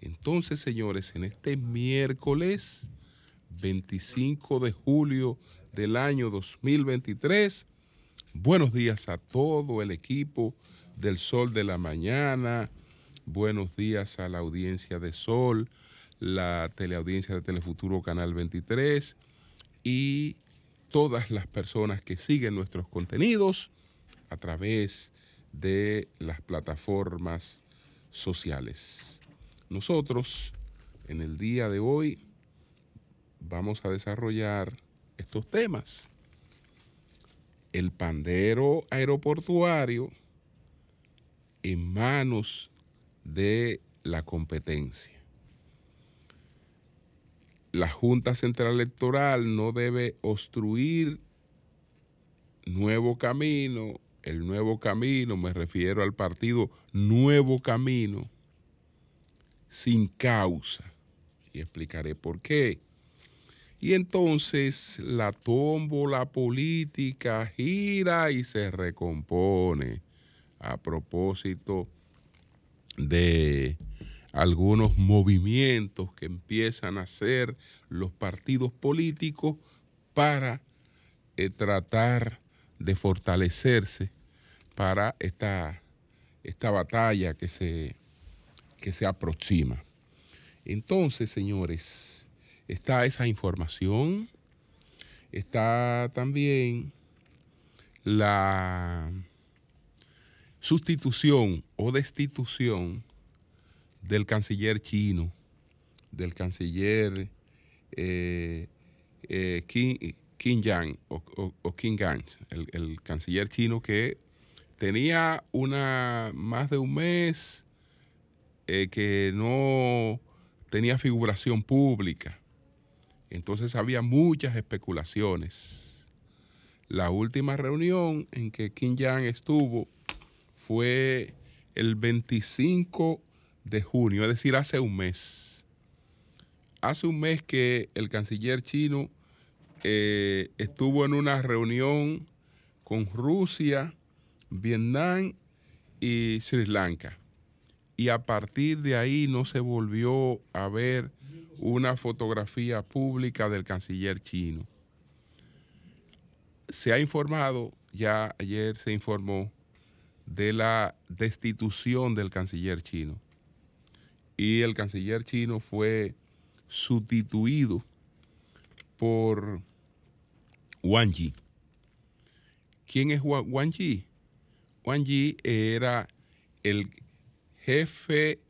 Entonces, señores, en este miércoles 25 de julio del año 2023, buenos días a todo el equipo del Sol de la Mañana, buenos días a la audiencia de Sol, la teleaudiencia de Telefuturo Canal 23 y todas las personas que siguen nuestros contenidos a través de las plataformas sociales. Nosotros, en el día de hoy, vamos a desarrollar estos temas. El pandero aeroportuario en manos de la competencia. La Junta Central Electoral no debe obstruir nuevo camino el nuevo camino, me refiero al partido Nuevo Camino, sin causa. Y explicaré por qué. Y entonces la tómbola política gira y se recompone a propósito de algunos movimientos que empiezan a hacer los partidos políticos para eh, tratar de fortalecerse para esta, esta batalla que se, que se aproxima. Entonces, señores, está esa información, está también la sustitución o destitución del canciller chino, del canciller eh, eh, Qin Yang o, o, Gang, el, canciller chino que tenía una más de un mes eh, que no tenía figuración pública. Entonces había muchas especulaciones. La última reunión en que Qin Yang estuvo fue el 25 de junio, es decir, hace un mes. Hace un mes que el canciller chino eh, estuvo en una reunión con Rusia, Vietnam y Sri Lanka. Y a partir de ahí no se volvió a ver una fotografía pública del canciller chino. Se ha informado, ya ayer se informó, de la destitución del canciller chino. Y el canciller chino fue sustituido por Wang Yi. ¿Quién es Wang Yi? Wang Yi era el jefe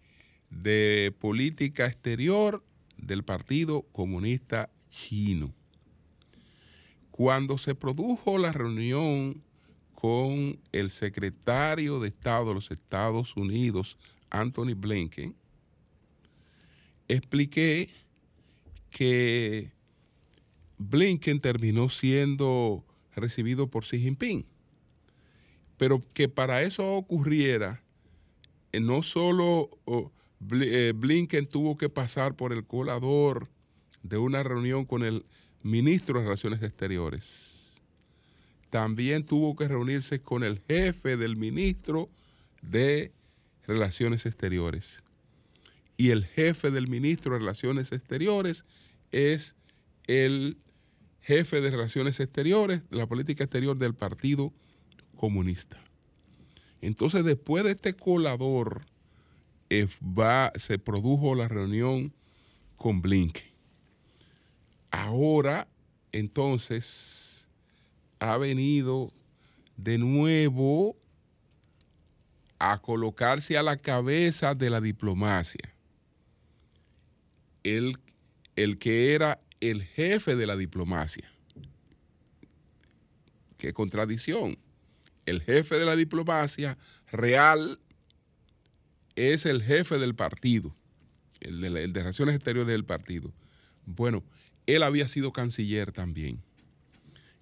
de política exterior del Partido Comunista Chino. Cuando se produjo la reunión con el secretario de Estado de los Estados Unidos, Anthony Blinken, expliqué que Blinken terminó siendo recibido por Xi Jinping. Pero que para eso ocurriera, no solo eh, Blinken tuvo que pasar por el colador de una reunión con el ministro de Relaciones Exteriores, también tuvo que reunirse con el jefe del ministro de Relaciones Exteriores. Y el jefe del ministro de Relaciones Exteriores es el jefe de Relaciones Exteriores, de la política exterior del Partido Comunista. Entonces, después de este colador, eh, se produjo la reunión con Blinken. Ahora, entonces, ha venido de nuevo a colocarse a la cabeza de la diplomacia. El, el que era el jefe de la diplomacia. Qué contradicción. El jefe de la diplomacia real es el jefe del partido. el de, el de Relaciones Exteriores del partido. Bueno, él había sido canciller también.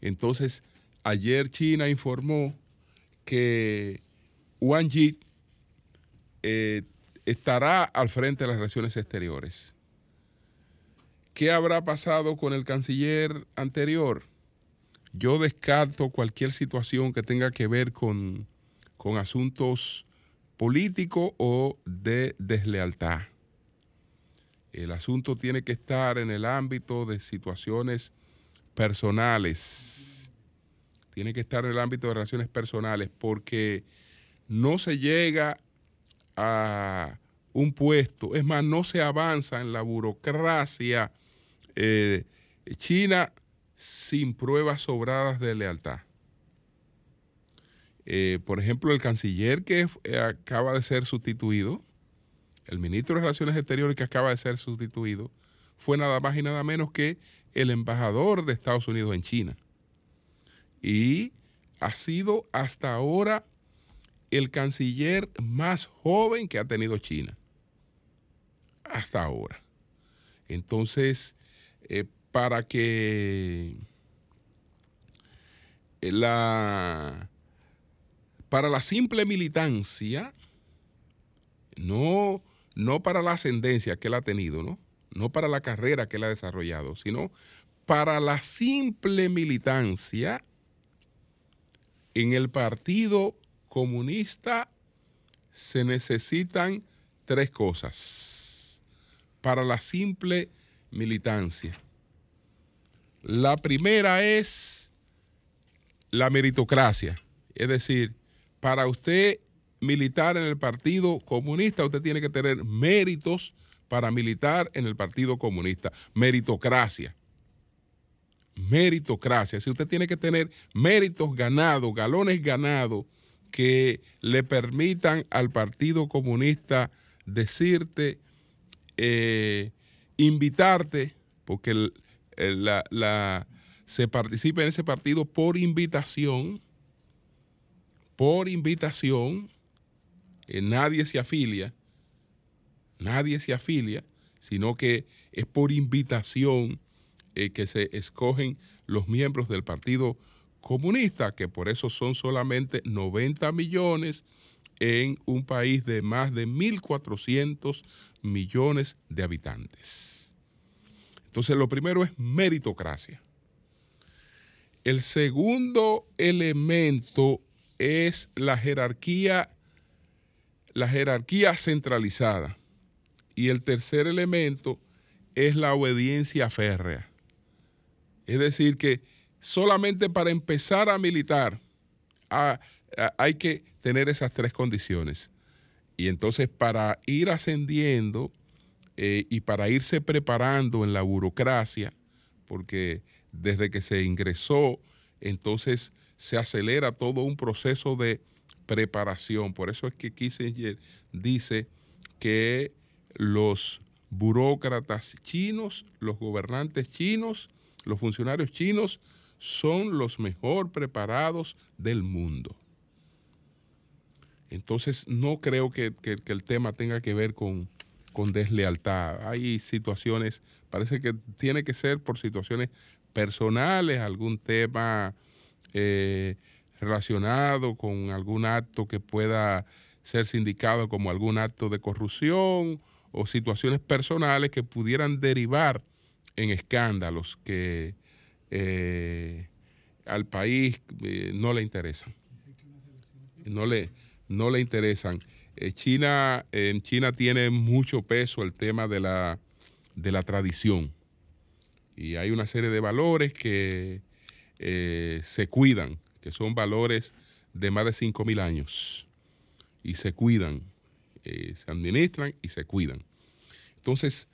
Entonces, ayer China informó que Wang Yi eh, estará al frente de las relaciones exteriores. ¿Qué habrá pasado con el canciller anterior? Yo descarto cualquier situación que tenga que ver con, con asuntos políticos o de deslealtad. El asunto tiene que estar en el ámbito de situaciones personales. Tiene que estar en el ámbito de relaciones personales porque no se llega a un puesto, es más, no se avanza en la burocracia eh, china sin pruebas sobradas de lealtad. Eh, por ejemplo, el canciller que eh, acaba de ser sustituido, el ministro de Relaciones Exteriores que acaba de ser sustituido, fue nada más y nada menos que el embajador de Estados Unidos en China. Y ha sido hasta ahora el canciller más joven que ha tenido China. Hasta ahora. Entonces, eh, para que la para la simple militancia, no, no para la ascendencia que él ha tenido, ¿no? No para la carrera que él ha desarrollado, sino para la simple militancia en el Partido Comunista se necesitan tres cosas para la simple militancia. La primera es la meritocracia, es decir, para usted militar en el Partido Comunista, usted tiene que tener méritos para militar en el Partido Comunista. Meritocracia. Meritocracia. Si usted tiene que tener méritos ganados, galones ganados, que le permitan al Partido Comunista decirte, eh, invitarte, porque se participa en ese partido por invitación, por invitación, eh, nadie se afilia, nadie se afilia, sino que es por invitación eh, que se escogen los miembros del Partido Comunista, que por eso son solamente 90 millones en un país de más de 1.400 millones de habitantes. Entonces, lo primero es meritocracia. El segundo elemento es la jerarquía, la jerarquía centralizada. Y el tercer elemento es la obediencia férrea. Es decir, que solamente para empezar a militar hay que tener esas tres condiciones. Y entonces para ir ascendiendo eh, y para irse preparando en la burocracia, porque desde que se ingresó, entonces se acelera todo un proceso de preparación. Por eso es que Kissinger dice que los burócratas chinos, los gobernantes chinos, los funcionarios chinos son los mejor preparados del mundo. Entonces no creo que, el tema tenga que ver con, con deslealtad. Hay situaciones, parece que tiene que ser por situaciones personales, algún tema eh, relacionado con algún acto que pueda ser sindicado como algún acto de corrupción o situaciones personales que pudieran derivar en escándalos que eh, al país eh, no le interesan. No le, no le interesan. China, en China tiene mucho peso el tema de la, de la tradición y hay una serie de valores que eh, se cuidan, que son valores de más de 5.000 años y se cuidan, eh, se administran y se cuidan. Entonces,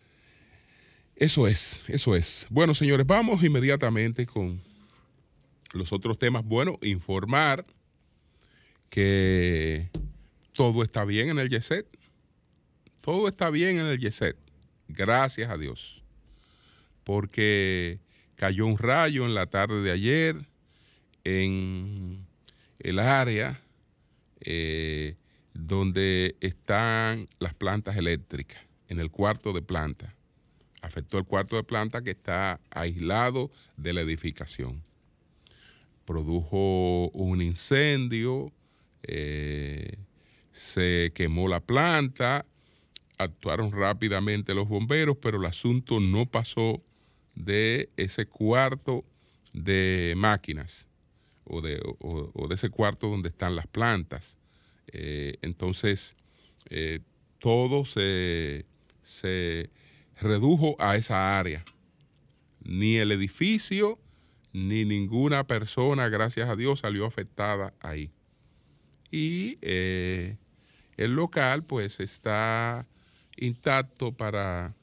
eso es, eso es. Bueno, señores, vamos inmediatamente con los otros temas. Bueno, informar que todo está bien en el YESET. Todo está bien en el YESET. Gracias a Dios. Porque cayó un rayo en la tarde de ayer en el área eh, donde están las plantas eléctricas. en el cuarto de planta. Afectó el cuarto de planta que está aislado de la edificación. Produjo un incendio, eh, se quemó la planta, actuaron rápidamente los bomberos, pero el asunto no pasó de ese cuarto de máquinas o de, ese cuarto donde están las plantas. Eh, entonces, eh, todo se, se redujo a esa área. Ni el edificio, ni ninguna persona, gracias a Dios, salió afectada ahí. Y eh, el local, pues, está intacto para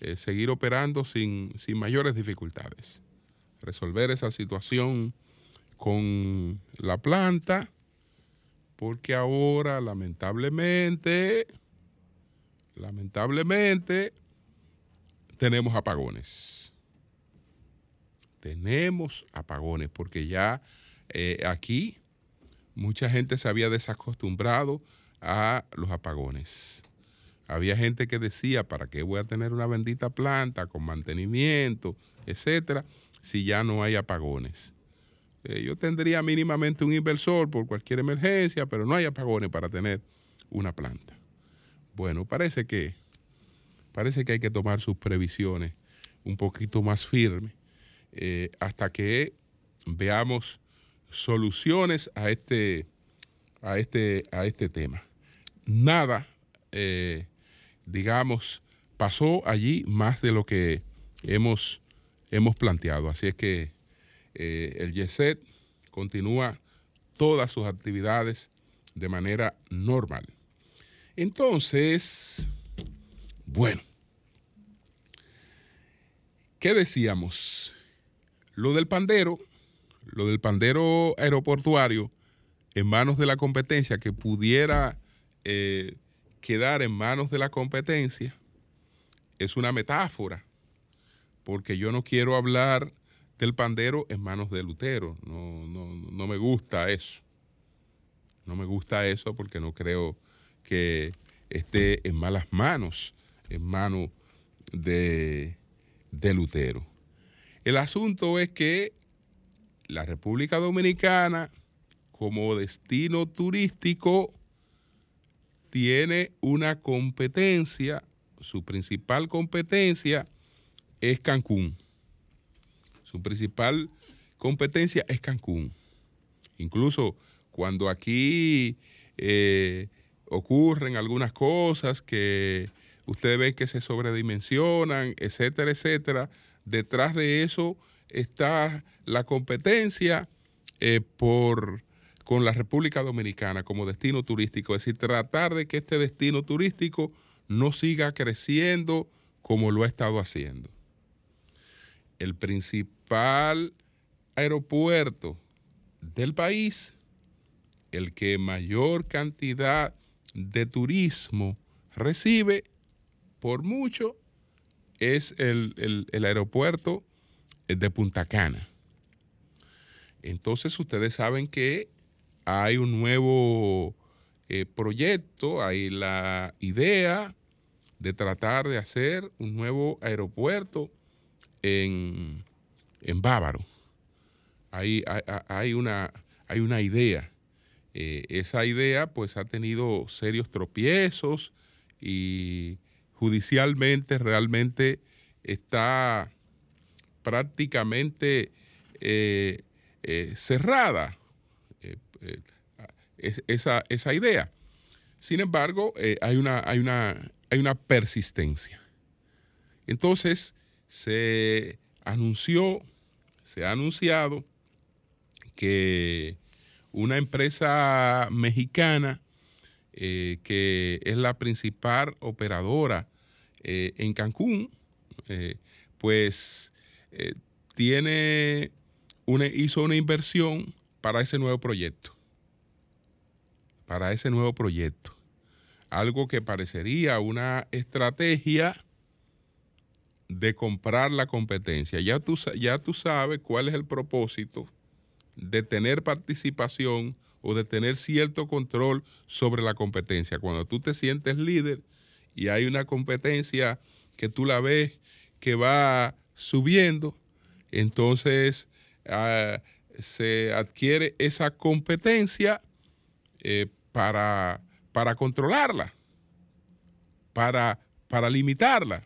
eh, seguir operando sin, sin mayores dificultades. Resolver esa situación con la planta, porque ahora, lamentablemente, lamentablemente, tenemos apagones. Tenemos apagones, porque ya eh, aquí mucha gente se había desacostumbrado a los apagones. Había gente que decía, ¿para qué voy a tener una bendita planta con mantenimiento, etcétera, si ya no hay apagones? Eh, yo tendría mínimamente un inversor por cualquier emergencia, pero no hay apagones para tener una planta. Bueno, parece que, parece que hay que tomar sus previsiones un poquito más firmes eh, hasta que veamos soluciones a este, a este, a este tema. Nada eh, digamos, pasó allí más de lo que hemos, hemos planteado. Así es que eh, el YESET continúa todas sus actividades de manera normal. Entonces, bueno, ¿qué decíamos? Lo del pandero, lo del pandero aeroportuario en manos de la competencia que pudiera eh, quedar en manos de la competencia es una metáfora, porque yo no quiero hablar del pandero en manos de Lutero, no, no, me gusta eso. No me gusta eso porque no creo que esté en malas manos, en manos de, de Lutero. El asunto es que la República Dominicana, como destino turístico, tiene una competencia, su principal competencia es Cancún. Su principal competencia es Cancún. Incluso cuando aquí eh, ocurren algunas cosas que ustedes ven que se sobredimensionan, etcétera, etcétera, detrás de eso está la competencia eh, por con la República Dominicana como destino turístico, es decir, tratar de que este destino turístico no siga creciendo como lo ha estado haciendo. El principal aeropuerto del país, el que mayor cantidad de turismo recibe, por mucho, es el, el aeropuerto de Punta Cana. Entonces ustedes saben que hay un nuevo eh, proyecto, hay la idea de tratar de hacer un nuevo aeropuerto en, Bávaro. Hay, hay, una, hay una idea. Eh, esa idea pues ha tenido serios tropiezos y judicialmente realmente está prácticamente eh, cerrada eh, esa, esa, idea. Sin embargo, eh, hay, una, hay, una, hay una persistencia. Entonces, se anunció, se ha anunciado que una empresa mexicana eh, que es la principal operadora en Cancún, pues tiene una, hizo una inversión para ese nuevo proyecto. Para ese nuevo proyecto. Algo que parecería una estrategia de comprar la competencia. Ya tú, ya tú sabes cuál es el propósito de tener participación o de tener cierto control sobre la competencia. Cuando tú te sientes líder y hay una competencia que tú la ves que va subiendo, entonces ah, se adquiere esa competencia eh, para, para, controlarla, para, para limitarla.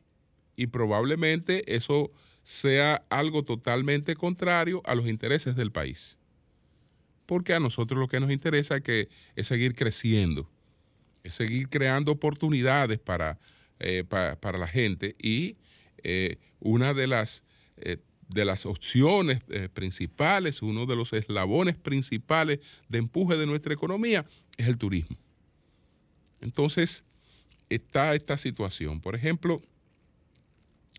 Y probablemente eso sea algo totalmente contrario a los intereses del país. Porque a nosotros lo que nos interesa es, que, es seguir creciendo, es seguir creando oportunidades para, eh, para, la gente y eh, una de las, de las opciones principales, uno de los eslabones principales de empuje de nuestra economía es el turismo. Entonces, está esta situación. Por ejemplo,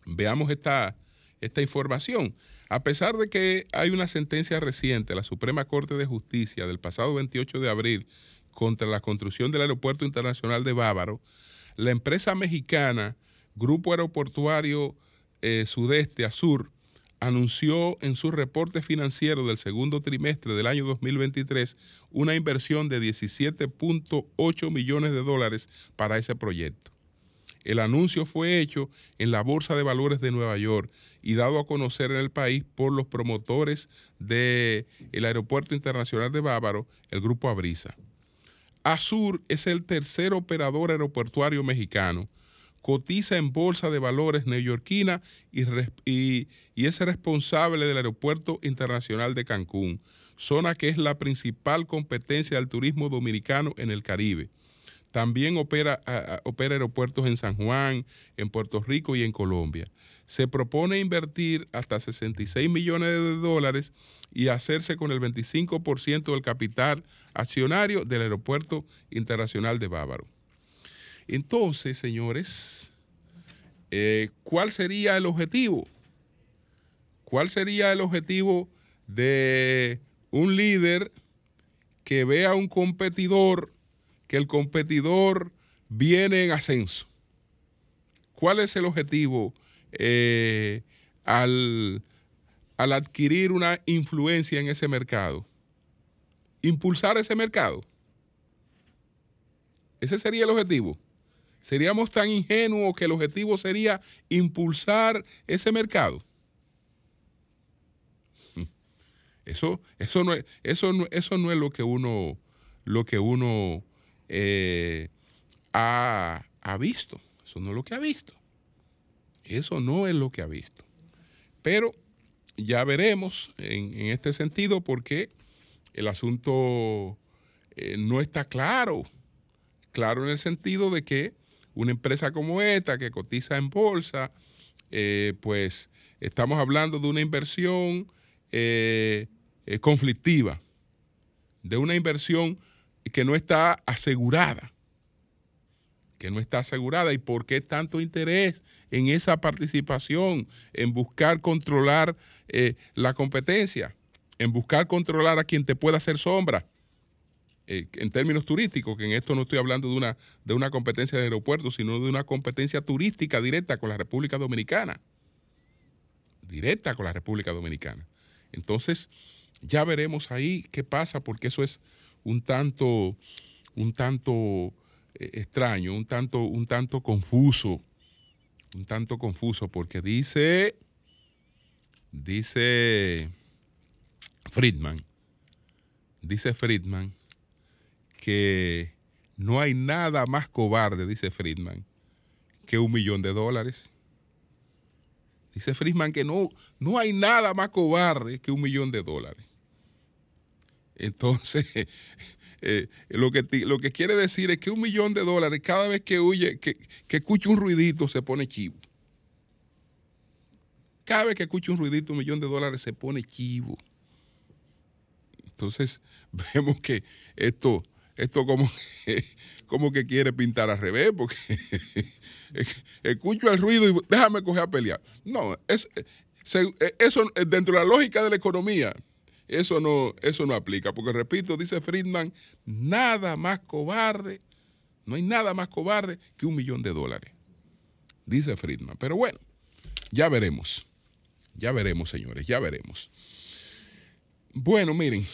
veamos esta, esta información. A pesar de que hay una sentencia reciente la Suprema Corte de Justicia del pasado 28 de abril contra la construcción del Aeropuerto Internacional de Bávaro, la empresa mexicana Grupo Aeroportuario eh, Sudeste Azur anunció en su reporte financiero del segundo trimestre del año 2023 una inversión de 17.8 millones de dólares para ese proyecto. El anuncio fue hecho en la Bolsa de Valores de Nueva York y dado a conocer en el país por los promotores del Aeropuerto Internacional de Bávaro, el Grupo Abrisa. Azur es el tercer operador aeroportuario mexicano, cotiza en Bolsa de Valores neoyorquina y, es responsable del Aeropuerto Internacional de Cancún, zona que es la principal competencia del turismo dominicano en el Caribe. También opera, opera aeropuertos en San Juan, en Puerto Rico y en Colombia. Se propone invertir hasta 66 millones de dólares y hacerse con el 25% del capital accionario del Aeropuerto Internacional de Bávaro. Entonces, señores, eh, ¿cuál sería el objetivo? ¿Cuál sería el objetivo de un líder que vea a un competidor que el competidor viene en ascenso. ¿Cuál es el objetivo eh, al, al adquirir una influencia en ese mercado? Impulsar ese mercado. Ese sería el objetivo. Seríamos tan ingenuos que el objetivo sería impulsar ese mercado. Eso, eso, no, es, eso, no, eso no es lo que uno, lo que uno eh, ha, visto. Eso no es lo que ha visto. Eso no es lo que ha visto. Pero ya veremos en, este sentido porque el asunto eh, no está claro. Claro en el sentido de que una empresa como esta que cotiza en bolsa, eh, pues estamos hablando de una inversión conflictiva, de una inversión que no está asegurada, que no está asegurada. ¿Y por qué tanto interés en esa participación, en buscar controlar eh, la competencia, en buscar controlar a quien te pueda hacer sombra? Eh, en términos turísticos, que en esto no estoy hablando de una, de una competencia de aeropuertos, sino de una competencia turística directa con la República Dominicana. Directa con la República Dominicana. Entonces, ya veremos ahí qué pasa, porque eso es un tanto, un tanto eh, extraño, un tanto, un tanto confuso, un tanto confuso, porque dice, dice Friedman, dice Friedman que no hay nada más cobarde, dice Friedman, que un millón de dólares. Dice Friedman que no, no hay nada más cobarde que un millón de dólares. Entonces, eh, lo, que, lo que quiere decir es que un millón de dólares, cada vez que huye, que, que escucha un ruidito, se pone chivo. Cada vez que escucha un ruidito, un millón de dólares se pone chivo. Entonces, vemos que esto, esto como, que, como que quiere pintar al revés, porque escucho el ruido y déjame coger a pelear. No, es, eso dentro de la lógica de la economía, eso no, eso no aplica, porque repito, dice Friedman, nada más cobarde, no hay nada más cobarde que un millón de dólares, dice Friedman. Pero bueno, ya veremos, ya veremos, señores, ya veremos. Bueno, miren,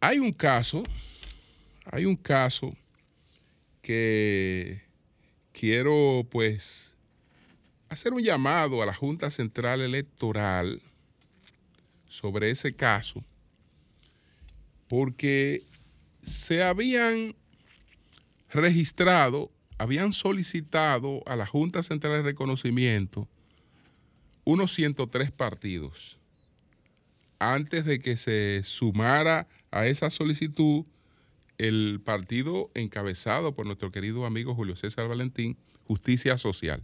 hay un caso, hay un caso que quiero pues hacer un llamado a la Junta Central Electoral sobre ese caso, porque se habían registrado, habían solicitado a la Junta Central de Reconocimiento unos 103 partidos. Antes de que se sumara a esa solicitud el partido encabezado por nuestro querido amigo Julio César Valentín, Justicia Social.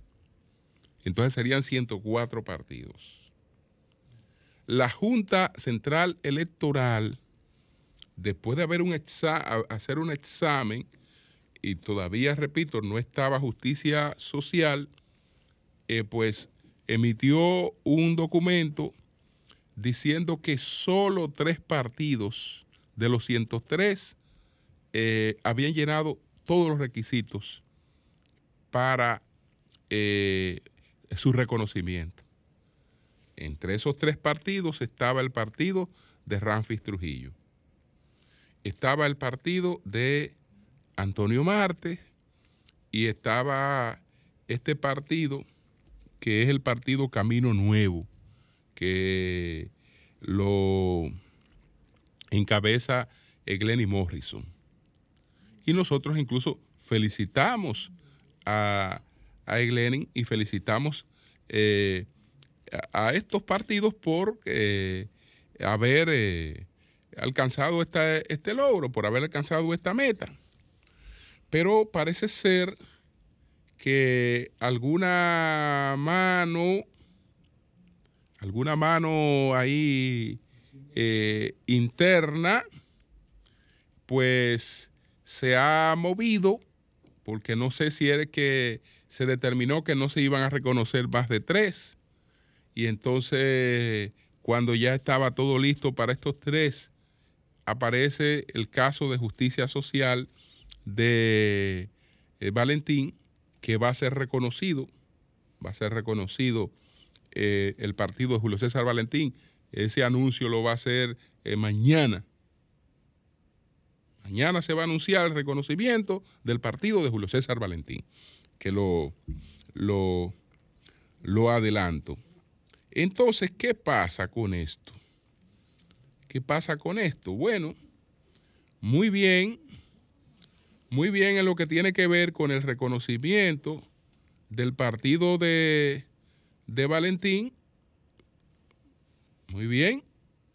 Entonces serían 104 partidos. La Junta Central Electoral, después de haber un hacer un examen, y todavía, repito, no estaba Justicia Social, eh, pues emitió un documento diciendo que solo tres partidos de los 103 eh, habían llenado todos los requisitos para eh, su reconocimiento. Entre esos tres partidos estaba el partido de Ramfis Trujillo. Estaba el partido de Antonio Marte y estaba este partido que es el partido Camino Nuevo, que lo encabeza Glenny Morrison. Y nosotros incluso felicitamos a, a y felicitamos eh, a, estos partidos por eh, haber eh, alcanzado este logro, por haber alcanzado esta meta. Pero parece ser que alguna mano, alguna mano ahí interna, pues se ha movido, porque no sé si es que se determinó que no se iban a reconocer más de tres. Y entonces, cuando ya estaba todo listo para estos tres, aparece el caso de justicia social de eh, Valentín, que va a ser reconocido, va a ser reconocido eh, el partido de Julio César Valentín. Ese anuncio lo va a hacer eh, mañana Mañana se va a anunciar el reconocimiento del partido de Julio César Valentín, que lo, lo, lo adelanto. Entonces, ¿qué pasa con esto? ¿Qué pasa con esto? Bueno, muy bien, muy bien en lo que tiene que ver con el reconocimiento del partido de, de Valentín. Muy bien,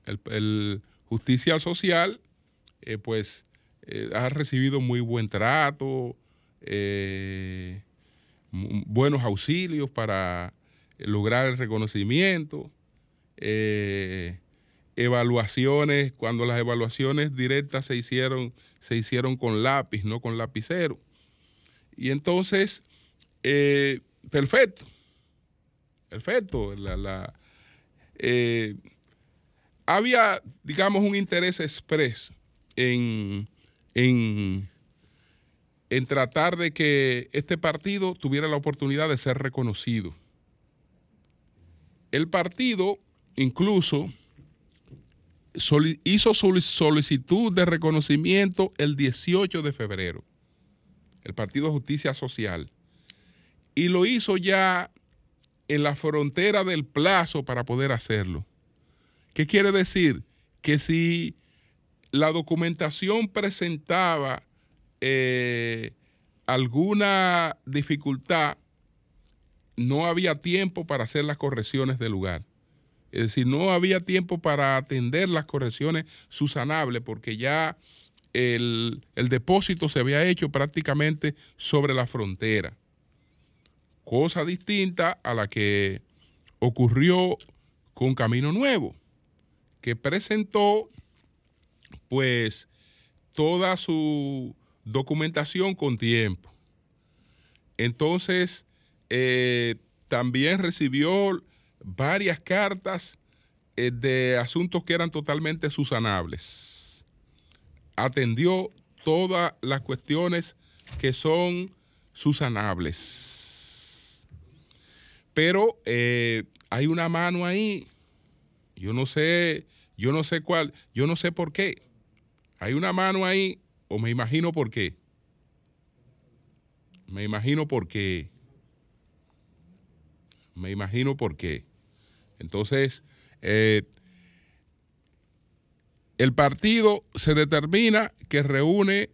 el, Justicia Social, eh, pues eh, ha recibido muy buen trato, eh, buenos auxilios para lograr el reconocimiento, evaluaciones, cuando las evaluaciones directas se hicieron, se hicieron con lápiz, no con lapicero. Y entonces, perfecto, perfecto. había, digamos, un interés expreso en en, tratar de que este partido tuviera la oportunidad de ser reconocido. El partido incluso hizo solicitud de reconocimiento el 18 de febrero, el Partido Justicia Social, y lo hizo ya en la frontera del plazo para poder hacerlo. ¿Qué quiere decir? Que si la documentación presentaba eh, alguna dificultad, no había tiempo para hacer las correcciones del lugar. Es decir, no había tiempo para atender las correcciones susanables porque ya el, el, depósito se había hecho prácticamente sobre la frontera. Cosa distinta a la que ocurrió con Camino Nuevo, que presentó pues toda su documentación con tiempo. Entonces, eh, también recibió varias cartas eh, de asuntos que eran totalmente susanables. Atendió todas las cuestiones que son susanables. Pero eh, hay una mano ahí, yo no sé, yo no sé cuál, yo no sé por qué hay una mano ahí, o me imagino por qué. Me imagino por qué. Me imagino por qué. Entonces, eh, el partido se determina que reúne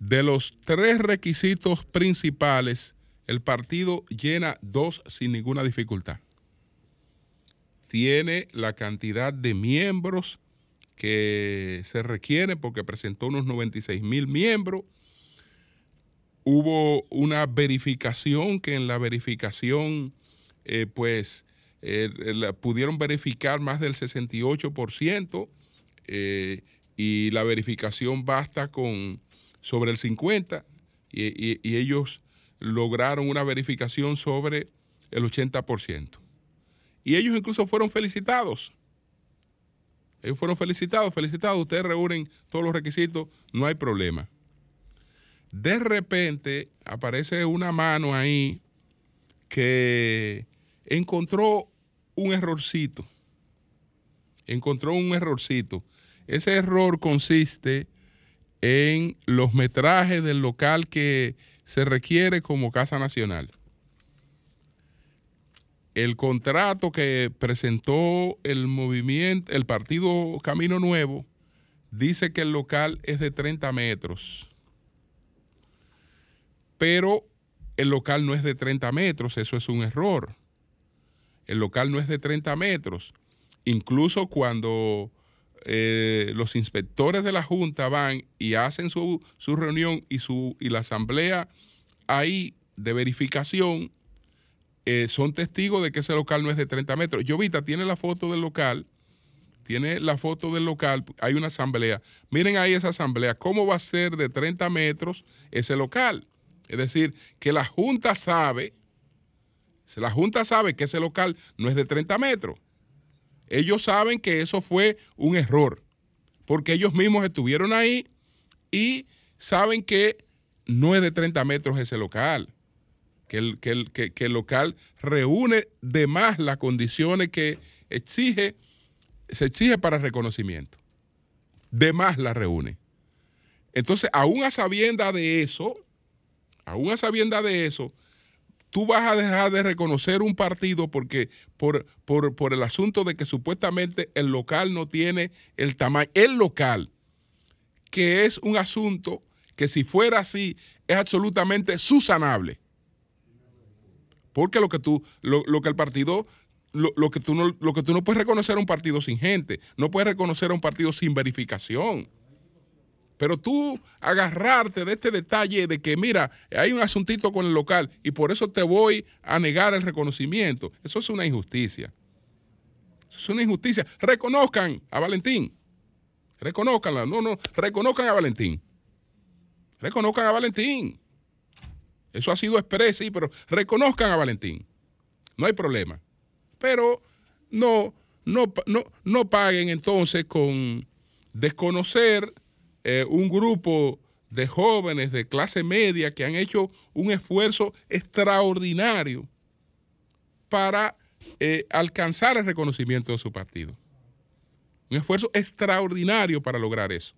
de los tres requisitos principales, el partido llena dos sin ninguna dificultad. Tiene la cantidad de miembros que se requiere porque presentó unos 96 mil miembros. Hubo una verificación que en la verificación, eh, pues, eh, pudieron verificar más del 68% eh, y la verificación basta con sobre el 50 y, ellos lograron una verificación sobre el 80%. Y ellos incluso fueron felicitados. Ellos fueron felicitados, felicitados, ustedes reúnen todos los requisitos, no hay problema. De repente aparece una mano ahí que encontró un errorcito. Encontró un errorcito. Ese error consiste en los metrajes del local que se requiere como Casa Nacional. El contrato que presentó el movimiento, el partido Camino Nuevo, dice que el local es de 30 metros. Pero el local no es de 30 metros, eso es un error. El local no es de 30 metros. Incluso cuando eh, los inspectores de la Junta van y hacen su, reunión y, su, y la asamblea ahí de verificación, eh, son testigos de que ese local no es de 30 metros. Jovita tiene la foto del local, tiene la foto del local, hay una asamblea. Miren ahí esa asamblea, ¿cómo va a ser de 30 metros ese local? Es decir, que la Junta sabe, la Junta sabe que ese local no es de 30 metros. Ellos saben que eso fue un error, porque ellos mismos estuvieron ahí y saben que no es de 30 metros ese local, que el, que el, local reúne de más las condiciones que exige, se exige para reconocimiento. De más la reúne. Entonces, aún a sabienda de eso, aún a sabienda de eso, tú vas a dejar de reconocer un partido porque por, por, el asunto de que supuestamente el local no tiene el tamaño, el local, que es un asunto que si fuera así es absolutamente susanable. Porque lo que tú, lo, que el partido, lo, que tú no, lo que tú no puedes reconocer a un partido sin gente, no puedes reconocer a un partido sin verificación. Pero tú agarrarte de este detalle de que, mira, hay un asuntito con el local y por eso te voy a negar el reconocimiento, eso es una injusticia. Eso es una injusticia. Reconozcan a Valentín. Reconozcanla. No, no, reconozcan a Valentín. Reconozcan a Valentín. Eso ha sido expreso, sí, pero reconozcan a Valentín. No hay problema. Pero no, no, no, no paguen entonces con desconocer eh, un grupo de jóvenes de clase media que han hecho un esfuerzo extraordinario para eh, alcanzar el reconocimiento de su partido. Un esfuerzo extraordinario para lograr eso.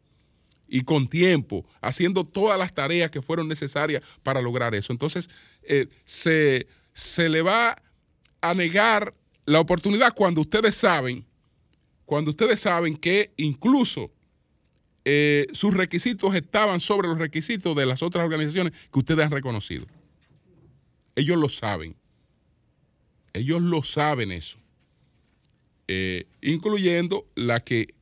Y con tiempo, haciendo todas las tareas que fueron necesarias para lograr eso. Entonces, eh, se, se le va a negar la oportunidad cuando ustedes saben, cuando ustedes saben que incluso eh, sus requisitos estaban sobre los requisitos de las otras organizaciones que ustedes han reconocido. Ellos lo saben. Ellos lo saben eso. Eh, incluyendo la que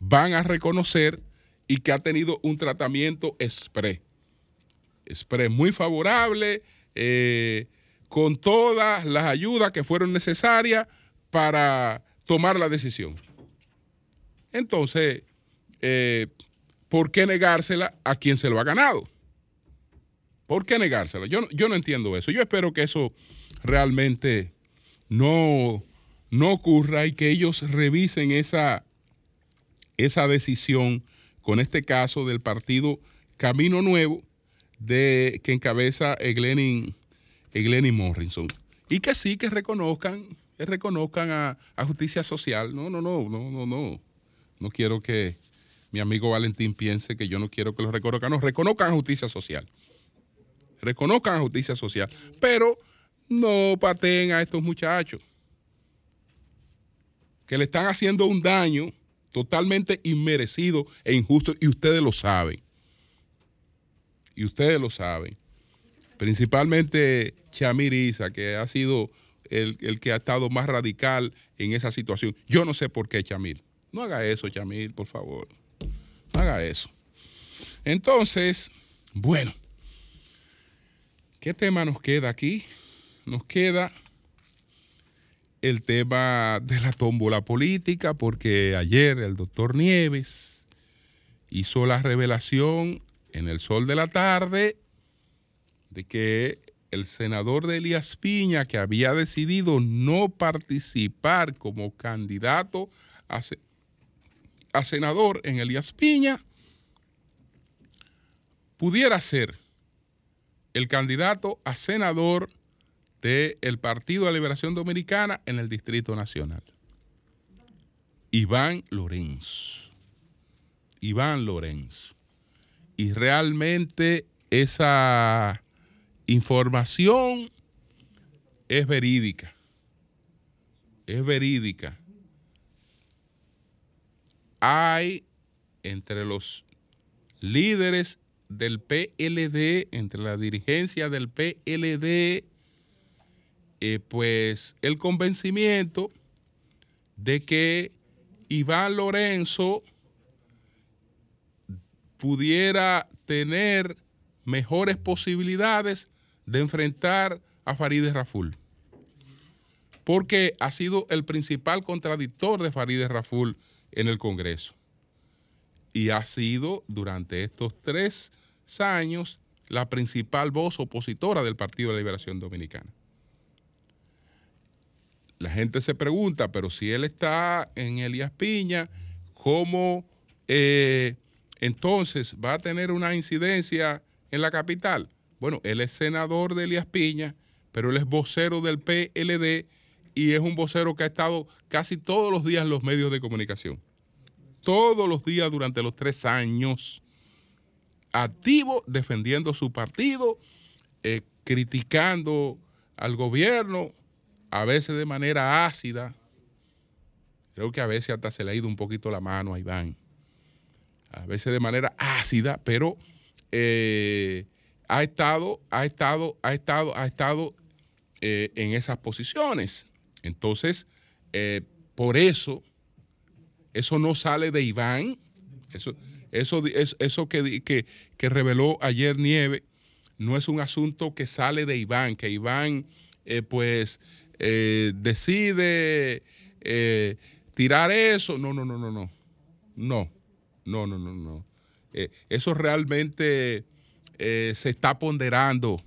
van a reconocer y que ha tenido un tratamiento express. Express muy favorable, eh, con todas las ayudas que fueron necesarias para tomar la decisión. Entonces, ¿por qué negársela a quien se lo ha ganado? ¿Por qué negársela? Yo, yo no entiendo eso. Yo espero que eso realmente no, no ocurra y que ellos revisen esa, esa decisión con este caso del partido Camino Nuevo de, que encabeza Glenny Morrison. Y que sí, que reconozcan, que reconozcan a, a justicia social. No, no, no, no, no, no. No quiero que, mi amigo Valentín piense que yo no quiero que los reconozcan. No, reconozcan justicia social. reconozcan justicia social, pero no pateen a estos muchachos que le están haciendo un daño totalmente inmerecido e injusto y ustedes lo saben. Y ustedes lo saben. Principalmente Chamiriza, que ha sido el, el, que ha estado más radical en esa situación. Yo no sé por qué, Chamir. No haga eso, Chamir, por favor. Haga eso. Entonces, bueno, ¿qué tema nos queda aquí? Nos queda el tema de la tómbola política, porque ayer el doctor Nieves hizo la revelación en el sol de la tarde de que el senador de Elías Piña, que había decidido no participar como candidato a, a senador en Elías Piña, pudiera ser el candidato a senador del Partido de Liberación Dominicana en el Distrito Nacional. Iván Lorenz. Iván Lorenz. Y realmente esa información es verídica. Es verídica. Hay entre los líderes del PLD, entre la dirigencia del PLD, eh, pues el convencimiento de que Iván Lorenzo pudiera tener mejores posibilidades de enfrentar a Farideh Raful. Porque ha sido el principal contradictor de Farideh Raful en el Congreso. Y ha sido durante estos tres años la principal voz opositora del Partido de Liberación Dominicana. La gente se pregunta, pero si él está en Elías Piña, ¿cómo eh, entonces va a tener una incidencia en la capital? Bueno, él es senador de Elías Piña, pero él es vocero del PLD y es un vocero que ha estado casi todos los días en los medios de comunicación. Todos los días durante los tres años activo defendiendo su partido, eh, criticando al gobierno, a veces de manera ácida. Creo que a veces hasta se le ha ido un poquito la mano a Iván. A veces de manera ácida, pero eh, ha estado, ha estado, ha estado, ha estado eh, en esas posiciones. Entonces, por eso, eso no sale de Iván. Eso, eso, eso que, que, reveló ayer Nieve no es un asunto que sale de Iván, que Iván eh, pues eh, decide eh, tirar eso. No, no, no, no, no. No, no, no, no, no. eso realmente se está ponderando.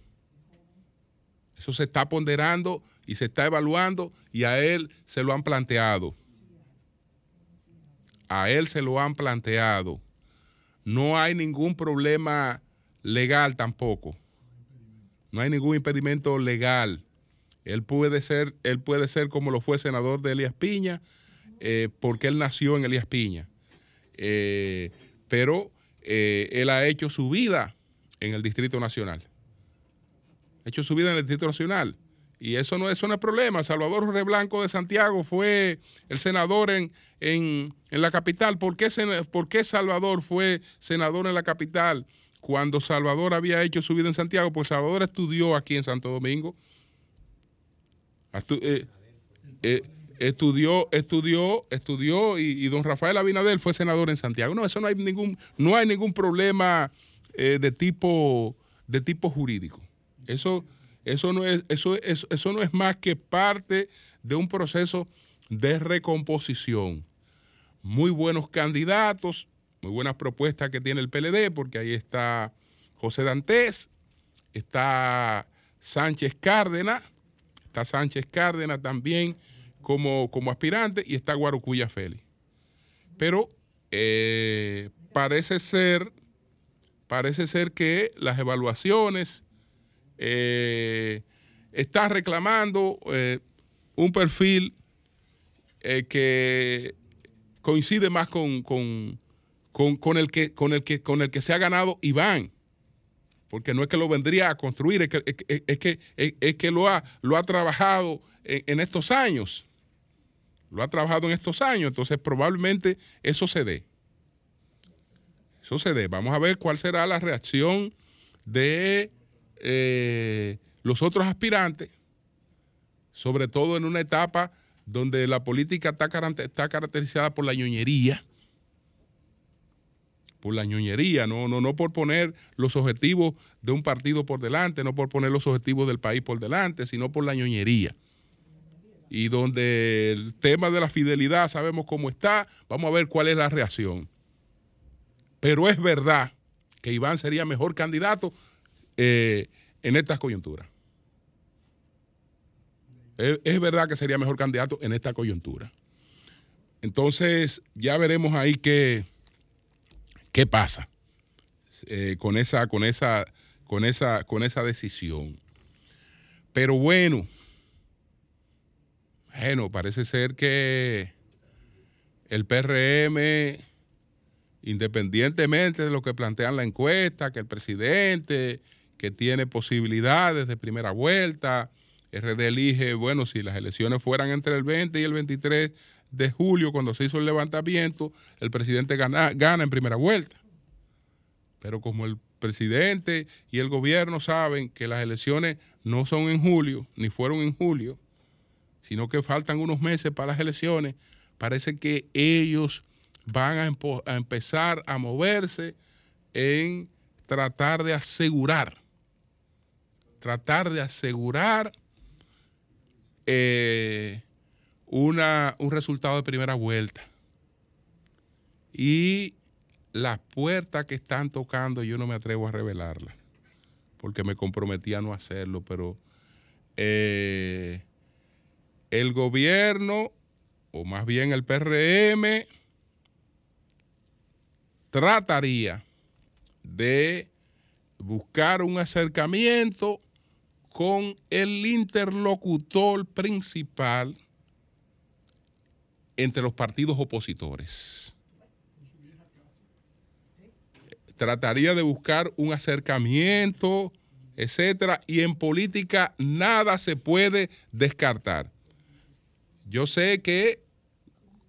Eso se está ponderando y se está evaluando y a él se lo han planteado. A él se lo han planteado no hay ningún problema legal tampoco. No hay ningún impedimento legal. Él puede ser, él puede ser como lo fue senador de Elías Piña, eh, porque él nació en Elías Piña. Eh, pero eh, él ha hecho su vida en el Distrito Nacional. Ha hecho su vida en el Distrito Nacional. Y eso no, eso no es problema. Salvador Reblanco de Santiago fue el senador en, en, la capital. ¿Por qué, ¿Por qué, Salvador fue senador en la capital cuando Salvador había hecho su vida en Santiago? Pues Salvador estudió aquí en Santo Domingo. Eh, eh, estudió, estudió, estudió y, don Rafael Abinader fue senador en Santiago. No, eso no hay ningún, no hay ningún problema eh, de tipo de tipo jurídico. Eso eso no es, eso, eso no es más que parte de un proceso de recomposición. Muy buenos candidatos, muy buenas propuestas que tiene el PLD, porque ahí está José Dantes, está Sánchez Cárdenas, está Sánchez Cárdenas también como, como aspirante y está Guarucuya Félix. Pero eh, parece ser, parece ser que las evaluaciones eh, está reclamando eh, un perfil eh, que coincide más con, con, el que, con, el que, con el que se ha ganado Iván. porque no es que lo vendría a construir, es que, es, que, que lo, ha, lo ha trabajado en, estos años. Lo ha trabajado en estos años, entonces probablemente eso se dé. Eso se dé. Vamos a ver cuál será la reacción de eh, los otros aspirantes, sobre todo en una etapa donde la política está, está caracterizada por la ñoñería por la ñoñería, no, no, no por poner los objetivos de un partido por delante, no por poner los objetivos del país por delante, sino por la ñoñería. Y donde el tema de la fidelidad sabemos cómo está, vamos a ver cuál es la reacción. Pero es verdad que Iván sería mejor candidato eh, en estas coyunturas. Es, verdad que sería mejor candidato en esta coyuntura. Entonces, ya veremos ahí qué, ¿Qué pasa eh, con, esa, con, esa, con, esa, con esa decisión? Pero bueno, bueno, parece ser que el PRM, independientemente de lo que plantean la encuesta, que el presidente, que tiene posibilidades de primera vuelta, RD elige, bueno, si las elecciones fueran entre el 20 y el 23 de julio, cuando se hizo el levantamiento, el presidente gana, gana en primera vuelta. Pero como el presidente y el gobierno saben que las elecciones no son en julio, ni fueron en julio, sino que faltan unos meses para las elecciones, parece que ellos van a, a empezar a moverse en tratar de asegurar, tratar de asegurar eh, una, un resultado de primera vuelta. Y las puertas que están tocando yo no me atrevo a revelarlas, porque me comprometí a no hacerlo, pero eh, el gobierno, o más bien el PRM, trataría de buscar un acercamiento con el interlocutor principal entre los partidos opositores. Trataría de buscar un acercamiento, etcétera, y en política nada se puede descartar. Yo sé que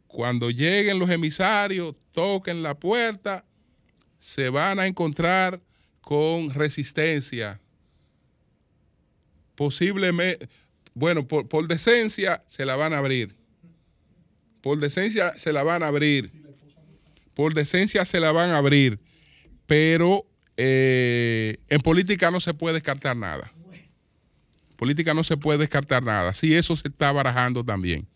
cuando lleguen los emisarios, toquen la puerta, se van a encontrar con resistencia. Posiblemente, bueno, por, por decencia se la van a abrir por decencia se la van a abrir. Por decencia se la van a abrir. Pero eh, en política no se puede descartar nada. política no se puede descartar nada. Sí, eso se está barajando también.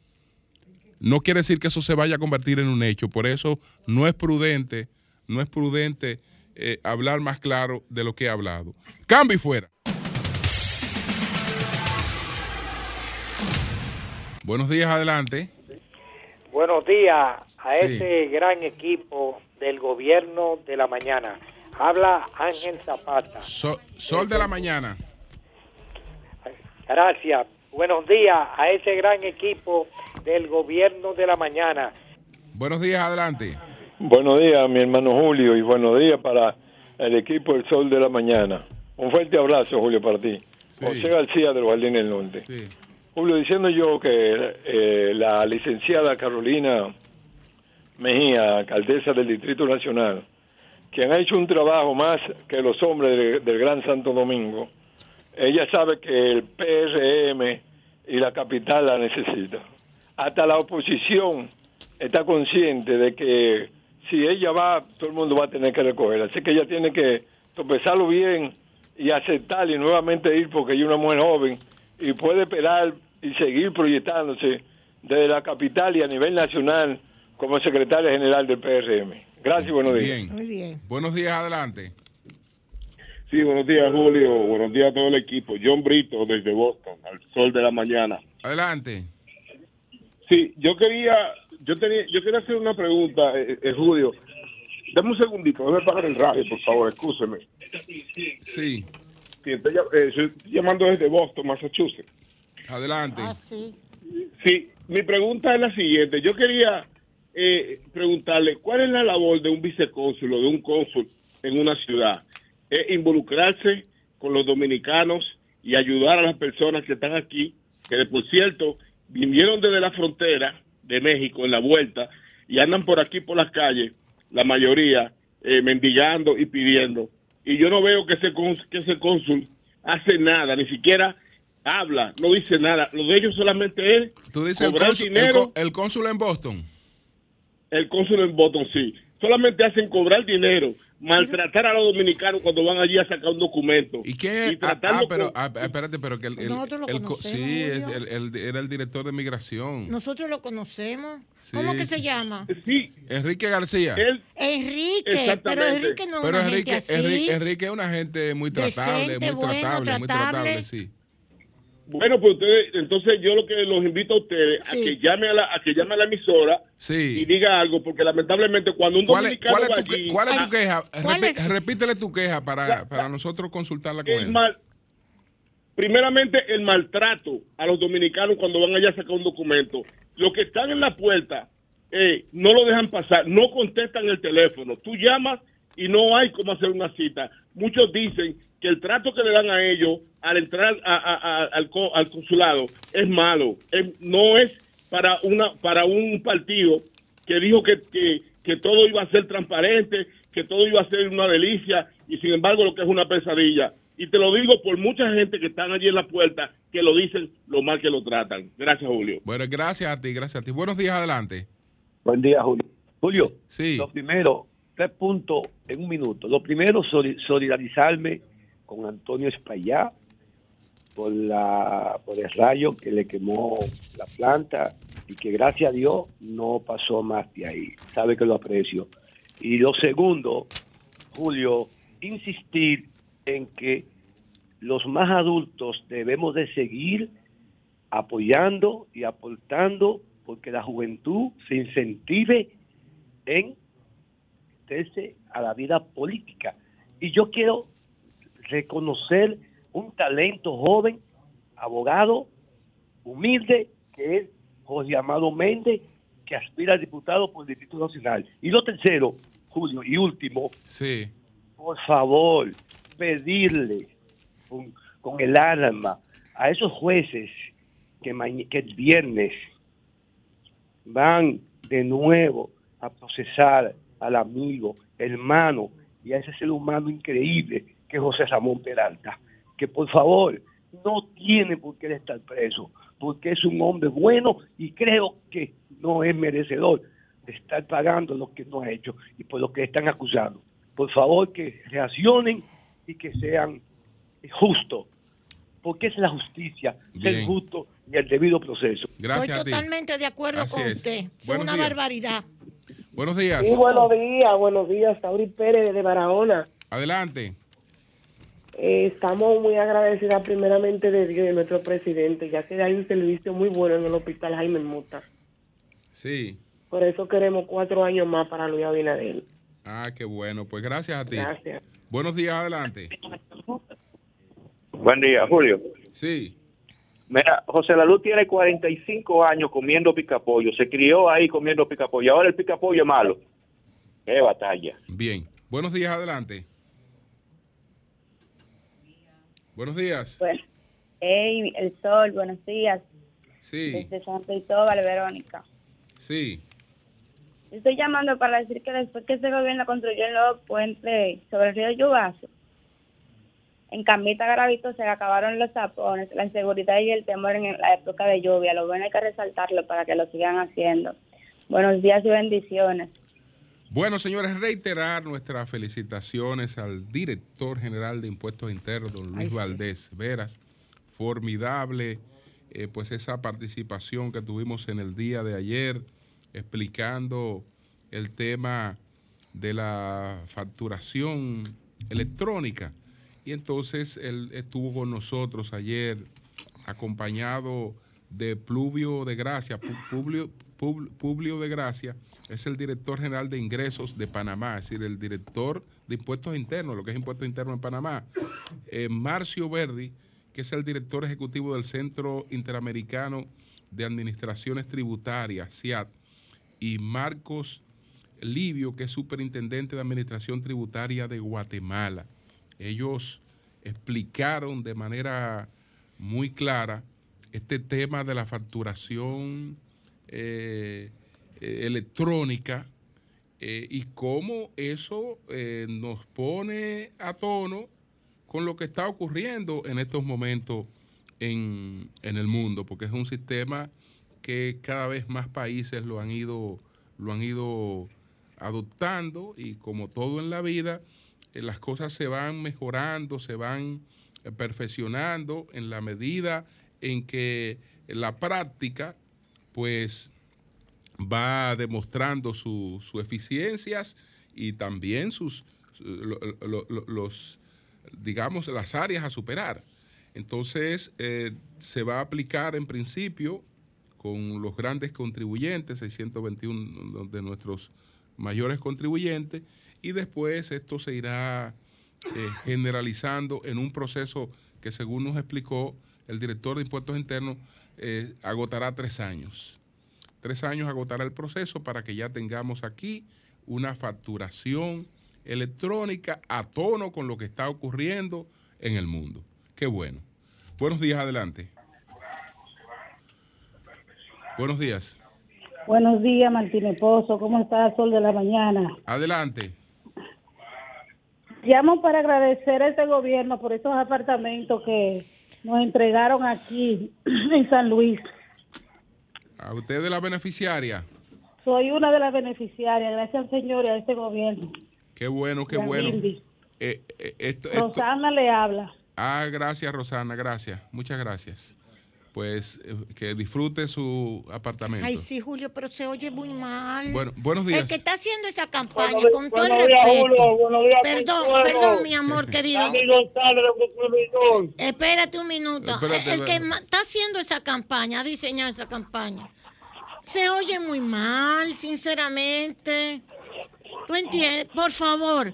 No quiere decir que eso se vaya a convertir en un hecho. Por eso no es prudente, no es prudente eh, hablar más claro de lo que he hablado. Cambio y fuera. Buenos días, adelante. Buenos días a este gran equipo del gobierno de la mañana. Habla Ángel Zapata. sol de la mañana. Gracias. Buenos días a ese gran equipo del gobierno de la mañana. Buenos días, adelante. Buenos días, mi hermano Julio, y buenos días para el equipo del Sol de la Mañana. Un fuerte abrazo, Julio, para ti. José García de los Jardines del Norte. Sí. Julio, diciendo yo que eh, la licenciada Carolina Mejía, alcaldesa del Distrito Nacional, quien ha hecho un trabajo más que los hombres del Gran Santo Domingo, ella sabe que el PRM y la capital la necesita. Hasta la oposición está consciente de que si ella va, todo el mundo va a tener que recoger. Así que ella tiene que tropezarlo bien y aceptar y nuevamente ir porque ella es una mujer joven y puede esperar y seguir proyectándose desde la capital y a nivel nacional como secretaria general del PRM. Gracias y buenos días. Muy bien. Buenos días, adelante. Sí, buenos días, Julio. Buenos días a todo el equipo. John Brito, desde Boston, al sol de la mañana. Adelante. Sí, yo quería, yo tenía, yo quería hacer una pregunta, eh, eh Julio. Dame un segundito, déjame pagar el radio, por favor, escúcheme. Sí. sí estoy, eh, estoy llamando desde Boston, Massachusetts. Adelante. Ah, sí. Sí, mi pregunta es la siguiente. Yo quería eh, preguntarle, ¿cuál es la labor de un vicecónsul o de un cónsul en una ciudad? es involucrarse con los dominicanos y ayudar a las personas que están aquí, que por cierto vinieron desde la frontera de México en la vuelta y andan por aquí por las calles, la mayoría eh, mendigando y pidiendo. Y yo no veo que ese, que ese cónsul hace nada, ni siquiera habla, no dice nada. Lo de ellos solamente es ¿Tú dices cobrar el dinero. El, cónsul en Boston. El cónsul en Boston, sí. Solamente hacen cobrar dinero, maltratar a los dominicanos cuando van allí a sacar un documento. ¿Y qué? ah, ah pero, ah, espérate, pero que el, sí, era el director de migración. Nosotros lo conocemos. ¿Cómo que se llama? Sí. Enrique García. Enrique, pero Enrique no es una Enrique, así. Enrique, Enrique, es una gente muy tratable, muy tratable, muy tratable, sí. Bueno, pues ustedes, entonces yo lo que los invito a ustedes a que llame a la, a que llame a la emisora y diga algo, porque lamentablemente cuando un ¿Cuál dominicano es, ¿cuál, es tu, ¿Cuál es tu queja? Repítele tu queja para, para nosotros consultarla con él. primeramente, el maltrato a los dominicanos cuando van allá a sacar un documento. Los que están en la puerta eh, no lo dejan pasar, no contestan el teléfono. Tú llamas y no hay cómo hacer una cita. Muchos dicen que el trato que le dan a ellos al entrar al, consulado es malo. no es para una para un partido que dijo que, que, todo iba a ser transparente, que todo iba a ser una delicia y sin embargo lo que es una pesadilla. Y te lo digo por mucha gente que están allí en la puerta que lo dicen lo mal que lo tratan. Gracias, Julio. Bueno, gracias a ti, gracias a ti. Buenos días, adelante. Buen día, Julio. Julio, sí. lo primero, tres puntos en un minuto. Lo primero, solidarizarme con Antonio Espaillá por, la, por el rayo que le quemó la planta y que gracias a Dios no pasó más de ahí. Sabe que lo aprecio. Y lo segundo, Julio, insistir en que los más adultos debemos de seguir apoyando y aportando porque la juventud se incentive en meterse a la vida política. Y yo quiero reconocer un talento joven, abogado, humilde, que es José Amado Méndez, que aspira a diputado por el Distrito Nacional. Y lo tercero, Julio, y último, sí. por favor, pedirle con, el alma a esos jueces que, que el viernes van de nuevo a procesar al amigo, hermano y a ese ser humano increíble que José Ramón Peralta, que por favor no tiene por qué estar preso, porque es un hombre bueno y creo que no es merecedor de estar pagando lo que no ha hecho y por lo que están acusando. Por favor que reaccionen y que sean justos, porque es la justicia, ser justo y el debido proceso. Gracias. Estoy totalmente de acuerdo con usted. Es una barbaridad. Buenos días. Sí, buenos días, buenos días. Sauri Pérez de Barahona. Adelante. Eh, estamos muy agradecidas primeramente de Dios y de nuestro presidente, ya que hay un servicio muy bueno en el hospital Jaime Mota. Sí. Por eso queremos cuatro años más para Luis Abinader. Ah, qué bueno. Pues gracias a ti. Gracias. Buenos días, adelante. Buen día, Julio. Sí. Mira, José Luz tiene 45 años comiendo picapollo. Se crió ahí comiendo picapollo. Ahora el picapollo es malo. Qué batalla. Bien. Buenos días, adelante. Buenos días. Bueno, hey, el sol, buenos días. Sí. Desde San Cristóbal, Verónica. Sí. Estoy llamando para decir que después que este gobierno construyó el nuevo puente sobre el río Yubazo, en Camita Gravito se acabaron los tapones, la inseguridad y el temor en la época de lluvia. Lo bueno hay que resaltarlo para que lo sigan haciendo. Buenos días y bendiciones. Bueno, señores, reiterar nuestras felicitaciones al director general de Impuestos Internos, don Luis Valdés Veras. Formidable, eh, pues esa participación que tuvimos en el día de ayer, explicando el tema de la facturación electrónica. Y entonces él estuvo con nosotros ayer, acompañado de Pluvio de Gracia, Publio, de Gracia, es el director general de ingresos de Panamá, es decir, el director de impuestos internos, lo que es impuestos internos en Panamá. Eh, Marcio Verdi, que es el director ejecutivo del Centro Interamericano de Administraciones Tributarias, CIAT, y Marcos Livio, que es superintendente de Administración Tributaria de Guatemala. Ellos explicaron de manera muy clara este tema de la facturación eh, eh, electrónica eh, y cómo eso nos pone a tono con lo que está ocurriendo en estos momentos en, en, el mundo, porque es un sistema que cada vez más países lo han ido, lo han ido adoptando y como todo en la vida, las cosas se van mejorando, se van perfeccionando en la medida en que la práctica pues va demostrando sus eficiencias y también sus los digamos las áreas a superar. Entonces eh, se va a aplicar en principio con los grandes contribuyentes, 621 de nuestros mayores contribuyentes, y después esto se irá eh, generalizando en un proceso que según nos explicó el director de impuestos internos, eh, agotará tres años. Tres años agotará el proceso para que ya tengamos aquí una facturación electrónica a tono con lo que está ocurriendo en el mundo. Qué bueno. Buenos días, adelante. Buenos días. Buenos días, Martínez Pozo. ¿Cómo está Sol de la Mañana? Adelante. Llamo para agradecer a este gobierno por estos apartamentos que nos entregaron aquí en San Luis. ¿A usted de la beneficiaria? Soy una de las beneficiarias, gracias al Señor y a este gobierno. Qué bueno, qué bueno. Eh, eh, Rosana le habla. Ah, gracias Rosana, gracias. Muchas gracias pues eh, que disfrute su apartamento. Ay, sí, Julio, pero se oye muy mal. Bueno, buenos días. El que está haciendo esa campaña, con todo el respeto. perdón, perdón, mi amor querido. Espérate un minuto. el que está haciendo esa campaña, ha diseñado esa campaña, se oye muy mal, sinceramente. ¿Tú entiendes? Por favor.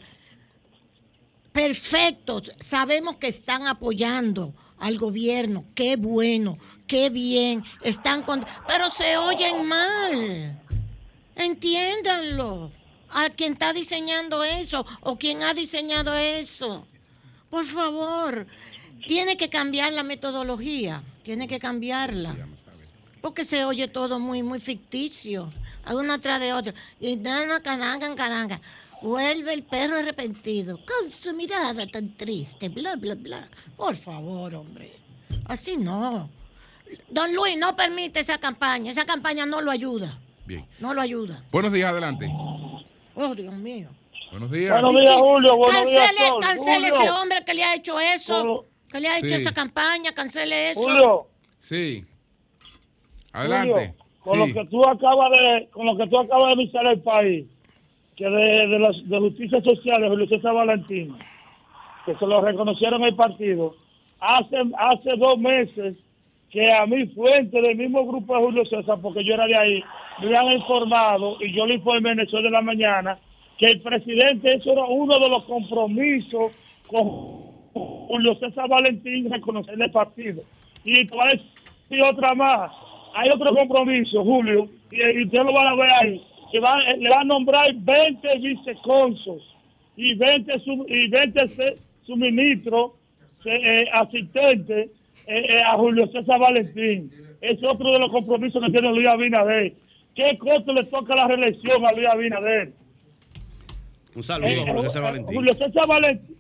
Perfecto, sabemos que están apoyando al gobierno, qué bueno qué bien, están con... Pero se oyen mal. Entiéndanlo. A quien está diseñando eso o quien ha diseñado eso. Por favor, tiene que cambiar la metodología, tiene que cambiarla. Porque se oye todo muy, muy ficticio, una tras de otra. Y dan caranga, caranga. Vuelve el perro arrepentido, con su mirada tan triste, bla, bla, bla. Por favor, hombre. Así no. Don Luis no permite esa campaña. Esa campaña no lo ayuda. Bien. No lo ayuda. Buenos días, adelante. Oh, Dios mío. Buenos días. Buenos días, Julio. Buenos cancele, días, cancele ese hombre que le ha hecho eso. Que le ha hecho esa campaña. Cancele eso. Julio. Sí. Adelante. con lo que tú acabas de, con lo que tú acabas de avisar al país, que de, de, las, de justicia social de Julio César Valentín, que se lo reconocieron el partido, hace, hace dos meses que a mi fuente del mismo grupo de Julio César, porque yo era de ahí, me han informado y yo le informé en el sol de la mañana que el presidente, eso era uno de los compromisos con Julio César Valentín reconocer el partido. Y y otra más. Hay otro compromiso, Julio, y, usted lo van a ver ahí, que va, le va a nombrar 20 viceconsos y 20, y 20 suministros eh, asistentes eh, eh, a Julio César Valentín. Es otro de los compromisos que tiene Luis Abinader. ¿Qué costo le toca la reelección a Luis Abinader? Un saludo a eh, Julio César Valentín. Julio César Valentín.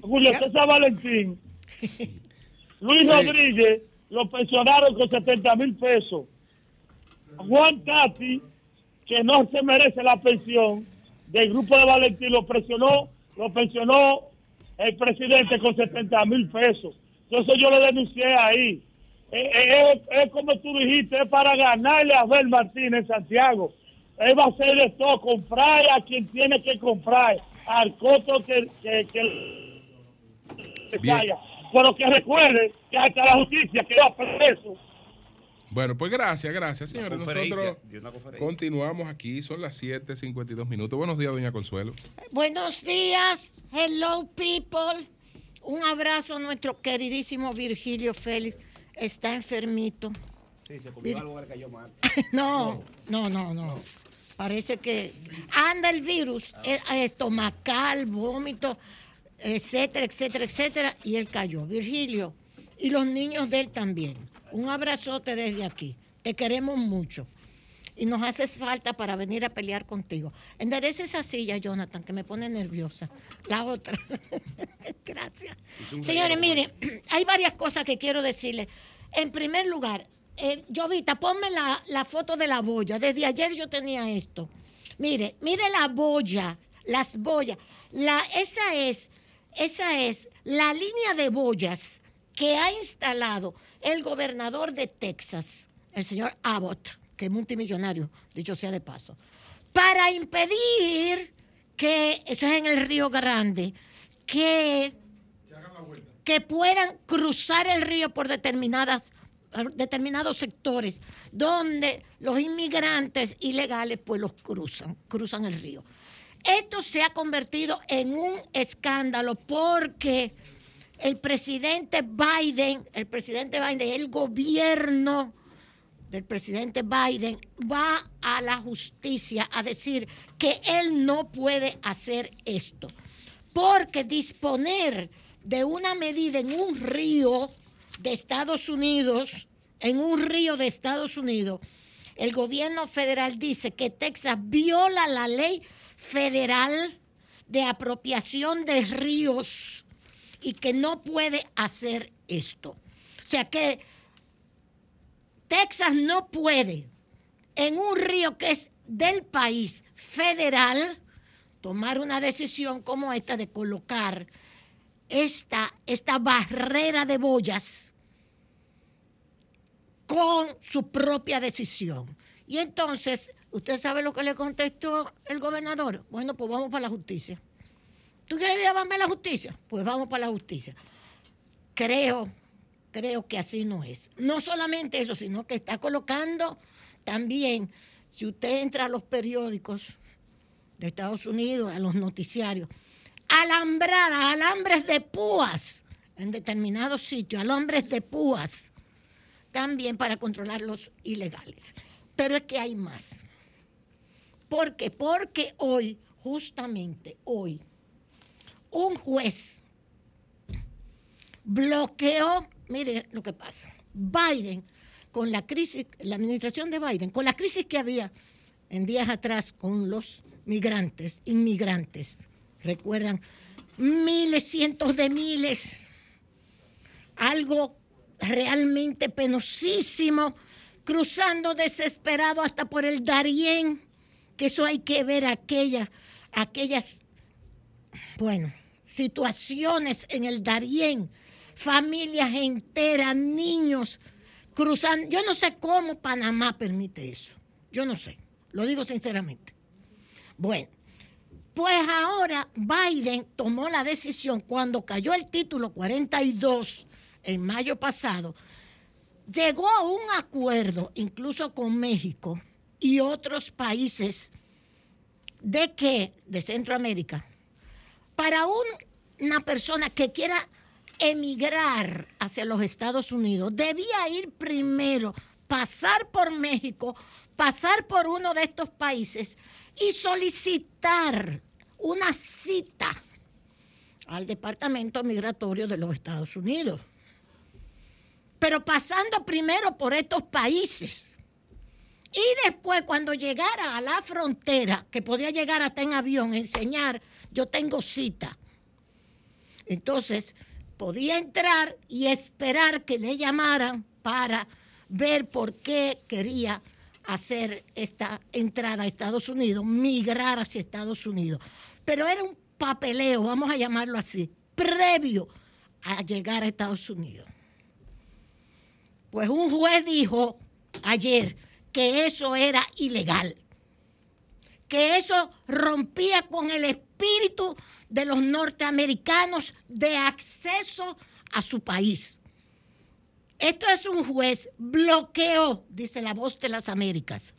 Julio César Valentín. Luis Rodríguez lo pensionaron con 70 mil pesos. Juan Tati, que no se merece la pensión del grupo de Valentín, lo presionó, lo pensionó el presidente con 70 mil pesos. Entonces yo lo denuncié ahí. Eh, eh, es, como tú dijiste, es para ganarle a Abel Martínez en Santiago. Él va a hacer esto, comprar a quien tiene que comprar, al costo que, que, que, Pero que recuerde que hasta la justicia quedó preso. Bueno, pues gracias, gracias, señores. Nosotros continuamos aquí, son las 7:52 minutos. Buenos días, doña Consuelo. Buenos días, hello people. Un abrazo a nuestro queridísimo Virgilio Félix. Está enfermito. Sí, se comió algo que cayó mal. no, no, no, no. Parece que anda el virus ah. eh, estomacal, vómito. etcétera, etcétera, etcétera, y él cayó. Virgilio, y los niños de él también. Un abrazote desde aquí. Te queremos mucho. Y nos hace falta para venir a pelear contigo. Enderece esa silla, Jonathan, que me pone nerviosa. La otra. Gracias. Señores, miren, hay varias cosas que quiero decirles. En primer lugar, eh, Jovita, ponme la, la foto de la boya. Desde ayer yo tenía esto. Mire, mire la boya, las boyas. La, esa es, esa es la línea de boyas que ha instalado el gobernador de Texas, el señor Abbott, que es multimillonario, dicho sea de paso, para impedir que, eso es en el Río Grande, que, que puedan cruzar el río por determinadas determinados sectores donde los inmigrantes ilegales pues los cruzan, cruzan el río. Esto se ha convertido en un escándalo porque el presidente Biden, el presidente Biden, el gobierno del presidente Biden va a la justicia a decir que él no puede hacer esto, porque disponer de una medida en un río de Estados Unidos, en un río de Estados Unidos, el gobierno federal dice que Texas viola la ley federal de apropiación de ríos y que no puede hacer esto. O sea que Texas no puede en un río que es del país federal tomar una decisión como esta de colocar esta, esta barrera de boyas con su propia decisión. Y entonces, ¿usted sabe lo que le contestó el gobernador? Bueno, pues vamos para la justicia. ¿Tú quieres llevarme a la justicia? Pues vamos para la justicia. Creo, creo que así no es. No solamente eso, sino que está colocando también, si usted entra a los periódicos de Estados Unidos, a los noticiarios, alambradas, alambres de púas en determinados sitios, alambres de púas, también para controlar los ilegales. Pero es que hay más. ¿Por qué? Porque hoy, justamente hoy, un juez bloqueó, mire lo que pasa, Biden, con la crisis, la administración de Biden, con la crisis que había en días atrás con los migrantes, inmigrantes, recuerdan, miles, cientos de miles, algo realmente penosísimo, cruzando desesperado hasta por el Darién, que eso hay que ver aquellas, aquellas, bueno, situaciones en el Darién, familias enteras, niños cruzando. Yo no sé cómo Panamá permite eso. Yo no sé, lo digo sinceramente. Bueno, pues ahora Biden tomó la decisión cuando cayó el título 42 en mayo pasado, llegó a un acuerdo incluso con México y otros países de que de Centroamérica para una persona que quiera emigrar hacia los Estados Unidos, debía ir primero, pasar por México, pasar por uno de estos países y solicitar una cita al Departamento Migratorio de los Estados Unidos. Pero pasando primero por estos países. Y después, cuando llegara a la frontera, que podía llegar hasta en avión, enseñar yo tengo cita. Entonces, podía entrar y esperar que le llamaran para ver por qué quería hacer esta entrada a Estados Unidos, migrar hacia Estados Unidos. Pero era un papeleo, vamos a llamarlo así, previo a llegar a Estados Unidos. Pues un juez dijo ayer que eso era ilegal, que eso rompía con el espíritu de los norteamericanos de acceso a su país. Esto es un juez, bloqueó, dice la voz de las Américas,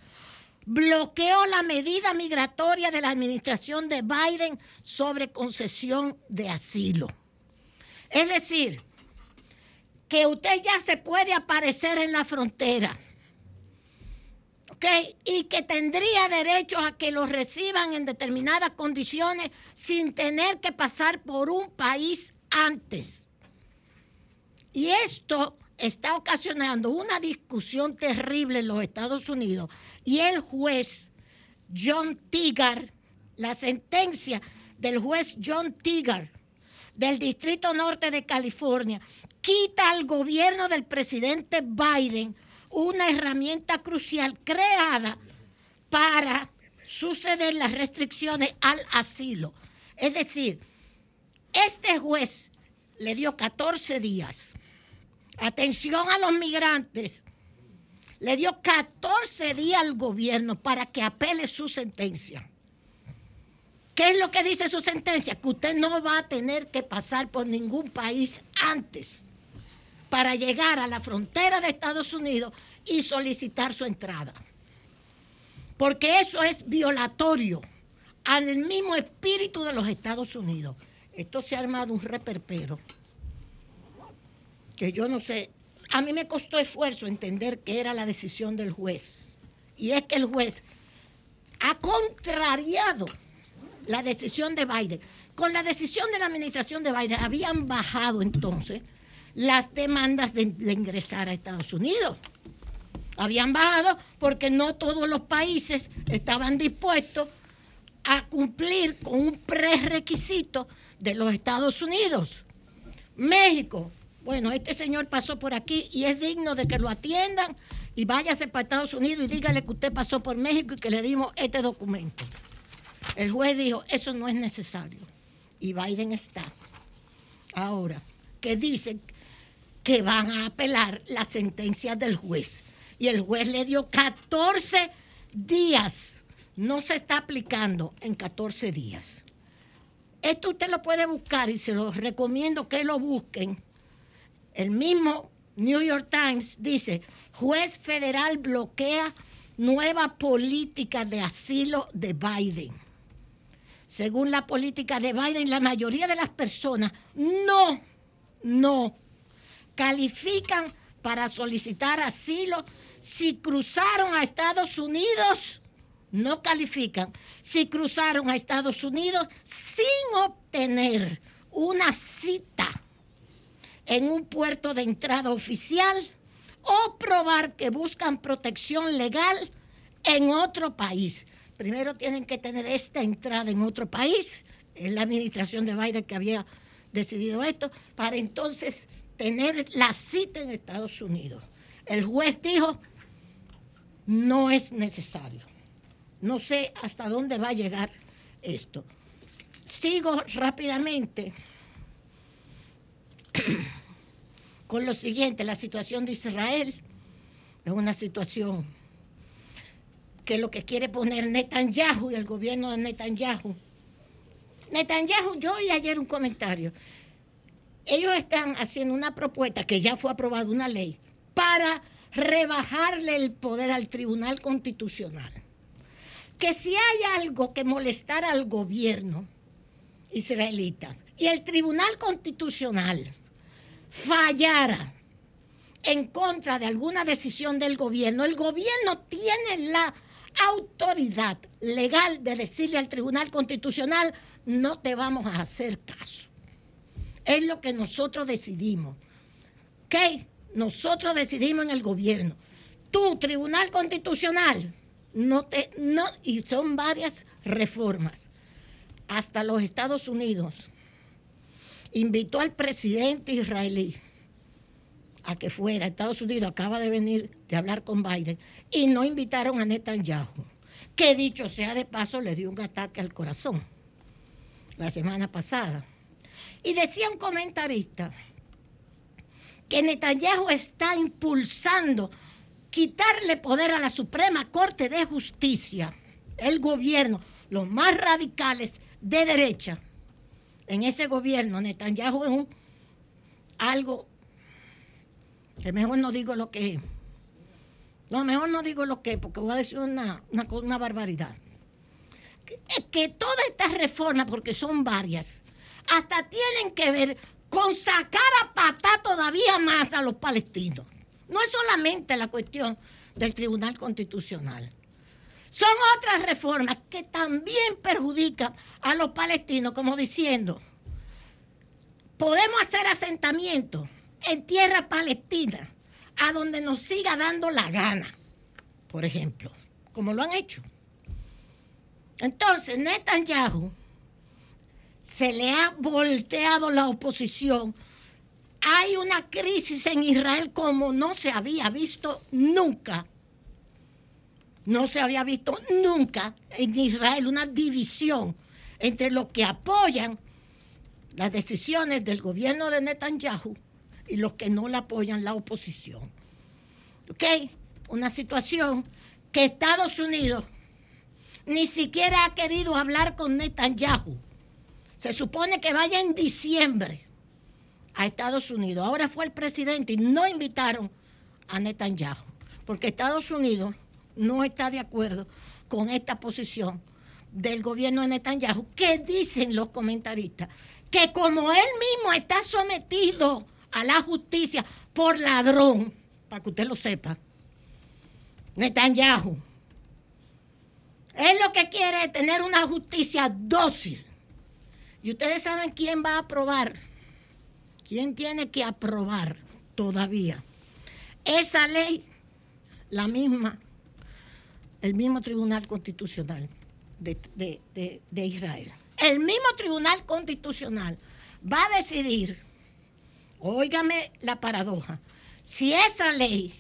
bloqueó la medida migratoria de la administración de Biden sobre concesión de asilo. Es decir, que usted ya se puede aparecer en la frontera Y que tendría derecho a que los reciban en determinadas condiciones sin tener que pasar por un país antes. Y esto está ocasionando una discusión terrible en los Estados Unidos. Y el juez John Tigar, la sentencia del juez John Tigar del Distrito Norte de California, quita al gobierno del presidente Biden una herramienta crucial creada para suceder las restricciones al asilo. Es decir, este juez le dio 14 días. Atención a los migrantes. Le dio 14 días al gobierno para que apele su sentencia. ¿Qué es lo que dice su sentencia? Que usted no va a tener que pasar por ningún país antes para llegar a la frontera de Estados Unidos y solicitar su entrada. Porque eso es violatorio al mismo espíritu de los Estados Unidos. Esto se ha armado un reperpero que yo no sé, a mí me costó esfuerzo entender que era la decisión del juez. Y es que el juez ha contrariado la decisión de Biden. Con la decisión de la administración de Biden habían bajado entonces las demandas de, ingresar a Estados Unidos. Habían bajado porque no todos los países estaban dispuestos a cumplir con un prerequisito de los Estados Unidos. México, bueno, este señor pasó por aquí y es digno de que lo atiendan y váyase para Estados Unidos y dígale que usted pasó por México y que le dimos este documento. El juez dijo, eso no es necesario. Y Biden está. Ahora, que dicen que van a apelar la sentencia del juez. Y el juez le dio 14 días. No se está aplicando en 14 días. Esto usted lo puede buscar y se lo recomiendo que lo busquen. El mismo New York Times dice, juez federal bloquea nueva política de asilo de Biden. Según la política de Biden, la mayoría de las personas no, no califican para solicitar asilo. Si cruzaron a Estados Unidos, no califican. Si cruzaron a Estados Unidos sin obtener una cita en un puerto de entrada oficial o probar que buscan protección legal en otro país. Primero tienen que tener esta entrada en otro país. Es la administración de Biden que había decidido esto, para entonces tener la cita en Estados Unidos. El juez dijo, no es necesario. No sé hasta dónde va a llegar esto. Sigo rápidamente con lo siguiente, la situación de Israel es una situación que lo que quiere poner Netanyahu y el gobierno de Netanyahu. Netanyahu, yo oí ayer un comentario ellos están haciendo una propuesta que ya fue aprobada, una ley, para rebajarle el poder al Tribunal Constitucional. Que si hay algo que molestar al gobierno israelita y el Tribunal Constitucional fallara en contra de alguna decisión del gobierno, el gobierno tiene la autoridad legal de decirle al Tribunal Constitucional, no te vamos a hacer caso. Es lo que nosotros decidimos. ¿Ok? Nosotros decidimos en el gobierno. Tu Tribunal Constitucional, no te, no, y son varias reformas. Hasta los Estados Unidos invitó al presidente israelí a que fuera. Estados Unidos acaba de venir de hablar con Biden y no invitaron a Netanyahu, que dicho sea de paso le dio un ataque al corazón la semana pasada. Y decía un comentarista que Netanyahu está impulsando quitarle poder a la Suprema Corte de Justicia, el gobierno, los más radicales de derecha. En ese gobierno, Netanyahu es un algo que mejor no digo lo que es. No, mejor no digo lo que es, porque voy a decir una, una, barbaridad. Que, que todas estas reformas, porque son varias, hasta tienen que ver con sacar a patá todavía más a los palestinos. No es solamente la cuestión del Tribunal Constitucional. Son otras reformas que también perjudican a los palestinos, como diciendo, podemos hacer asentamientos en tierra palestina a donde nos siga dando la gana, por ejemplo, como lo han hecho. Entonces, Netanyahu se le ha volteado la oposición. Hay una crisis en Israel como no se había visto nunca. No se había visto nunca en Israel una división entre los que apoyan las decisiones del gobierno de Netanyahu y los que no la apoyan, la oposición. ¿Ok? Una situación que Estados Unidos ni siquiera ha querido hablar con Netanyahu. Se supone que vaya en diciembre a Estados Unidos. Ahora fue el presidente y no invitaron a Netanyahu, porque Estados Unidos no está de acuerdo con esta posición del gobierno de Netanyahu, que dicen los comentaristas, que como él mismo está sometido a la justicia por ladrón, para que usted lo sepa, Netanyahu, él lo que quiere es tener una justicia dócil. Y ustedes saben quién va a aprobar, quién tiene que aprobar todavía esa ley, la misma el mismo Tribunal Constitucional de, Israel. El mismo Tribunal Constitucional va a decidir, óigame la paradoja, si esa ley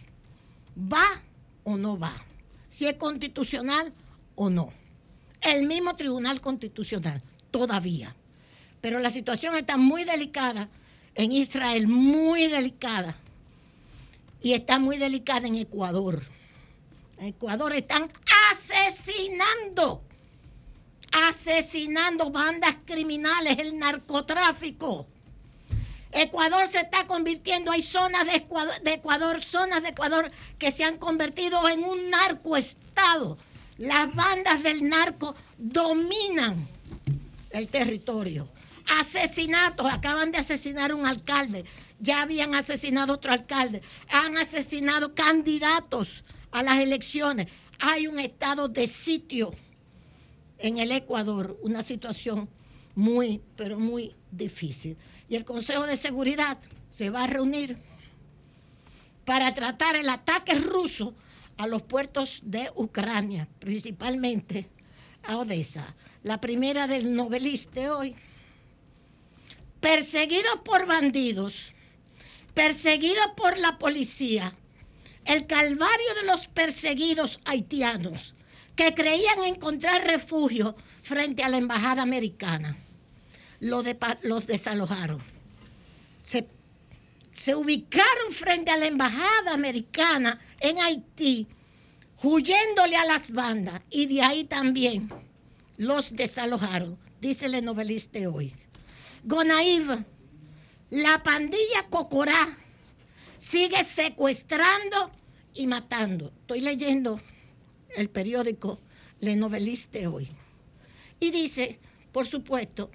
va o no va, si es constitucional o no. El mismo Tribunal Constitucional, todavía. Pero la situación está muy delicada en Israel, muy delicada. Y está muy delicada en Ecuador. Ecuador están asesinando, asesinando bandas criminales, el narcotráfico. Ecuador se está convirtiendo, hay zonas de Ecuador, zonas de Ecuador que se han convertido en un narcoestado. Las bandas del narco dominan el territorio. Asesinatos, acaban de asesinar un alcalde, ya habían asesinado otro alcalde, han asesinado candidatos a las elecciones. Hay un estado de sitio en el Ecuador, una situación muy, pero muy difícil. Y el Consejo de Seguridad se va a reunir para tratar el ataque ruso a los puertos de Ucrania, principalmente a Odessa. La primera del novelista hoy. Perseguido por bandidos, perseguido por la policía, el calvario de los perseguidos haitianos que creían encontrar refugio frente a la embajada americana. Los, desalojaron. Se, se ubicaron frente a la embajada americana en Haití, huyéndole a las bandas, y de ahí también los desalojaron, dice el novelista hoy. Gonaïve, la pandilla Cocorá, sigue secuestrando y matando. Estoy leyendo el periódico Le Noveliste hoy. Y dice, por supuesto,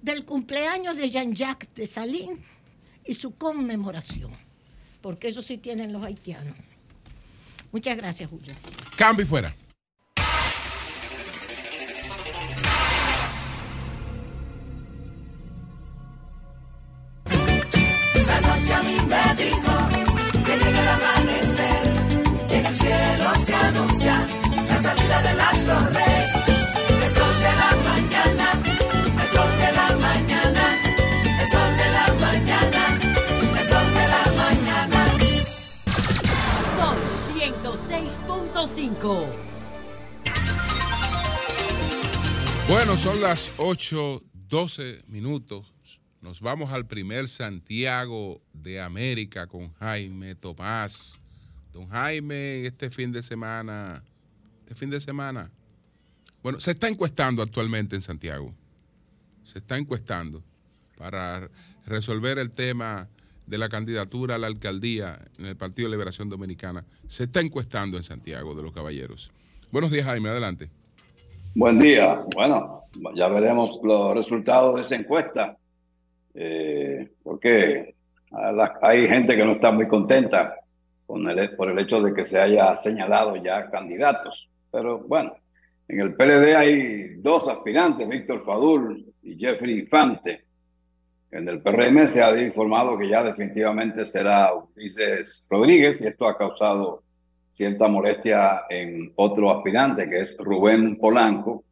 del cumpleaños de Jean-Jacques de Salín y su conmemoración, porque eso sí tienen los haitianos. Muchas gracias, Julio. Cambio y fuera. Bueno, son las 8:12 minutos. Nos vamos al primer Santiago de América con Jaime Tomás. Don Jaime, este fin de semana, este fin de semana, bueno, se está encuestando actualmente en Santiago. Se está encuestando para resolver el tema de la candidatura a la alcaldía en el Partido de Liberación Dominicana. Se está encuestando en Santiago de los Caballeros. Buenos días, Jaime, adelante. Buen día. Bueno, ya veremos los resultados de esa encuesta, eh, porque hay gente que no está muy contenta por el hecho de que se haya señalado ya candidatos. Pero bueno, en el PLD hay dos aspirantes, Víctor Fadul y Jeffrey Infante. En el PRM se ha informado que ya definitivamente será Ulises Rodríguez y esto ha causado cierta molestia en otro aspirante que es Rubén Polanco.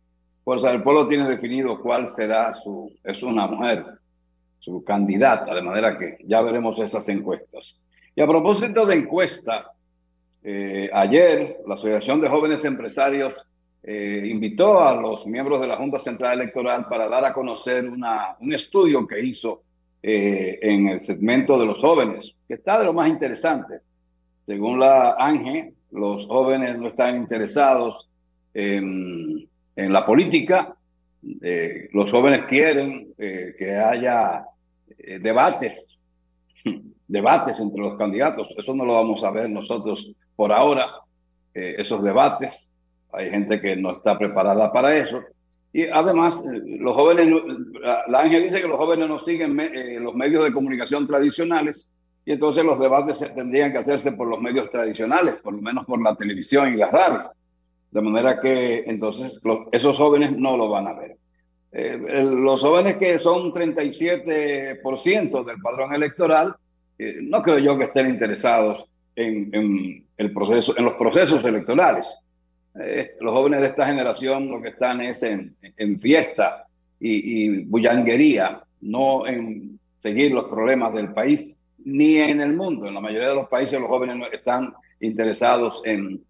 Fuerza del Pueblo tiene definido cuál será su, es una mujer, su candidata, de manera que ya veremos esas encuestas. Y a propósito de encuestas, eh, ayer la Asociación de Jóvenes Empresarios eh, invitó a los miembros de la Junta Central Electoral para dar a conocer una, un estudio que hizo eh, en el segmento de los jóvenes, que está de lo más interesante. Según la ANGE, los jóvenes no están interesados en, en la política, los jóvenes quieren que haya debates debates entre los candidatos. Eso no lo vamos a ver nosotros por ahora, eh, esos debates. Hay gente que no está preparada para eso. Y además, eh, los jóvenes, la Ángel dice que los jóvenes no siguen eh, los medios de comunicación tradicionales y entonces los debates tendrían que hacerse por los medios tradicionales, por lo menos por la televisión y la radio. De manera que entonces esos jóvenes no lo van a ver. los jóvenes que son 37% del padrón electoral, eh, no creo yo que estén interesados en, el proceso, en los procesos electorales. Eh, los jóvenes de esta generación lo que están es en, fiesta y, bullanguería, no en seguir los problemas del país ni en el mundo. En la mayoría de los países los jóvenes están interesados en,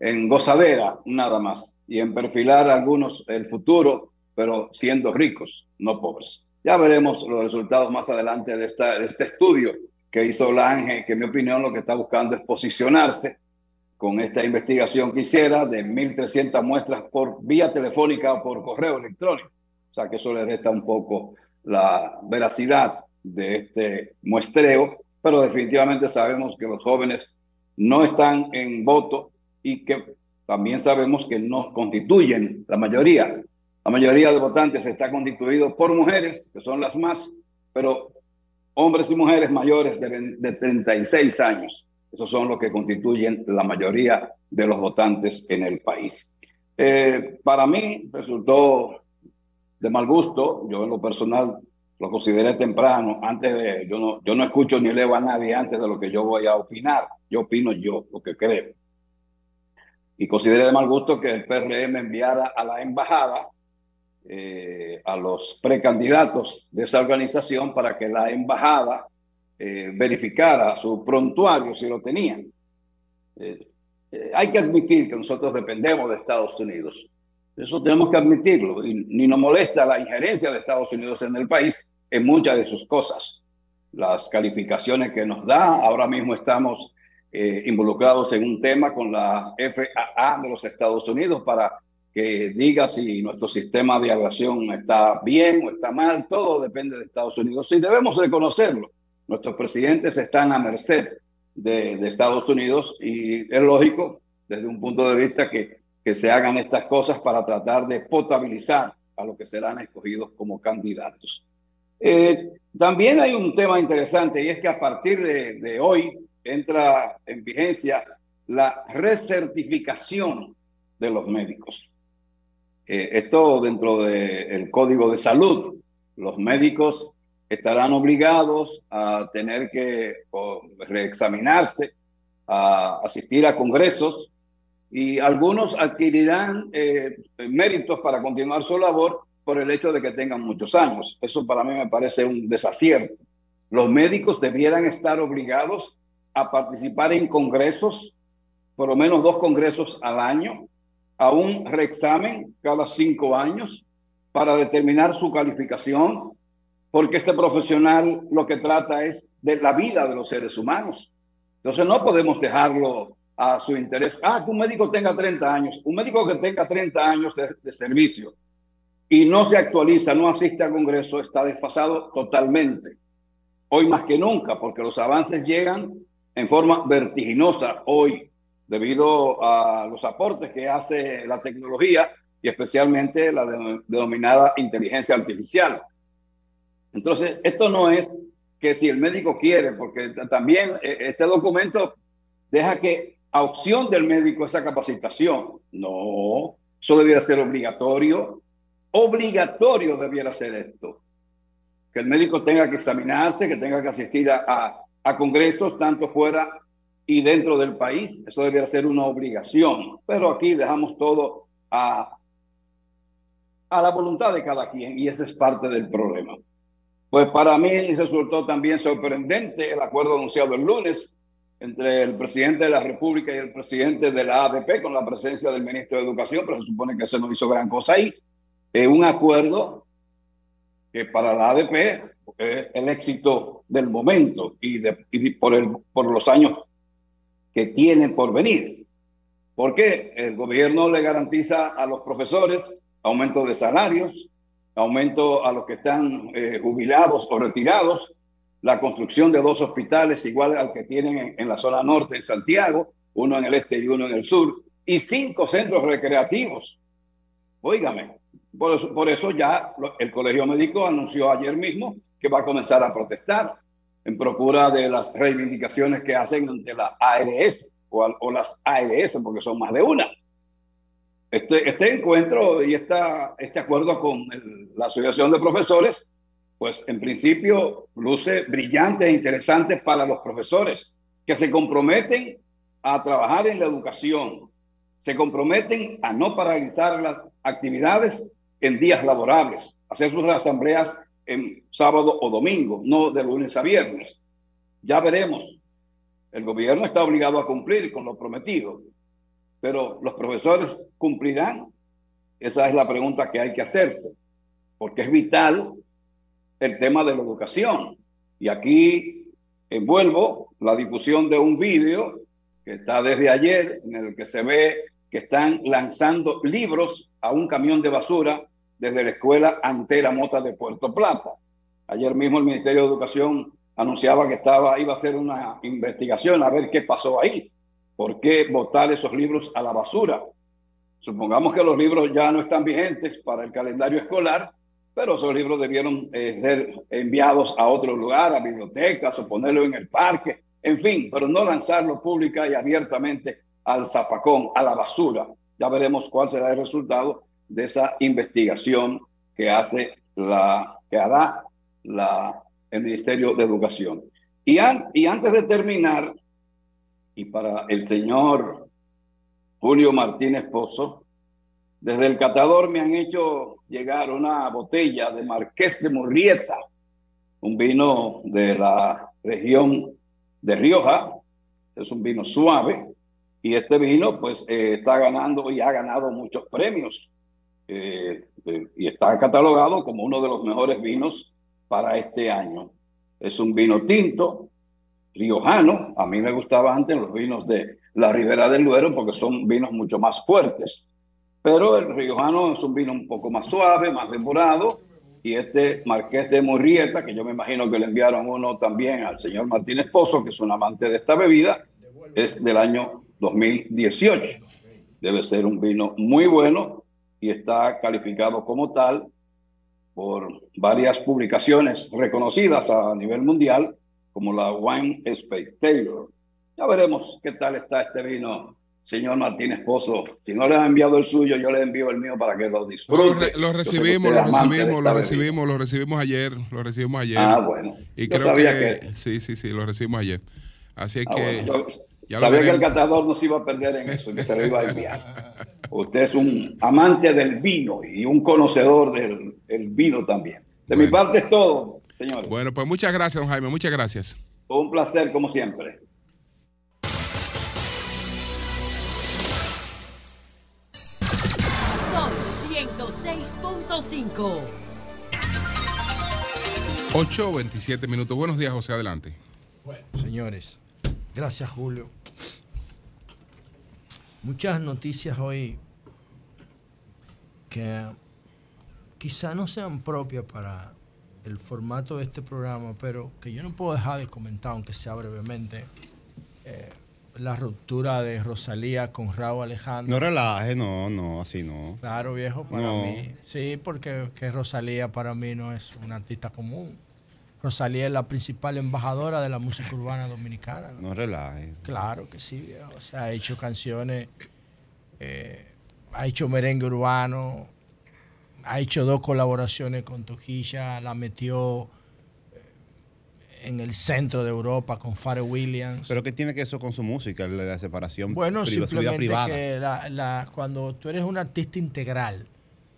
en gozadera nada más y en perfilar algunos el futuro, pero siendo ricos, no pobres. Ya veremos los resultados más adelante de, de este estudio que hizo Lange, que en mi opinión lo que está buscando es posicionarse con esta investigación que hiciera de 1.300 muestras por vía telefónica o por correo electrónico. O sea que eso le resta un poco la veracidad de este muestreo, pero definitivamente sabemos que los jóvenes no están en voto y que también sabemos que no constituyen la mayoría. La mayoría de votantes está constituido por mujeres, que son las más, pero hombres y mujeres mayores de, 36 años. Esos son los que constituyen la mayoría de los votantes en el país. Eh, para mí resultó de mal gusto, yo en lo personal lo consideré temprano, antes de, yo no, yo no escucho ni leo a nadie antes de lo que yo voy a opinar, yo opino yo lo que creo. Y consideré de mal gusto que el PRM enviara a la embajada eh, a los precandidatos de esa organización para que la embajada eh, verificara su prontuario si lo tenían. Eh, hay que admitir que nosotros dependemos de Estados Unidos. Eso tenemos que admitirlo. Y ni nos molesta la injerencia de Estados Unidos en el país en muchas de sus cosas. Las calificaciones que nos da, ahora mismo estamos involucrados en un tema con la FAA de los Estados Unidos para que diga si nuestro sistema de aviación está bien o está mal, todo depende de Estados Unidos y debemos reconocerlo. Nuestros presidentes están a merced de, Estados Unidos y es lógico desde un punto de vista que, que se hagan estas cosas para tratar de potabilizar a los que serán escogidos como candidatos. Eh, también hay un tema interesante y es que a partir de, de hoy entra en vigencia la recertificación de los médicos. Eh, esto dentro del Código de Salud. Los médicos estarán obligados a tener que reexaminarse, a asistir a congresos y algunos adquirirán eh, méritos para continuar su labor por el hecho de que tengan muchos años. Eso para mí me parece un desacierto. Los médicos debieran estar obligados a participar en congresos, por lo menos dos congresos al año, a un reexamen cada cinco años para determinar su calificación, porque este profesional lo que trata es de la vida de los seres humanos. Entonces no podemos dejarlo a su interés. Ah, que un médico tenga 30 años, un médico que tenga 30 años de, de servicio y no se actualiza, no asiste al Congreso, está desfasado totalmente. Hoy más que nunca, porque los avances llegan en forma vertiginosa hoy debido a los aportes que hace la tecnología y especialmente la denominada inteligencia artificial. Entonces, esto no es que si el médico quiere, porque también eh, este documento deja que a opción del médico esa capacitación. No, eso debiera ser obligatorio. Obligatorio debiera ser esto. Que el médico tenga que examinarse, que tenga que asistir a, a congresos, tanto fuera y dentro del país. Eso debería ser una obligación. Pero aquí dejamos todo a, a la voluntad de cada quien y ese es parte del problema. Pues para mí resultó también sorprendente el acuerdo anunciado el lunes entre el presidente de la República y el presidente de la ADP con la presencia del ministro de Educación, pero se supone que se no hizo gran cosa ahí. Es un acuerdo que para la ADP es el éxito del momento y, por los años que tienen por venir. Porque el gobierno le garantiza a los profesores aumento de salarios, aumento a los que están eh, jubilados o retirados, la construcción de dos hospitales igual al que tienen en, la zona norte en Santiago, uno en el este y uno en el sur, y cinco centros recreativos. Óigame, por eso, ya el Colegio Médico anunció ayer mismo que va a comenzar a protestar en procura de las reivindicaciones que hacen ante la ARS o, o las ARS, porque son más de una. Este, este encuentro y esta, este acuerdo con la Asociación de Profesores, pues en principio luce brillante e interesante para los profesores que se comprometen a trabajar en la educación, se comprometen a no paralizar las actividades en días laborables, hacer sus asambleas en sábado o domingo, no de lunes a viernes. Ya veremos. El gobierno está obligado a cumplir con lo prometido, pero los profesores cumplirán. Esa es la pregunta que hay que hacerse, porque es vital el tema de la educación. Y aquí envuelvo la difusión de un vídeo que está desde ayer, en el que se ve que están lanzando libros a un camión de basura desde la escuela Antera Mota de Puerto Plata. Ayer mismo el Ministerio de Educación anunciaba que estaba, iba a hacer una investigación a ver qué pasó ahí. ¿Por qué botar esos libros a la basura? Supongamos que los libros ya no están vigentes para el calendario escolar, pero esos libros debieron eh, ser enviados a otro lugar, a bibliotecas o ponerlo en el parque, en fin, pero no lanzarlo pública y abiertamente al zapacón, a la basura. Ya veremos cuál será el resultado de esa investigación que hace la que hará el Ministerio de Educación. Y antes de terminar, y para el señor Julio Martínez Pozo, desde el catador me han hecho llegar una botella de Marqués de Murrieta, un vino de la región de Rioja, es un vino suave, y este vino pues eh, está ganando y ha ganado muchos premios eh, eh, y está catalogado como uno de los mejores vinos para este año. Es un vino tinto, riojano. A mí me gustaban antes los vinos de la Ribera del Duero porque son vinos mucho más fuertes. Pero el riojano es un vino un poco más suave, más depurado. Y este Marqués de Morrieta, que yo me imagino que le enviaron uno también al señor Martínez Pozo, que es un amante de esta bebida, es del año 2018. Debe ser un vino muy bueno y está calificado como tal por varias publicaciones reconocidas a nivel mundial, como la Wine Spectator. Ya veremos qué tal está este vino, señor Martínez Pozo. Si no le ha enviado el suyo, yo le envío el mío para que lo disfrute. Lo, recibimos, lo recibimos, lo recibimos, lo recibimos ayer, lo recibimos ayer. Ah, bueno. Y creo que, sí, sí, sí, lo recibimos ayer. Así ah, que Sabía que el catador no se iba a perder en eso, que se lo iba a enviar. Usted es un amante del vino y un conocedor del, vino también. De mi parte es todo, señores. Bueno, pues muchas gracias, don Jaime, muchas gracias. Un placer, como siempre. Son 106.5. 8 27 minutos. Buenos días, José, adelante. Bueno, señores, gracias, Julio. Muchas noticias hoy que quizá no sean propias para el formato de este programa, pero que yo no puedo dejar de comentar, aunque sea brevemente, eh, la ruptura de Rosalía con Raúl Alejandro. No relaje, no, no, así no. Claro, viejo, para mí. Sí, porque que Rosalía para mí no es una artista común. Rosalía es la principal embajadora de la música urbana dominicana. No, relaje. Claro que sí, O sea, ha hecho canciones, eh, ha hecho merengue urbano, ha hecho dos colaboraciones con Toquilla, la metió eh, en el centro de Europa con Pharrell Williams. ¿Pero qué tiene que eso con su música, la, separación bueno, simplemente privada? que la- la- cuando tú eres un artista integral,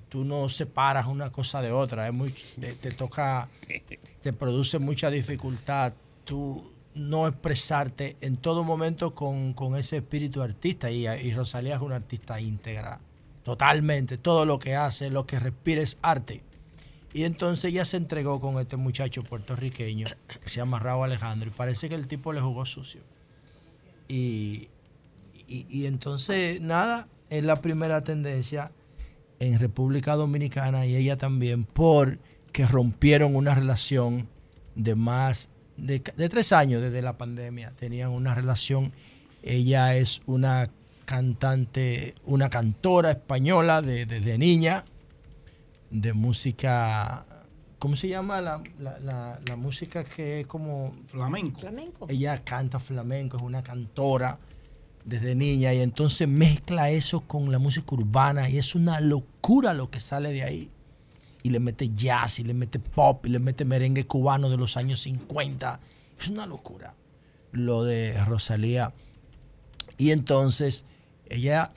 tú no separas una cosa de otra. Es muy, te, te toca, te produce mucha dificultad tú no expresarte en todo momento con, con ese espíritu artista. Y, y Rosalía es una artista íntegra, totalmente. Todo lo que hace, lo que respira es arte. Y entonces ella se entregó con este muchacho puertorriqueño que se llama Raúl Alejandro. Y parece que el tipo le jugó sucio. Y, y, y entonces, nada, es la primera tendencia en República Dominicana y ella también porque rompieron una relación de más de, de tres años desde la pandemia. Tenían una relación, ella es una cantante, una cantora española de- desde niña, de música, ¿cómo se llama? La, la- la- la música que es como... Flamenco. Ella canta flamenco, es una cantora desde niña y entonces mezcla eso con la música urbana y es una locura lo que sale de ahí. Y le mete jazz, y le mete pop, y le mete merengue cubano de los años 50. Es una locura lo de Rosalía. Y entonces ella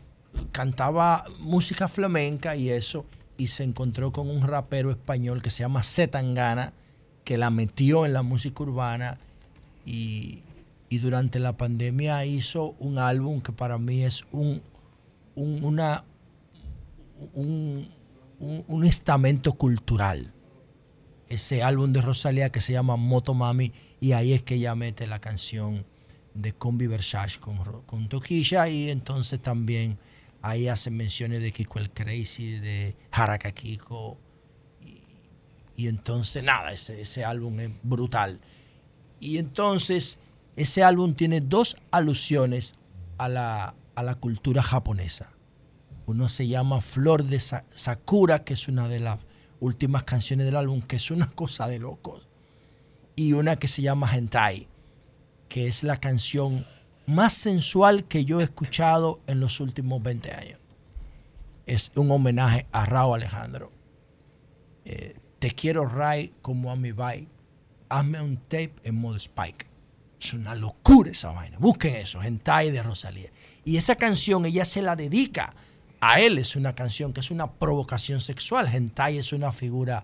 cantaba música flamenca y eso, y se encontró con un rapero español que se llama Zetangana, que la metió en la música urbana y, y durante la pandemia hizo un álbum que para mí es un, un- una, un, un- un estamento cultural. Ese álbum de Rosalía que se llama Moto Mami y ahí es que ella mete la canción de Combi Versace con, con Toquilla y entonces también ahí hace menciones de Kiko el Crazy, de Jaraka Kiko y, y entonces nada, ese, ese álbum es brutal. Y entonces ese álbum tiene dos alusiones a la, a la cultura japonesa. Uno se llama Flor de Sa- Sakura, que es una de las últimas canciones del álbum, que es una cosa de locos. Y una que se llama Hentai, que es la canción más sensual que yo he escuchado en los últimos 20 años. Es un homenaje a Raúl Alejandro. Eh, te quiero Ray como a mi bike. Hazme un tape en modo Spike. Es una locura esa vaina. Busquen eso, Hentai de Rosalía. Y esa canción ella se la dedica a él. Es una canción que es una provocación sexual. Hentai es una figura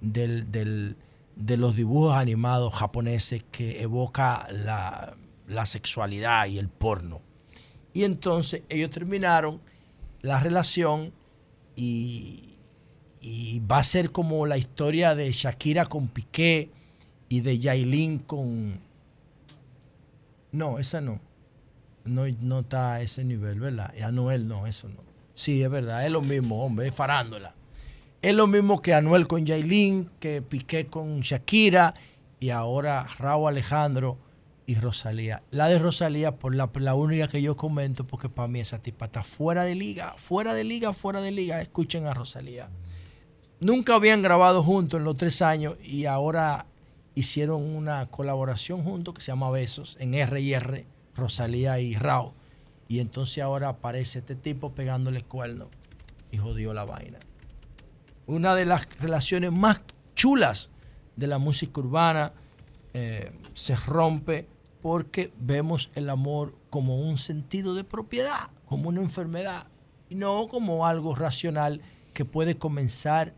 del, del- de los dibujos animados japoneses que evoca la, la sexualidad y el porno. Y entonces ellos terminaron la relación y, va a ser como la historia de Shakira con Piqué y de Yailin con... No, esa no. No, no está a ese nivel, ¿verdad? Y Anuel no, eso no. Sí, es verdad, es lo mismo, hombre, es farándola. Es lo mismo que Anuel con Yailin, que Piqué con Shakira y ahora Raúl Alejandro y Rosalía. La de Rosalía, por la, la única que yo comento, porque para mí esa tipa está fuera de liga, fuera de liga, fuera de liga. Escuchen a Rosalía. Nunca habían grabado juntos en los tres años y ahora hicieron una colaboración juntos que se llama Besos en R&R, Rosalía y Raúl. Y entonces ahora aparece este tipo pegándole cuerno y jodió la vaina. Una de las relaciones más chulas de la música urbana eh, se rompe porque vemos el amor como un sentido de propiedad, como una enfermedad, y no como algo racional que puede comenzar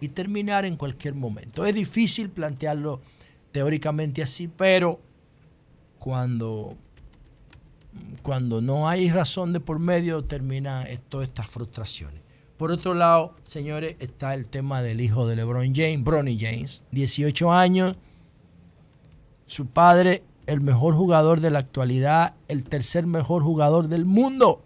y terminar en cualquier momento. Es difícil plantearlo teóricamente así, pero cuando, cuando no hay razón de por medio terminan eh, todas estas frustraciones. Por otro lado, señores, está el tema del hijo de LeBron James, Bronny James, 18 años, su padre, el mejor jugador de la actualidad, el tercer mejor jugador del mundo,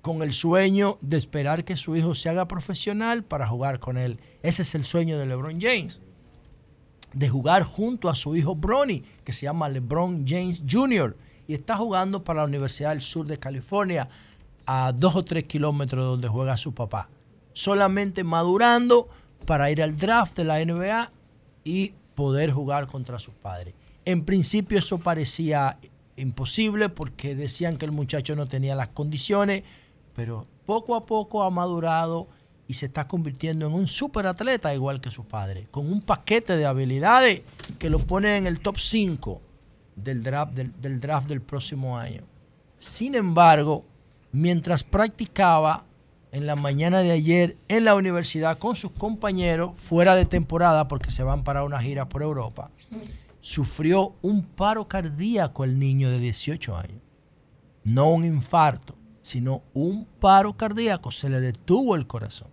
con el sueño de esperar que su hijo se haga profesional para jugar con él. Ese es el sueño de LeBron James, de jugar junto a su hijo Bronny, que se llama LeBron James Jr., y está jugando para la Universidad del Sur de California, a dos o tres kilómetros de donde juega su papá. Solamente madurando para ir al draft de la NBA y poder jugar contra sus padres. En principio eso parecía imposible porque decían que el muchacho no tenía las condiciones, pero poco a poco ha madurado y se está convirtiendo en un superatleta igual que su padre, con un paquete de habilidades que lo pone en el top 5 del draft del draft del próximo año. Sin embargo, mientras practicaba en la mañana de ayer en la universidad con sus compañeros, fuera de temporada porque se van para una gira por Europa, sufrió un paro cardíaco el niño de 18 años. No un infarto, sino un paro cardíaco. Se le detuvo el corazón.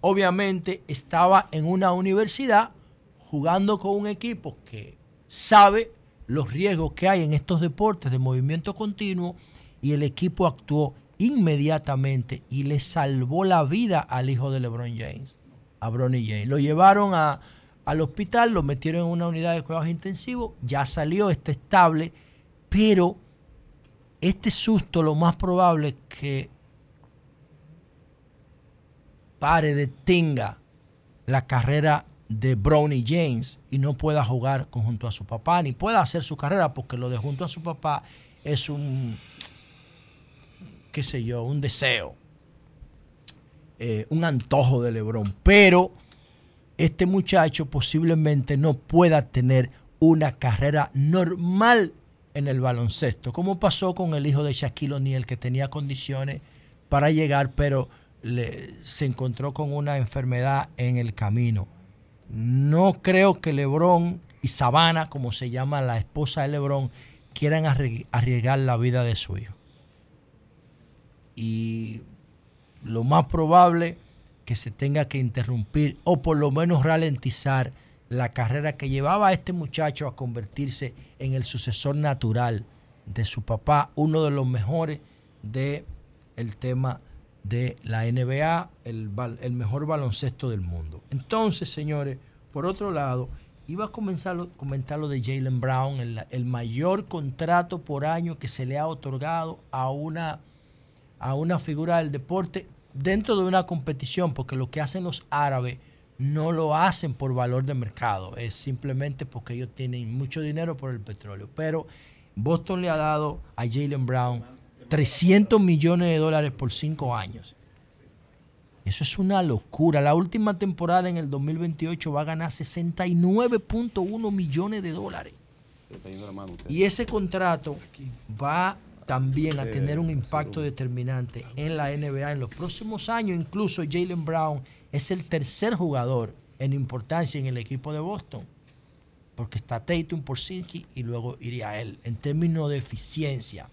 Obviamente estaba en una universidad jugando con un equipo que sabe los riesgos que hay en estos deportes de movimiento continuo y el equipo actuó inmediatamente y le salvó la vida al hijo de LeBron James, a Bronny James. Lo llevaron a, al hospital, lo metieron en una unidad de cuidados intensivos, ya salió, está estable, pero este susto lo más probable es que pare, detenga la carrera de Brownie James y no pueda jugar junto a su papá, ni pueda hacer su carrera, porque lo de junto a su papá es un, qué sé yo, un deseo, eh, un antojo de Lebron. Pero este muchacho posiblemente no pueda tener una carrera normal en el baloncesto, como pasó con el hijo de Shaquille O'Neal, que tenía condiciones para llegar, pero se encontró con una enfermedad en el camino. No creo que Lebron y Sabana, como se llama la esposa de Lebron, quieran arriesgar la vida de su hijo. Y lo más probable que se tenga que interrumpir o por lo menos ralentizar la carrera que llevaba a este muchacho a convertirse en el sucesor natural de su papá, uno de los mejores del el tema de la NBA, el, el, mejor baloncesto del mundo. Entonces, señores, por otro lado, iba a comenzar a comentar lo de Jalen Brown, el, el, mayor contrato por año que se le ha otorgado a una, a una figura del deporte dentro de una competición, porque lo que hacen los árabes no lo hacen por valor de mercado, es simplemente porque ellos tienen mucho dinero por el petróleo. Pero Boston le ha dado a Jalen Brown 300 millones de dólares por cinco años. Eso es una locura. La última temporada en el 2028 va a ganar 69.1 millones de dólares. Y ese contrato va también a tener un impacto determinante en la NBA en los próximos años. Incluso Jalen Brown es el tercer jugador en importancia en el equipo de Boston. Porque está Tatum, Porzinski y luego iría él. En términos de eficiencia.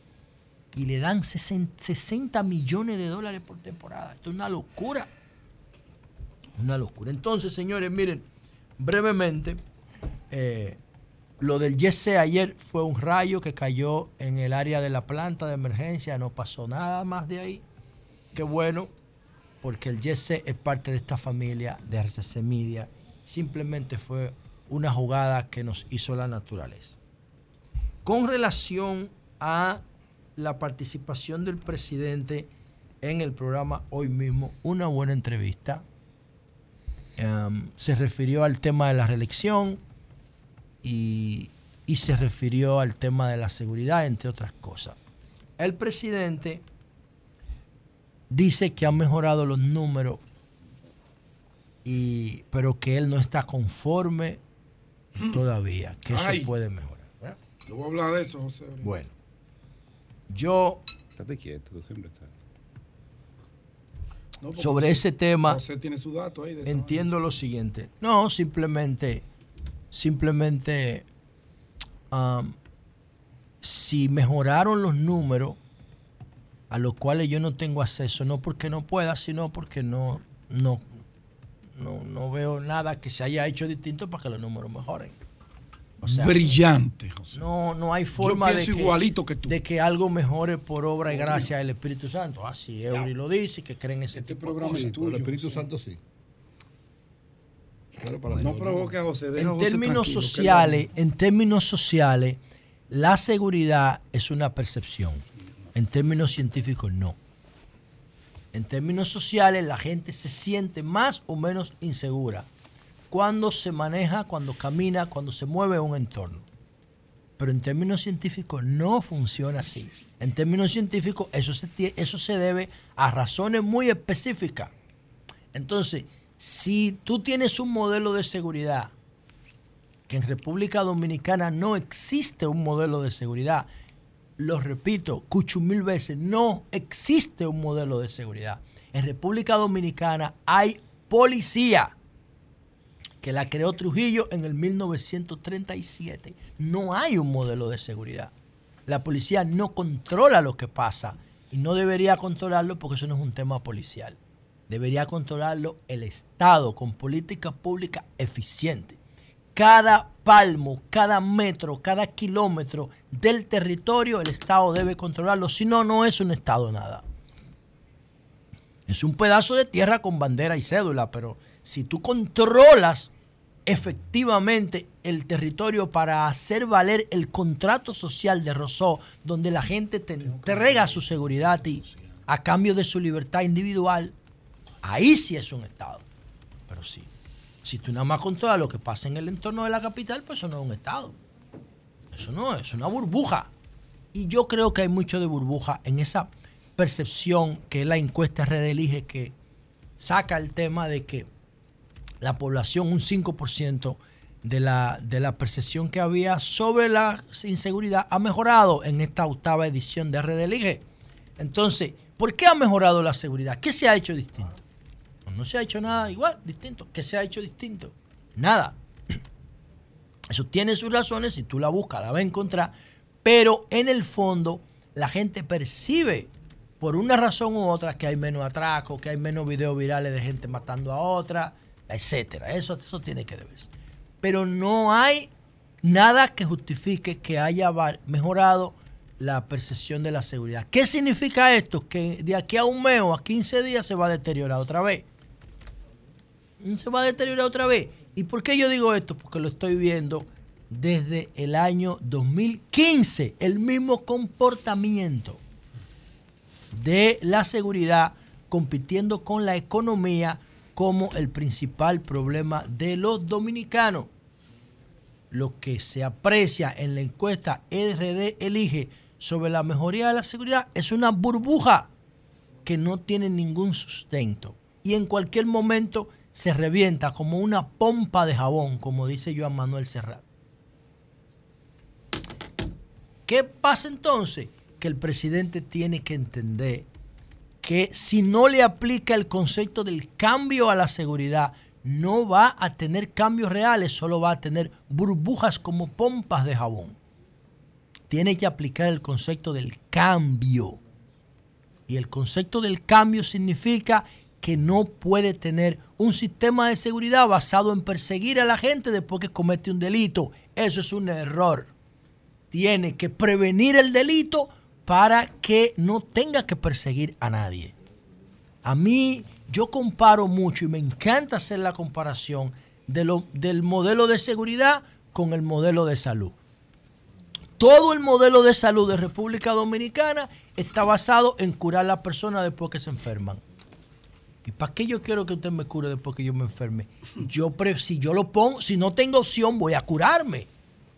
Y le dan 60 millones de dólares por temporada. Esto es una locura. Una locura. Entonces, señores, miren, brevemente, eh, lo del Jesse ayer fue un rayo que cayó en el área de la planta de emergencia. No pasó nada más de ahí. Qué bueno porque el Jesse es parte de esta familia de RCC Media. Simplemente fue una jugada que nos hizo la naturaleza. Con relación a la participación del presidente en el programa hoy mismo, una buena entrevista. Em, se refirió al tema de la reelección y, y se refirió al tema de la seguridad, entre otras cosas. El presidente dice que ha mejorado los números, y, pero que él no está conforme todavía, que eso puede mejorar. Yo voy a hablar de eso, José. Bueno, yo... Estate quieto, tú siempre estás. sobre ese tema, José tiene su dato ahí entiendo lo siguiente. No, simplemente, simplemente, um, si mejoraron los números, a los cuales yo no tengo acceso, no porque no pueda, sino porque no, no, no, veo nada que se haya hecho distinto para que los números mejoren. Brillante, José. No, no hay forma de, que, de que algo mejore por obra y gracia del Espíritu Santo. Así Eury lo dice, que creen ese este tipo programa de cosas. el Espíritu Santo sí. No provoque a José. en términos sociales, en términos sociales, la seguridad es una percepción en términos científicos, no. En términos sociales, la gente se siente más o menos insegura cuando se maneja, cuando camina, cuando se mueve un entorno. Pero en términos científicos no funciona así. En términos científicos eso se, eso se debe a razones muy específicas. Entonces, si tú tienes un modelo de seguridad, que en República Dominicana no existe un modelo de seguridad, lo repito, cucho mil veces, no existe un modelo de seguridad. En República Dominicana hay policía que la creó Trujillo en el 1937. No hay un modelo de seguridad. La policía no controla lo que pasa y no debería controlarlo porque eso no es un tema policial. Debería controlarlo el Estado con políticas públicas eficientes. Cada palmo, cada metro, cada kilómetro del territorio el Estado debe controlarlo. Si no, no es un Estado nada. Es un pedazo de tierra con bandera y cédula, pero si tú controlas efectivamente el territorio para hacer valer el contrato social de Rousseau, donde la gente te entrega su seguridad a ti a cambio de su libertad individual, ahí sí es un Estado. Pero sí, si tú nada más controlas lo que pasa en el entorno de la capital, pues eso no es un Estado. Eso no es, una burbuja. Y yo creo que hay mucho de burbuja en esa percepción que la encuesta Red Elige que saca el tema de que la población, un 5% de la, de la percepción que había sobre la inseguridad ha mejorado en esta octava edición de Red Entonces, ¿por qué ha mejorado la seguridad? ¿Qué se ha hecho distinto? No se ha hecho nada igual, distinto. ¿Qué se ha hecho distinto? Nada. Eso tiene sus razones, si tú la buscas la vas a encontrar, pero en el fondo la gente percibe por una razón u otra que hay menos atracos, que hay menos videos virales de gente matando a otra, etcétera. Eso, eso tiene que deberse. Pero no hay nada que justifique que haya mejorado la percepción de la seguridad. ¿Qué significa esto? Que de aquí a un mes o a 15 días se va a deteriorar otra vez. Se va a deteriorar otra vez. ¿Y por qué yo digo esto? Porque lo estoy viendo desde el año 2015, el mismo comportamiento de la seguridad compitiendo con la economía como el principal problema de los dominicanos. Lo que se aprecia en la encuesta RD Elige sobre la mejoría de la seguridad es una burbuja que no tiene ningún sustento y en cualquier momento se revienta como una pompa de jabón, como dice Joan Manuel Serrat. ¿Qué pasa entonces? Que el presidente tiene que entender que si no le aplica el concepto del cambio a la seguridad, no va a tener cambios reales, solo va a tener burbujas como pompas de jabón. Tiene que aplicar el concepto del cambio. Y el concepto del cambio significa que no puede tener un sistema de seguridad basado en perseguir a la gente después que comete un delito. Eso es un error. Tiene que prevenir el delito para que no tenga que perseguir a nadie. A mí, yo comparo mucho y me encanta hacer la comparación de lo, del modelo de seguridad con el modelo de salud. Todo el modelo de salud de República Dominicana está basado en curar a las personas después que se enferman. ¿Y para qué yo quiero que usted me cure después que yo me enferme? Yo, si yo lo pongo, si no tengo opción, voy a curarme.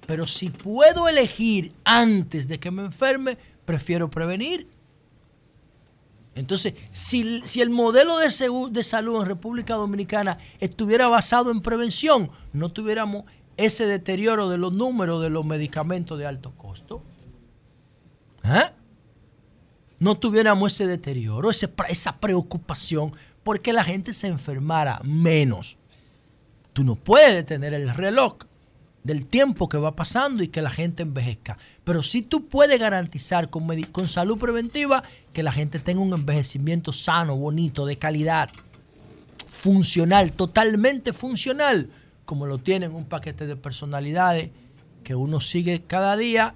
Pero si puedo elegir antes de que me enferme, prefiero prevenir. Entonces, si, el modelo de, de salud en República Dominicana estuviera basado en prevención, no tuviéramos ese deterioro de los números de los medicamentos de alto costo. ¿Eh? No tuviéramos ese deterioro, esa preocupación, porque la gente se enfermara menos. Tú no puedes tener el reloj del tiempo que va pasando y que la gente envejezca. Pero si tú puedes garantizar con, con salud preventiva que la gente tenga un envejecimiento sano, bonito, de calidad, funcional, totalmente funcional, como lo tienen un paquete de personalidades que uno sigue cada día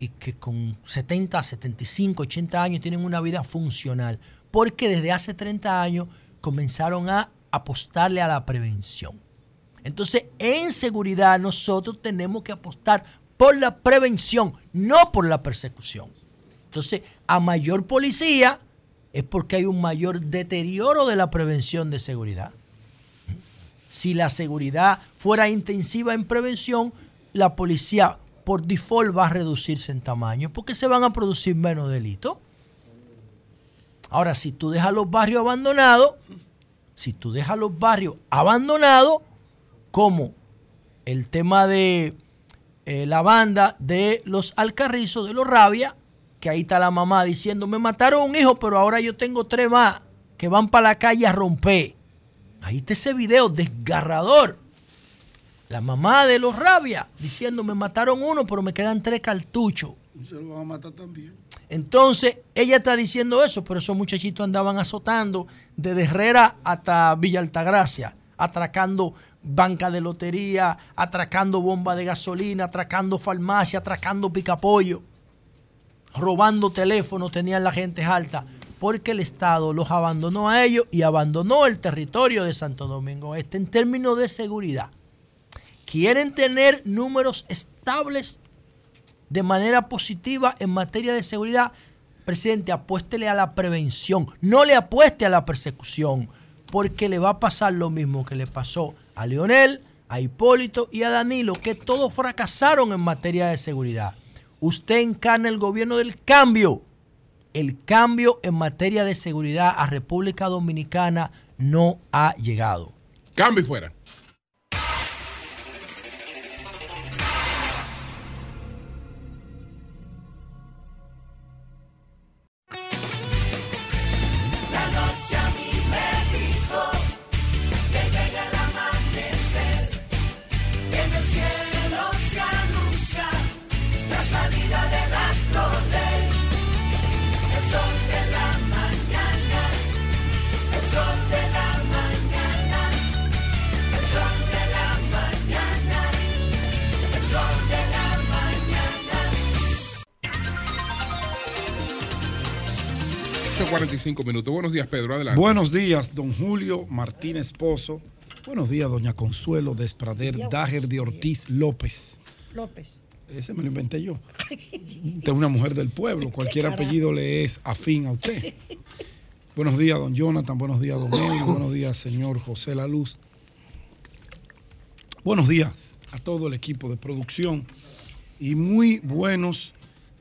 y que con 70, 75, 80 años tienen una vida funcional. Porque desde hace 30 años comenzaron a apostarle a la prevención. Entonces, en seguridad nosotros tenemos que apostar por la prevención, no por la persecución. Entonces, a mayor policía es porque hay un mayor deterioro de la prevención de seguridad. Si la seguridad fuera intensiva en prevención, la policía por default va a reducirse en tamaño porque se van a producir menos delitos. Ahora, si tú dejas los barrios abandonados, si tú dejas los barrios abandonados, como el tema de eh, la banda de los Alcarrizos, de los Rabia, que ahí está la mamá diciendo, me mataron un hijo, pero ahora yo tengo tres más que van para la calle a romper. Ahí está ese video desgarrador. La mamá de los Rabia diciendo, me mataron uno, pero me quedan tres cartuchos. Se van a matar también. Entonces, ella está diciendo eso, pero esos muchachitos andaban azotando desde Herrera hasta Villa Altagracia, atracando banca de lotería, atracando bomba de gasolina, atracando farmacia, atracando picapollo, robando teléfonos, tenían la gente alta, porque el Estado los abandonó a ellos y abandonó el territorio de Santo Domingo Este en términos de seguridad. Quieren tener números estables de manera positiva en materia de seguridad, presidente, apuéstele a la prevención, no le apueste a la persecución, porque le va a pasar lo mismo que le pasó a Leonel, a Hipólito y a Danilo, que todos fracasaron en materia de seguridad. Usted encarna el gobierno del cambio. El cambio en materia de seguridad a República Dominicana no ha llegado. Cambio y fuera. 45 minutos. Buenos días, Pedro. Adelante. Buenos días, don Julio Martínez Pozo. Buenos días, doña Consuelo Desprader Dager de Ortiz López. López. Ese me lo inventé yo. Usted es una mujer del pueblo. Cualquier apellido le es afín a usted. Buenos días, don Jonathan. Buenos días, don Eli. Buenos días, señor José La Luz. Buenos días a todo el equipo de producción y muy buenos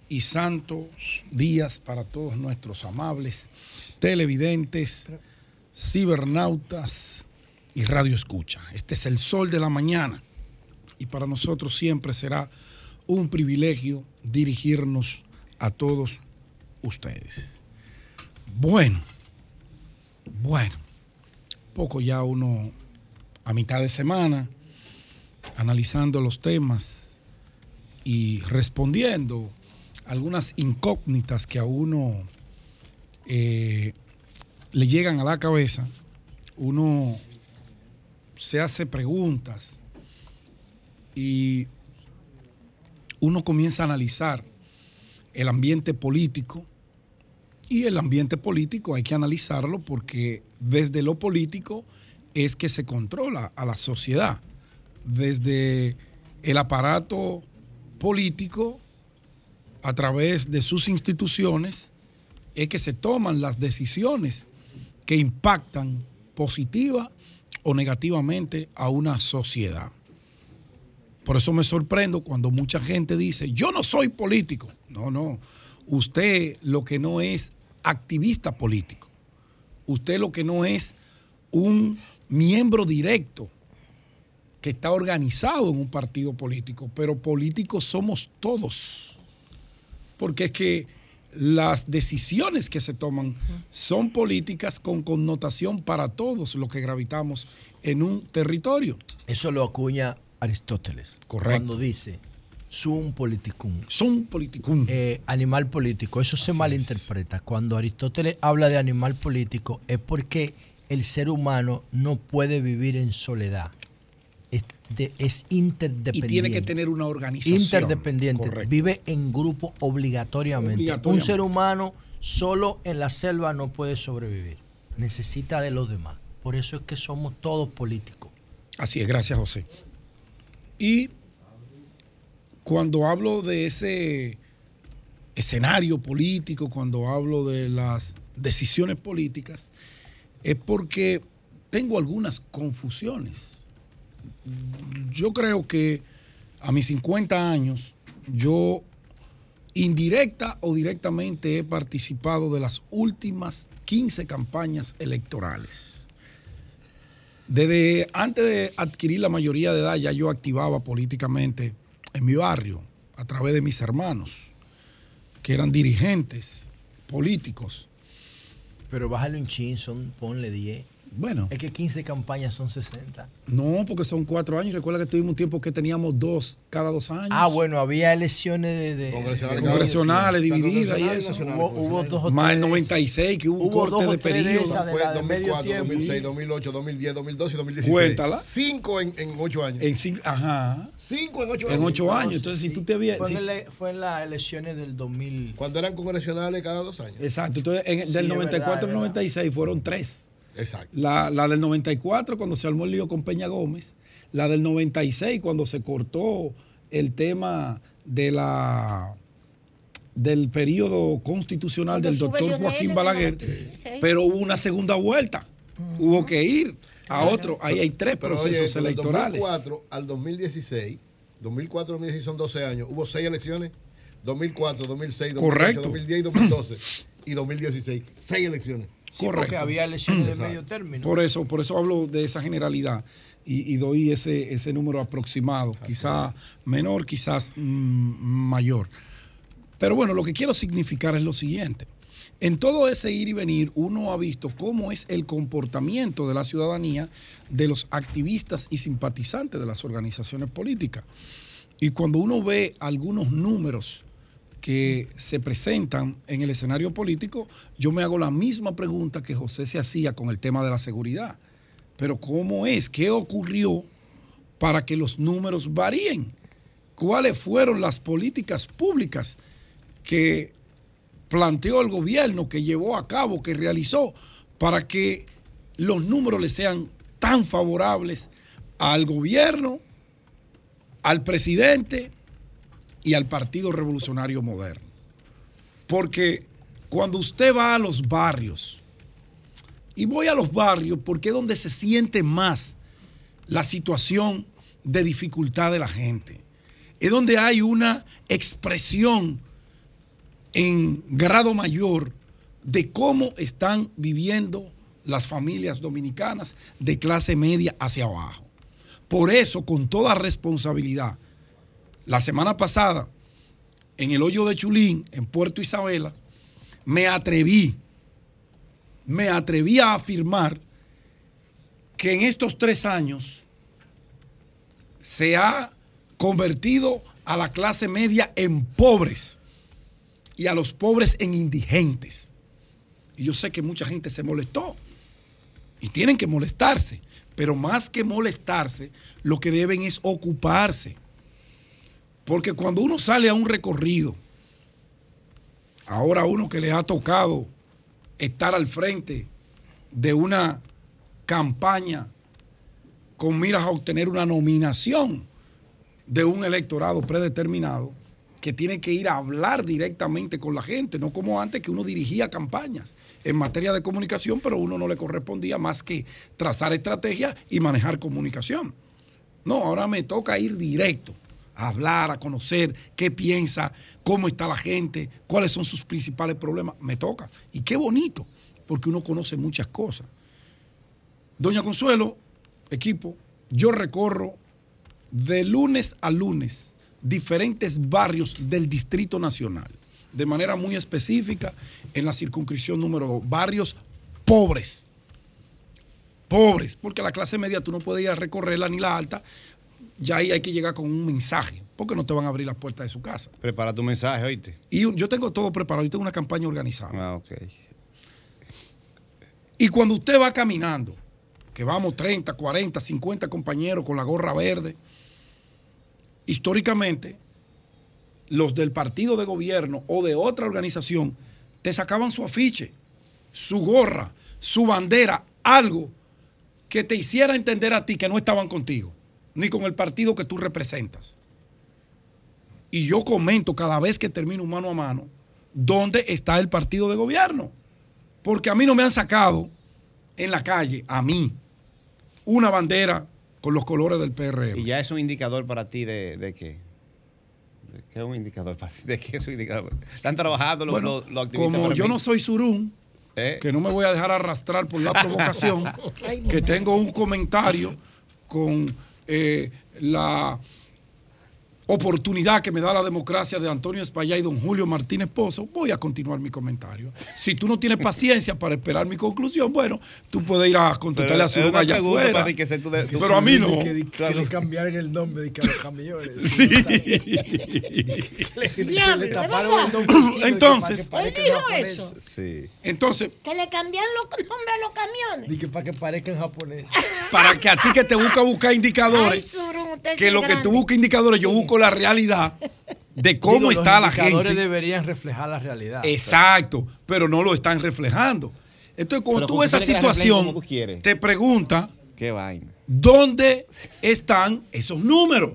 y santos días para todos nuestros amables televidentes, cibernautas y radio escucha. Este es el sol de la mañana y para nosotros siempre será un privilegio dirigirnos a todos ustedes. Bueno, bueno, poco ya uno a mitad de semana analizando los temas y respondiendo algunas incógnitas que a uno eh, le llegan a la cabeza, uno se hace preguntas y uno comienza a analizar el ambiente político y el ambiente político hay que analizarlo porque desde lo político es que se controla a la sociedad. Desde el aparato político, a través de sus instituciones, es que se toman las decisiones que impactan positiva o negativamente a una sociedad. Por eso me sorprendo cuando mucha gente dice, yo no soy político. No, no. Usted lo que no es activista político. Usted lo que no es un miembro directo que está organizado en un partido político, pero políticos somos todos. Porque es que las decisiones que se toman son políticas con connotación para todos los que gravitamos en un territorio. Eso lo acuña Aristóteles. Correcto. Cuando dice sum politicum. Sum politicum. Eh, animal político. Eso se malinterpreta. Cuando Aristóteles habla de animal político es porque el ser humano no puede vivir en soledad. Es, de- es Y interdependiente. tiene que tener una organización. Interdependiente. Correcto. Vive en grupo obligatoriamente. Obligatoriamente. Un ser humano solo en la selva no puede sobrevivir. Necesita de los demás. Por eso es que somos todos políticos. Así es, gracias José. Y cuando hablo de ese escenario político, cuando hablo de las decisiones políticas, es porque tengo algunas confusiones. Yo creo que a mis 50 años, yo indirecta o directamente he participado de las últimas 15 campañas electorales. Desde antes de adquirir la mayoría de edad, ya yo activaba políticamente en mi barrio, a través de mis hermanos, que eran dirigentes políticos. Pero bájale un chin, ponle 10. Bueno. Es que 15 campañas son 60. No, porque son cuatro años. Recuerda que tuvimos un tiempo que teníamos dos cada dos años. Ah, bueno, había elecciones de, de- Congresionales, de- congresionales divididas y eso. Hubo, hubo dos o Más el tres. 96, que hubo un Hubo dos corte de tres de periodo. Fue la de medio 2004, tiempo. 2006, 2008, 2010, 2012 y 2016. Cuéntala. Cinco en, en ocho años. En cinco, ajá. Cinco en ocho En años. ocho años. Entonces, si tú te vienes. Fue, en la- fue en las elecciones del 2000. Cuando eran congresionales cada dos años. Exacto. Entonces, en- Sí, del es 94 verdad, al es 96 fueron tres. Exacto. La, la del 94, cuando se armó el lío con Peña Gómez. La del 96, cuando se cortó el tema de la del periodo constitucional Cuando del doctor Joaquín el Balaguer, 96. pero hubo una segunda vuelta. Hubo que ir a otro. Ahí hay tres Pero procesos oye, del electorales. 2004 al 2016, 2004 2016 son 12 años. Hubo seis elecciones. 2004, 2006, 2008, Correcto. 2010 y 2012. y 2016. Seis elecciones. Sí, porque había elecciones de medio término. Por eso, por eso hablo de esa generalidad y, y doy ese, ese número aproximado, quizás menor, quizás mm, mayor. Pero bueno, lo que quiero significar es lo siguiente. En todo ese ir y venir, uno ha visto cómo es el comportamiento de la ciudadanía, de los activistas y simpatizantes de las organizaciones políticas. Y cuando uno ve algunos números que se presentan en el escenario político, yo me hago la misma pregunta que José se hacía con el tema de la seguridad. Pero ¿cómo es? ¿Qué ocurrió para que los números varíen? ¿Cuáles fueron las políticas públicas que planteó el gobierno, que llevó a cabo, que realizó, para que los números le sean tan favorables al gobierno, al presidente y al Partido Revolucionario Moderno. Porque cuando usted va a los barrios, y voy a los barrios porque es donde se siente más la situación de dificultad de la gente, es donde hay una expresión en grado mayor de cómo están viviendo las familias dominicanas de clase media hacia abajo. Por eso, con toda responsabilidad, la semana pasada, en el hoyo de Chulín, en Puerto Isabela, me atreví, me atreví a afirmar que en estos tres años se ha convertido a la clase media en pobres y a los pobres en indigentes. Y yo sé que mucha gente se molestó y tienen que molestarse, pero más que molestarse, lo que deben es ocuparse. Porque cuando uno sale a un recorrido, ahora uno que le ha tocado estar al frente de una campaña con miras a obtener una nominación de un electorado predeterminado, que tiene que ir a hablar directamente con la gente, no como antes que uno dirigía campañas en materia de comunicación, pero uno no le correspondía más que trazar estrategias y manejar comunicación. No, ahora me toca ir directo, a hablar, a conocer qué piensa, cómo está la gente, cuáles son sus principales problemas. Me toca. Y qué bonito, porque uno conoce muchas cosas. Doña Consuelo, equipo, yo recorro de lunes a lunes diferentes barrios del Distrito Nacional, de manera muy específica en la circunscripción número 2, barrios pobres. Pobres, porque la clase media tú no a recorrerla ni la alta, ya ahí hay que llegar con un mensaje, porque no te van a abrir las puertas de su casa. Prepara tu mensaje, oíste. Y yo tengo todo preparado, yo tengo una campaña organizada. Ah, ok. Y cuando usted va caminando, que vamos 30, 40, 50 compañeros con la gorra verde, históricamente, los del partido de gobierno o de otra organización te sacaban su afiche, su gorra, su bandera, algo que te hiciera entender a ti que no estaban contigo, ni con el partido que tú representas. Y yo comento cada vez que termino un mano a mano, ¿dónde está el partido de gobierno? Porque a mí no me han sacado en la calle, a mí, una bandera con los colores del PRM. ¿Y ya es un indicador para ti de, de qué? ¿De qué es un indicador para ti? ¿De qué es un indicador? ¿Están trabajando los, Bueno, los- los activistas como para yo mí? no soy surún, ¿Eh? que no me voy a dejar arrastrar por la provocación, que tengo un comentario con eh, la oportunidad que me da la democracia de Antonio Espaillá y don Julio Martínez Pozo, voy a continuar mi comentario. Si tú no tienes paciencia para esperar mi conclusión, bueno, tú puedes ir a contestarle a una allá pregunta afuera. para Pero a mí no. Que, que le cambiaron el nombre de que a los camiones. Sí. que, que que Entonces- que Él dijo eso. Sí. Entonces, Que le cambian los nombres a los camiones. Dije para que parezcan japoneses. para que a ti que te busca buscar Ay, indicadores, que lo que tú buscas indicadores, yo busco la realidad de cómo Digo, está la Los indicadores gente. deberían reflejar la realidad. Exacto, pero no lo están reflejando. Entonces, cuando Pero tú ¿cómo ves esa situación, te pregunta Qué vaina. dónde están esos números.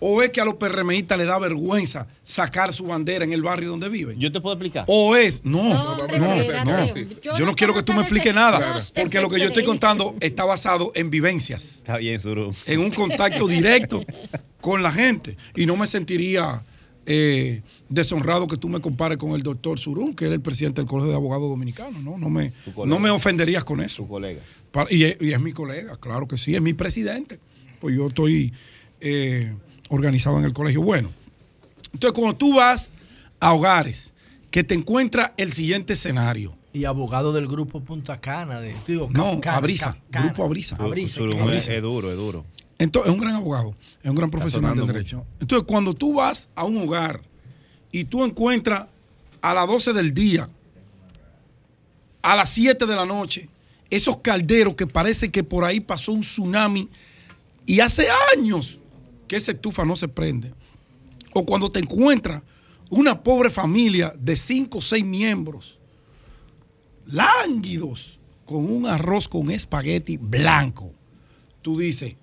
O es que a los PRMistas les da vergüenza sacar su bandera en el barrio donde viven. Yo te puedo explicar. O es, no, no, hombre, no. Yo Yo no quiero que tú me expliques nada, porque lo que yo estoy contando está basado en vivencias Está bien, Suru. en un contacto directo con la gente. Y no me sentiría eh, deshonrado que tú me compares con el doctor Surún, que es el presidente del Colegio de Abogados Dominicanos. No, no, me, no me ofenderías con eso. Tu colega. Y, es, y es mi colega, claro que sí, es mi presidente. Pues yo estoy eh, organizado en el colegio. Bueno, entonces cuando tú vas a hogares, que te encuentra el siguiente escenario. Y abogado del grupo Punta Cana. De, digo, No, Cana, Abrisa, Cana. Grupo Abrisa. Abrisa, Abrisa. es duro, es duro. Entonces, es un gran abogado, es un gran profesional del sonando derecho. Entonces, cuando tú vas a un hogar y tú encuentras a las 12 del día, a las 7 de la noche, esos calderos que parece que por ahí pasó un tsunami y hace años que esa estufa no se prende. O cuando te encuentras una pobre familia de 5 o 6 miembros, lánguidos, con un arroz con espagueti blanco. Tú dices,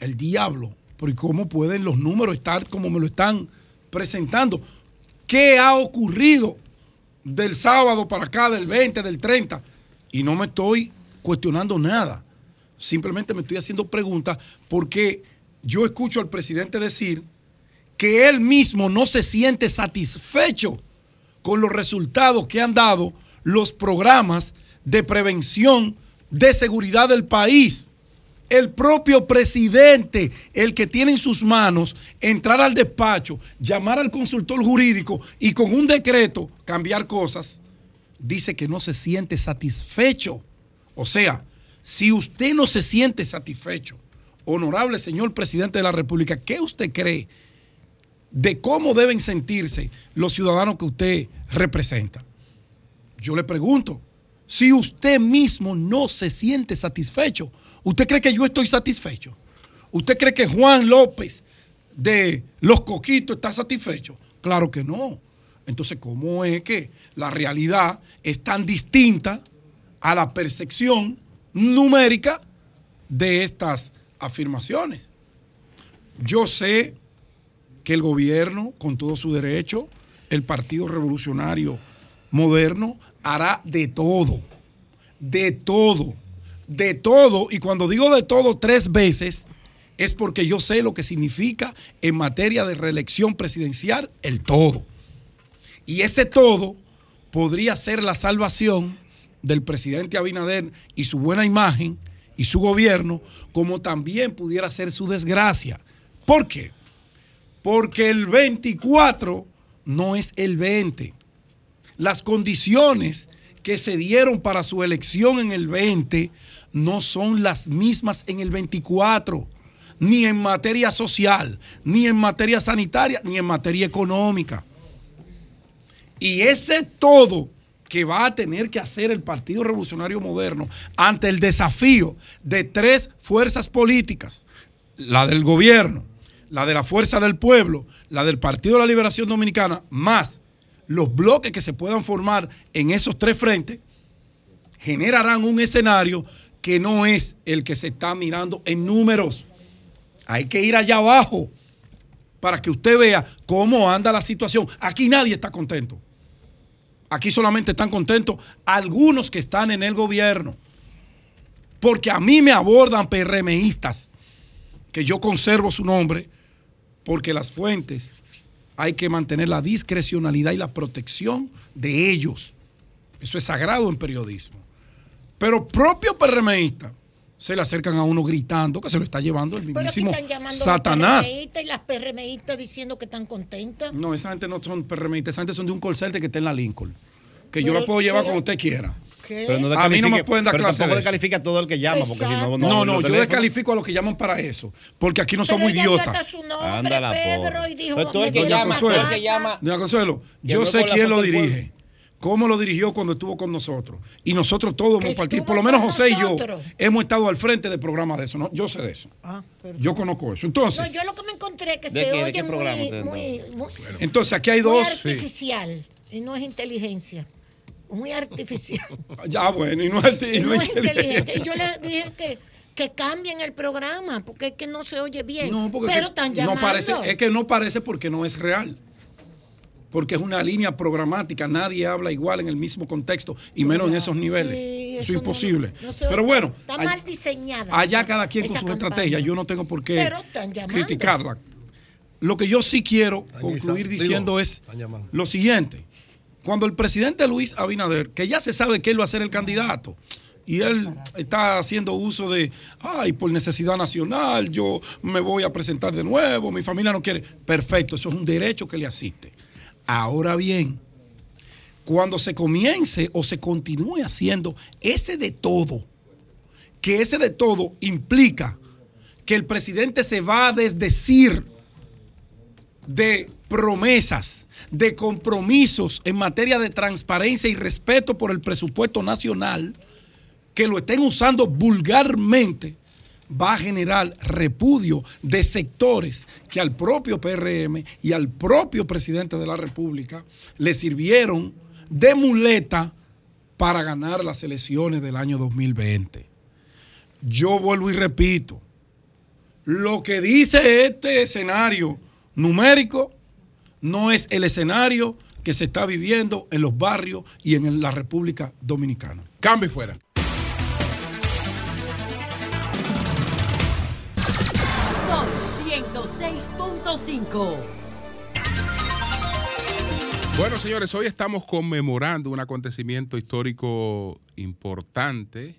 el diablo, pero ¿y cómo pueden los números estar como me lo están presentando? ¿Qué ha ocurrido del sábado para acá, del 20, del 30? Y no me estoy cuestionando nada. Simplemente me estoy haciendo preguntas porque yo escucho al presidente decir que él mismo no se siente satisfecho con los resultados que han dado los programas de prevención de seguridad del país. El propio presidente, el que tiene en sus manos entrar al despacho, llamar al consultor jurídico y con un decreto cambiar cosas, dice que no se siente satisfecho. O sea, si usted no se siente satisfecho, honorable señor presidente de la República, ¿qué usted cree de cómo deben sentirse los ciudadanos que usted representa? Yo le pregunto, si usted mismo no se siente satisfecho, ¿usted cree que yo estoy satisfecho? ¿Usted cree que Juan López de Los Coquitos está satisfecho? Claro que no. Entonces, ¿cómo es que la realidad es tan distinta a la percepción numérica de estas afirmaciones? Yo sé que el gobierno, con todo su derecho, el Partido Revolucionario Moderno, hará de todo, de todo, de todo. Y cuando digo de todo tres veces, es porque yo sé lo que significa en materia de reelección presidencial el todo. Y ese todo podría ser la salvación del presidente Abinader y su buena imagen y su gobierno, como también pudiera ser su desgracia. ¿Por qué? Porque el 24 no es el 20. Las condiciones que se dieron para su elección en el 20 no son las mismas en el 24, ni en materia social, ni en materia sanitaria, ni en materia económica. Y ese todo que va a tener que hacer el Partido Revolucionario Moderno ante el desafío de tres fuerzas políticas, la del gobierno, la de la Fuerza del Pueblo, la del Partido de la Liberación Dominicana, más los bloques que se puedan formar en esos tres frentes, generarán un escenario que no es el que se está mirando en números. Hay que ir allá abajo para que usted vea cómo anda la situación. Aquí nadie está contento. Aquí solamente están contentos algunos que están en el gobierno. Porque a mí me abordan PRMistas que yo conservo su nombre porque las fuentes hay que mantener la discrecionalidad y la protección de ellos. Eso es sagrado en periodismo. Pero propio PRMista se le acercan a uno gritando que se lo está llevando el Pero mismísimo están llamando Satanás. y las PRMistas diciendo que están contentas. No, esa gente no son PRMistas, esa gente son de un call center que está en la Lincoln. Que yo Pero- la puedo llevar pero- cuando usted quiera. ¿Qué? Pero no a mí no me pueden dar pero clase tampoco de eso. descalifica a todo el que llama, porque si no, No, yo descalifico a los que llaman para eso. Porque aquí no Pero somos idiotas. Anda la Pedro, porra. y dijo, Pues el que Doña llama, el Consuelo, que llama. Doña Consuelo, Que yo sé la quién lo dirige, cómo lo dirigió cuando estuvo con nosotros. Y nosotros todos hemos partido, por lo menos José y yo, hemos estado al frente de programas de eso. ¿no? Yo sé de eso. Ah. Yo conozco eso. No, Entonces, yo lo que me encontré que ¿De se qué- oye muy, muy, muy, entonces aquí hay muy dos. artificial y no es inteligencia. Muy artificial. Ya, bueno, y no es, y no no inteligencia. Y yo le dije que, que cambien el programa porque es que no se oye bien. No, porque Pero es que están no llamando. parece, es que no parece porque no es real. Porque es una línea programática, nadie habla igual en el mismo contexto y menos en esos niveles. Sí, eso eso es no- imposible. no se- Pero bueno, Está ay- mal diseñada. allá cada quien con sus campaña. estrategias, yo no tengo por qué criticarla. Lo que yo sí quiero concluir Digo, diciendo es lo siguiente. Cuando el presidente Luis Abinader, que ya se sabe que él va a ser el candidato, y él está haciendo uso de, ay, por necesidad nacional, yo me voy a presentar de nuevo, mi familia no quiere. Perfecto, eso es un derecho que le asiste. Ahora bien, cuando se comience o se continúe haciendo ese de todo, que ese de todo implica que el presidente se va a desdecir de promesas, de compromisos en materia de transparencia y respeto por el presupuesto nacional, que lo estén usando vulgarmente, va a generar repudio de sectores que al propio PRM y al propio presidente de la República le sirvieron de muleta para ganar las elecciones del año 2020. Yo vuelvo y repito, lo que dice este escenario numérico no es el escenario que se está viviendo en los barrios y en la República Dominicana. Cambio y fuera. Son 106.5. Bueno, señores, hoy estamos conmemorando un acontecimiento histórico importante,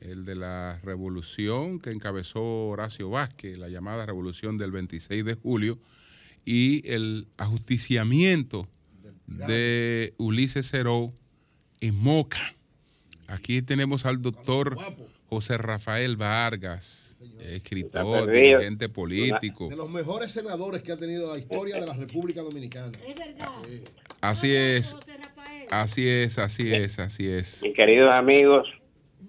el de la revolución que encabezó Horacio Vázquez, la llamada revolución del 26 de julio, y el ajusticiamiento de Ulises Ceró en Moca. Aquí tenemos al doctor José Rafael Vargas, escritor, dirigente político. De los mejores senadores que ha tenido la historia de la República Dominicana. Así es, así es, así es, así es. Mis queridos amigos,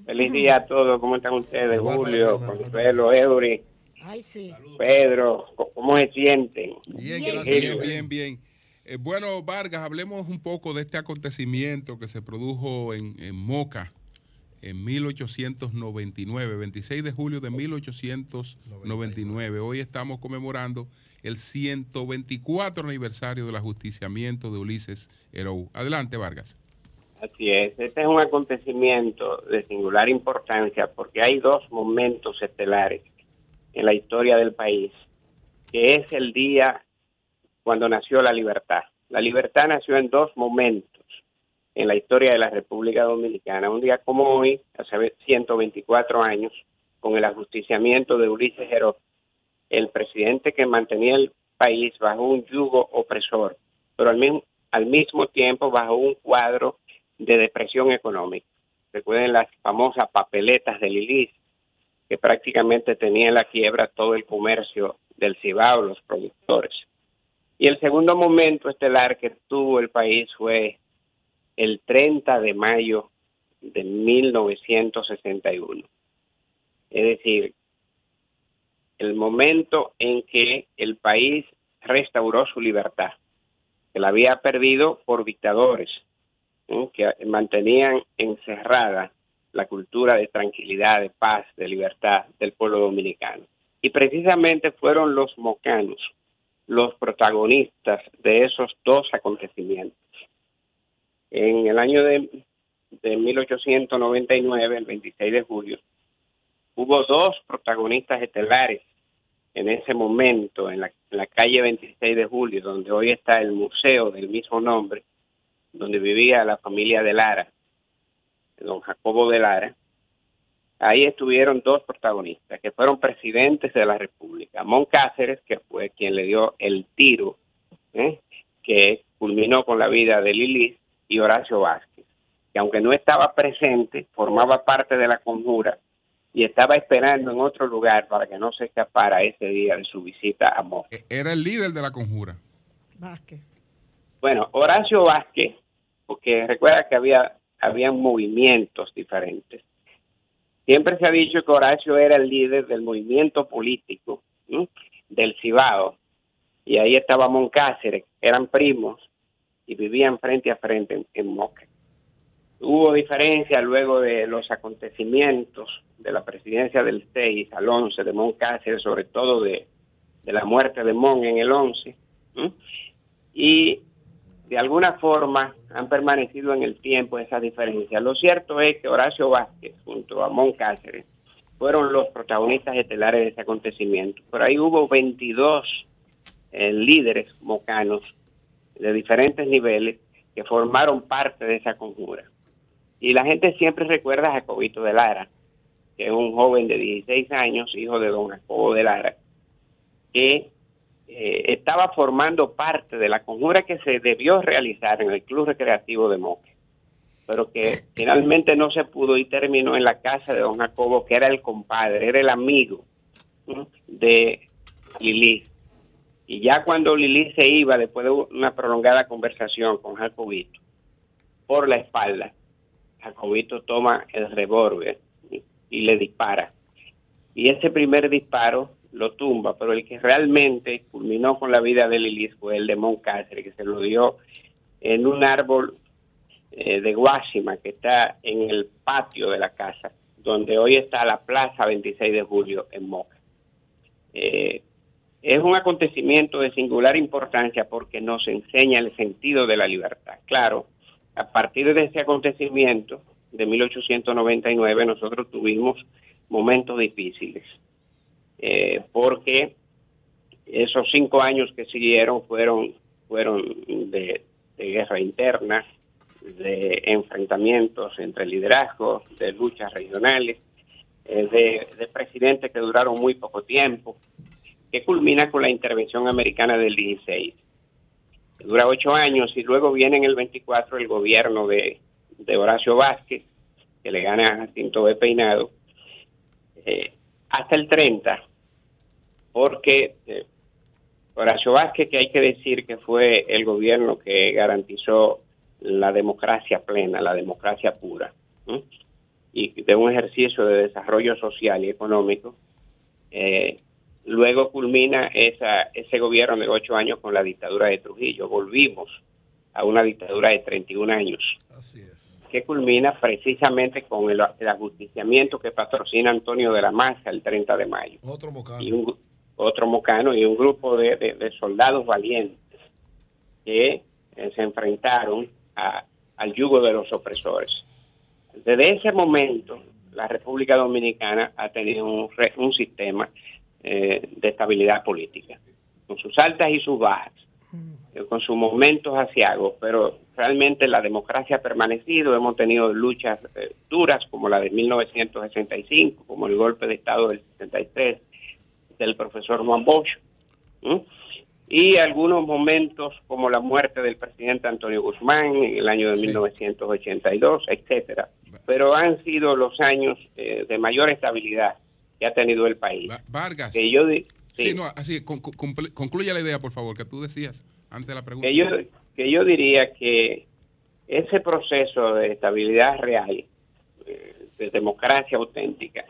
feliz día a todos. ¿Cómo están ustedes? Julio, Consuelo, Eury, Ay, sí. Pedro, ¿cómo se sienten? Bien, Virgilio. bien, bien, bien. Eh, bueno, Vargas, hablemos un poco de este acontecimiento que se produjo en, en Moca en 1899, 26 de julio de 1899. Hoy estamos conmemorando el 124 aniversario del ajusticiamiento de Ulises Herou. Adelante, Vargas. Así es, este es un acontecimiento de singular importancia porque hay dos momentos estelares en la historia del país, que es el día cuando nació la libertad. La libertad nació en dos momentos en la historia de la República Dominicana. Un día como hoy, hace 124 años, con el ajusticiamiento de Ulises Heró, el presidente que mantenía el país bajo un yugo opresor, pero al mismo, al mismo tiempo bajo un cuadro de depresión económica. Recuerden las famosas papeletas de Lilis, que prácticamente tenía en la quiebra todo el comercio del Cibao, los productores. Y el segundo momento estelar que tuvo el país fue el 30 de mayo de 1961. Es decir, el momento en que el país restauró su libertad, que la había perdido por dictadores, ¿eh? que mantenían encerrada la cultura de tranquilidad, de paz, de libertad del pueblo dominicano. Y precisamente fueron los mocanos los protagonistas de esos dos acontecimientos. En el año de, de 1899, el 26 de julio, hubo dos protagonistas estelares en ese momento en la, en la calle 26 de julio, donde hoy está el museo del mismo nombre, donde vivía la familia de Lara, don Jacobo de Lara, ahí estuvieron dos protagonistas que fueron presidentes de la República. Mon Cáceres, que fue quien le dio el tiro, ¿eh? que culminó con la vida de Lili, y Horacio Vázquez, que aunque no estaba presente, formaba parte de la conjura y estaba esperando en otro lugar para que no se escapara ese día de su visita a Moca. Era el líder de la conjura. Bueno, Horacio Vázquez, porque recuerda que había habían movimientos diferentes. Siempre se ha dicho que Horacio era el líder del movimiento político del Cibao, y ahí estaba Moncáceres, eran primos y vivían frente a frente en, en. Hubo diferencias luego de los acontecimientos de la presidencia del 6 al 11 de Moncáceres, sobre todo de, la muerte de Mon en el 11, ¿no? y de alguna forma han permanecido en el tiempo esas diferencias. Lo cierto es que Horacio Vázquez junto a Mon Cáceres fueron los protagonistas estelares de ese acontecimiento. Por ahí hubo 22 eh, líderes mocanos de diferentes niveles que formaron parte de esa conjura. Y la gente siempre recuerda a Jacobito de Lara, que es un joven de 16 años, hijo de don Jacobo de Lara, que eh, estaba formando parte de la conjura que se debió realizar en el Club Recreativo de Moque, pero que finalmente no se pudo y terminó en la casa de don Jacobo, que era el compadre, era el amigo de Lili. Y ya cuando Lili se iba, después de una prolongada conversación con Jacobito, por la espalda, Jacobito toma el revólver y le dispara. Y ese primer disparo lo tumba, pero el que realmente culminó con la vida de Lilis fue el de Moncáceres, que se lo dio en un árbol eh, de Guásima que está en el patio de la casa, donde hoy está la Plaza 26 de Julio en Moca. Eh, es un acontecimiento de singular importancia porque nos enseña el sentido de la libertad. Claro, a partir de ese acontecimiento de 1899 nosotros tuvimos momentos difíciles eh, porque esos cinco años que siguieron fueron fueron de, guerra interna, de enfrentamientos entre liderazgos, de luchas regionales, eh, de, de presidentes que duraron muy poco tiempo, que culmina con la intervención americana del 16. que Dura ocho años y luego viene en el 24 el gobierno de, de Horacio Vázquez, que le gana a Jacinto B. Peinado, eh, hasta el 30, porque eh, Horacio que hay que decir que fue el gobierno que garantizó la democracia plena, la democracia pura, y de un ejercicio de desarrollo social y económico, eh, luego culmina esa, ese gobierno de ocho años con la dictadura de Trujillo. Volvimos a una dictadura de 31 años. Que culmina precisamente con el, el ajusticiamiento que patrocina Antonio de la Maza el 30 de mayo. Otro mocano. Y un, otro mocano y un grupo de, de- de soldados valientes que eh, se enfrentaron a- al yugo de los opresores. Desde ese momento, la República Dominicana ha tenido un, un sistema eh, de estabilidad política, con sus altas y sus bajas, con sus momentos asiagos, pero realmente la democracia ha permanecido, hemos tenido luchas eh, duras como la de 1965, como el golpe de Estado del 63 del profesor Juan Bosch, y algunos momentos como la muerte del presidente Antonio Guzmán en el año de 1982, etcétera. Pero han sido los años eh, de mayor estabilidad que ha tenido el país. Vargas. Que yo Sí, sí. no, así, con- con- comple- concluye la idea, por favor, que tú decías antes de la pregunta. que yo, que yo diría que ese proceso de estabilidad real, eh, de democracia auténtica,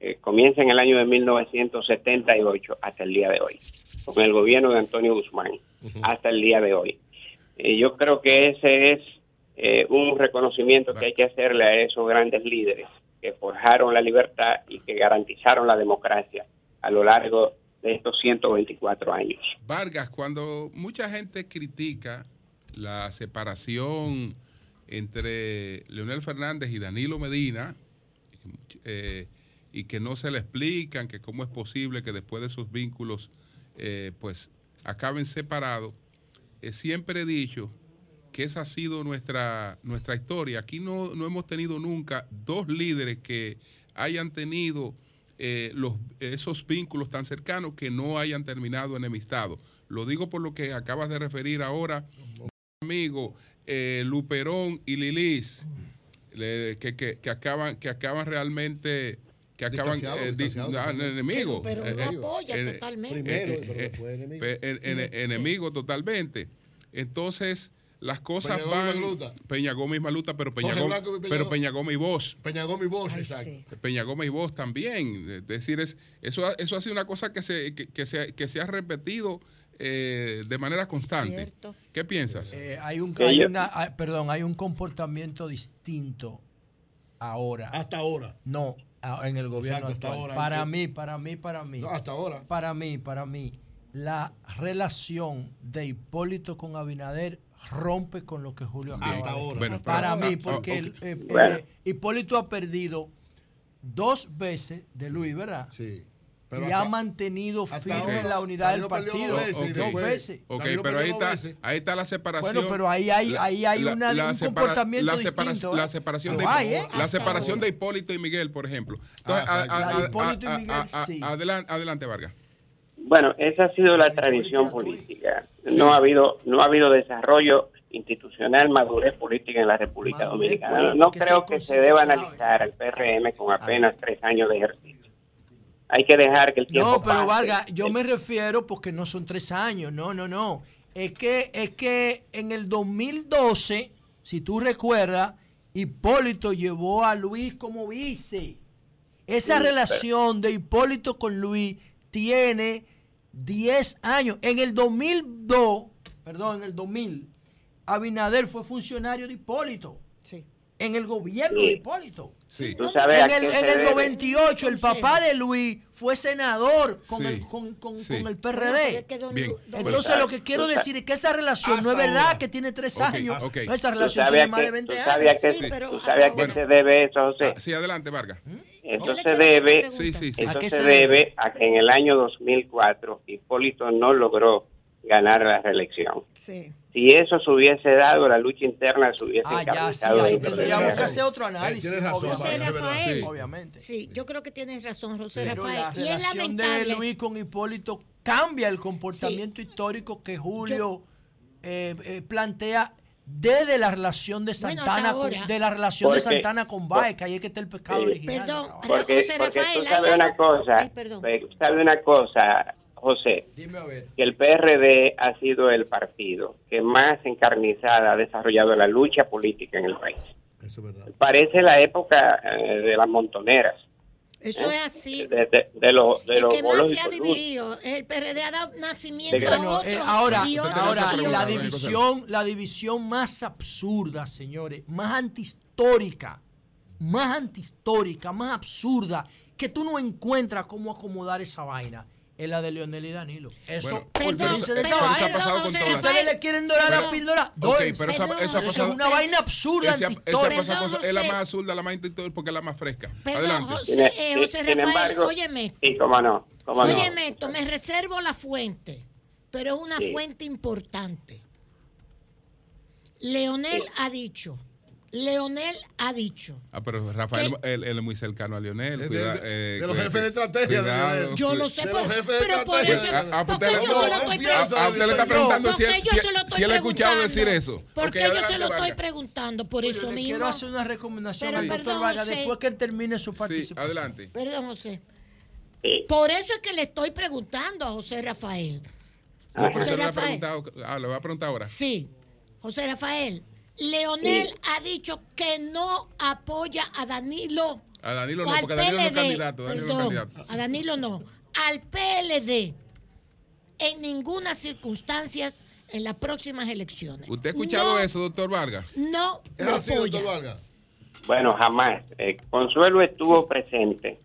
eh, comienza en el año de 1978 hasta el día de hoy, con el gobierno de Antonio Guzmán, hasta el día de hoy. Eh, yo creo que ese es eh, un reconocimiento que hay que hacerle a esos grandes líderes que forjaron la libertad y que garantizaron la democracia a lo largo de estos 124 años. Vargas, cuando mucha gente critica la separación entre Leonel Fernández y Danilo Medina, eh, y que no se le explican, que cómo es posible que después de esos vínculos eh, pues acaben separados. Eh, siempre he dicho que esa ha sido nuestra, nuestra historia. Aquí no, no hemos tenido nunca dos líderes que hayan tenido eh, los, esos vínculos tan cercanos que no hayan terminado enemistado. Lo digo por lo que acabas de referir ahora, amigo, eh, Luperón y Lilis, que, que- que acaban, que acaban realmente que acaban eh, ah, enemigos. Pero- apoya totalmente. Primero, enemigo totalmente. Entonces, las cosas Peña Gómez van. Magluta. Peña Gómez y Maluta, pero Peña Gómez, Blanco y Peña pero Gómez. Peña Gómez y vos. Peña Gómez y vos, exacto. Peña Gómez y vos también. Es decir, es, eso, ha- eso ha sido una cosa que se, que, que se, que se ha repetido eh, de manera constante. ¿Qué piensas? Eh, hay un, hay una- hay- perdón, hay un comportamiento distinto ahora. Hasta ahora. No, en el gobierno Exacto, hasta actual. ahora. Para mí, para mí, para mí. No, hasta ahora. Para mí, para mí, la relación de Hipólito con Abinader rompe con lo que Julio acaba Hasta ahora. Bueno, para pero- mí, ah, ah, porque el, eh, eh. Hipólito ha perdido dos veces de Luis, ¿verdad? Sí. y ha mantenido firme la unidad del partido. dos veces Dos. Ok, pero ahí está, veces. ahí está la separación. Bueno, pero ahí hay- ahí hay una- un separa- comportamiento la separa- distinto, ¿eh? La separación, de, hay, ¿eh? la separación de Hipólito y Miguel, por ejemplo. Entonces, Ah, a- exacto. a- La a- Hipólito y Miguel, a- a- sí. adelante, adelante, Vargas. Bueno, esa ha sido la tradición política. No ha habido, no ha habido desarrollo institucional, madurez política en la República Dominicana. No creo que se deba analizar al PRM con apenas tres años de ejercicio. Hay que dejar que el tiempo No, pero. Vargas, yo me refiero porque no son tres años, no, no, no. Es que, es que en el 2012, si tú recuerdas, Hipólito llevó a Luis como vice. Esa Sí, relación de Hipólito con Luis tiene 10 años. En el 2002, perdón, en el 2000, Abinader fue funcionario de Hipólito. En el gobierno Sí. de Hipólito. Sí. Tú sabes En el, en el debe. 98, el papá de Luis fue senador con, Sí. el, con, con- Sí. con el PRD. Bien. Entonces, lo que quiero Tú sa- decir es que esa relación no es Hasta verdad ahora. que tiene tres Ok, años. ok. No, esa ¿Tú relación tiene más de qué- 20 tú años. qué- Sí, pero tú sabes a qué Bueno. se debe eso, José? Ah, sí, adelante, Vargas. Eso se debe, Sí, sí, sí. ¿A eso qué se se debe a que en el año 2004 Hipólito no logró ganar la reelección. Sí. Si eso se hubiese dado, la lucha interna se hubiese Ah, ya, sí, ahí tendríamos que hacer otro Eh, análisis. tienes razón, obviamente. José es. Rafael. Sí. Obviamente. Sí, yo creo que tienes razón, José Pero Rafael. la y es relación de lamentable. Luis con Hipólito cambia el comportamiento histórico que Julio eh, eh, plantea desde la relación de Santana con- de la relación de Santana con Baez, que ahí es que está el pecado Sí. original. Perdón. Porque, José porque Rafael, tú sabes una cosa, Ay, eh, sabes una cosa, José, Dime a ver. que el PRD ha sido el partido que más encarnizada ha desarrollado la lucha política en el país. Eso es verdad. Parece la época eh, de las montoneras, Eso es así. de, de, de los de El los que más se ha dividido, el PRD ha dado nacimiento De a gran- Bueno, otro. eh, ahora, y otro, ahora y la división, la división más absurda, señores, más antihistórica, más antihistórica, más absurda, que tú no encuentras cómo acomodar esa vaina, es la de Leonel y Danilo. Eso, Bueno, Perdón, pero- esa pero eso ha vaina. pasado con Si todas. Rafael, ustedes le quieren dorar la píldora, Ok, dórense. pero esa, esa ha es una vaina absurda, Esa, con- es la más azul, la más antihistórica porque es la más fresca. Perdón, Adelante. José, Sin- eh, José sin Rafael, embargo- óyeme, Sí, cómo no, cómo no. óyeme esto, me reservo la fuente, pero es una Sí. fuente importante. Leonel ha dicho, Leonel ha dicho, Ah, pero Rafael él, él es muy cercano a Lionel. De- cuida- de- eh, de los jefes de estrategia de cuidado, yo lo sé, de por- los jefes de pero por eso. Ah, ah, porque usted yo a, a usted le está preguntando si, Porque él- si, si él ha escuchado decir eso. ¿Por Ok, qué yo se lo estoy preguntando? Por eso mismo. quiero hacer una recomendación Pero al doctor perdón, Vargas José. después que él termine su Sí, participación. adelante. Perdón, José. Sí. Por eso es que le estoy preguntando a José Rafael. Le, ha Rafael. ah, le va a preguntar ahora. Sí, José Rafael. Leonel ha dicho que no apoya a Danilo. A Danilo no, ¿Cuál porque Danilo no es PLD? candidato. Danilo no es candidato. A Danilo no. Al PLD. En ninguna circunstancia en las próximas elecciones. ¿Usted ha escuchado No, eso, doctor Vargas? No Es así, apoya. doctor Vargas. Bueno, jamás. Eh, Consuelo estuvo presente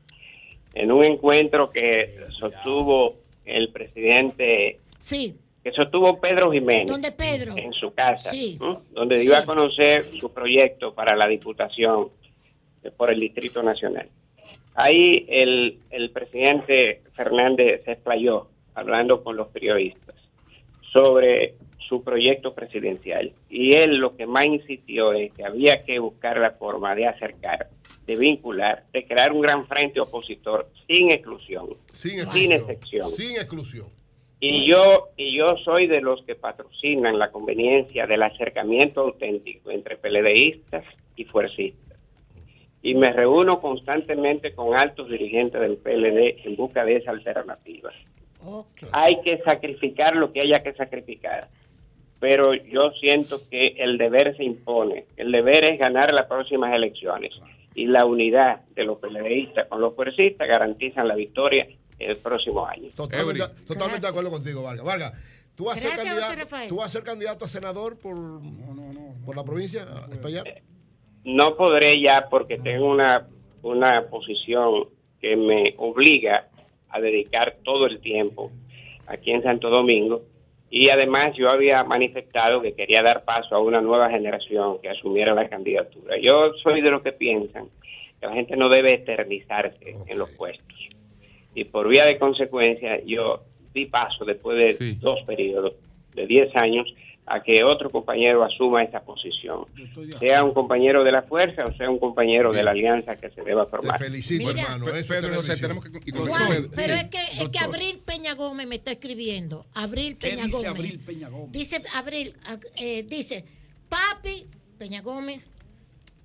en un encuentro que sostuvo el presidente, Sí, que sostuvo Pedro Jiménez Pedro. en su casa, Sí. ¿no? donde Sí. dio a conocer su proyecto para la diputación por el Distrito Nacional. Ahí el, el presidente Fernández se explayó hablando con los periodistas sobre su proyecto presidencial. Y él lo que más insistió es que había que buscar la forma de acercar, de vincular, de crear un gran frente opositor sin exclusión, Sin excepción. Sin exclusión. Y yo, y yo soy de los que patrocinan la conveniencia del acercamiento auténtico entre PLDistas y fuercistas. Y me reúno constantemente con altos dirigentes del PLD en busca de esa alternativa. Hay que sacrificar lo que haya que sacrificar. Pero yo siento que el deber se impone. El deber es ganar las próximas elecciones. Y la unidad de los PLDistas con los fuercistas garantizan la victoria el próximo año. Totalmente, totalmente de acuerdo contigo, Vargas. Vargas, ¿tú vas, a ser Gracias, Rafael. ¿tú vas a ser candidato a senador por, por la provincia de Espaillat? No podré ya porque tengo una, una posición que me obliga a dedicar todo el tiempo aquí en Santo Domingo y además yo había manifestado que quería dar paso a una nueva generación que asumiera la candidatura. Yo soy de los que piensan que la gente no debe eternizarse en los puestos y por vía de consecuencia yo di paso después de dos periodos de 10 años a que otro compañero asuma esa posición, sea un compañero de la fuerza o sea un compañero de la alianza que se deba formar. felicito, Mira. hermano. Eso Pedro, te felicito. tenemos que- Juan, pero sí. es que, es que Abril Peña Gómez me está escribiendo. Abril ¿Qué Peña dice Gómez. Abril Peña Gómez? Dice Abril, eh, dice, papi Peña Gómez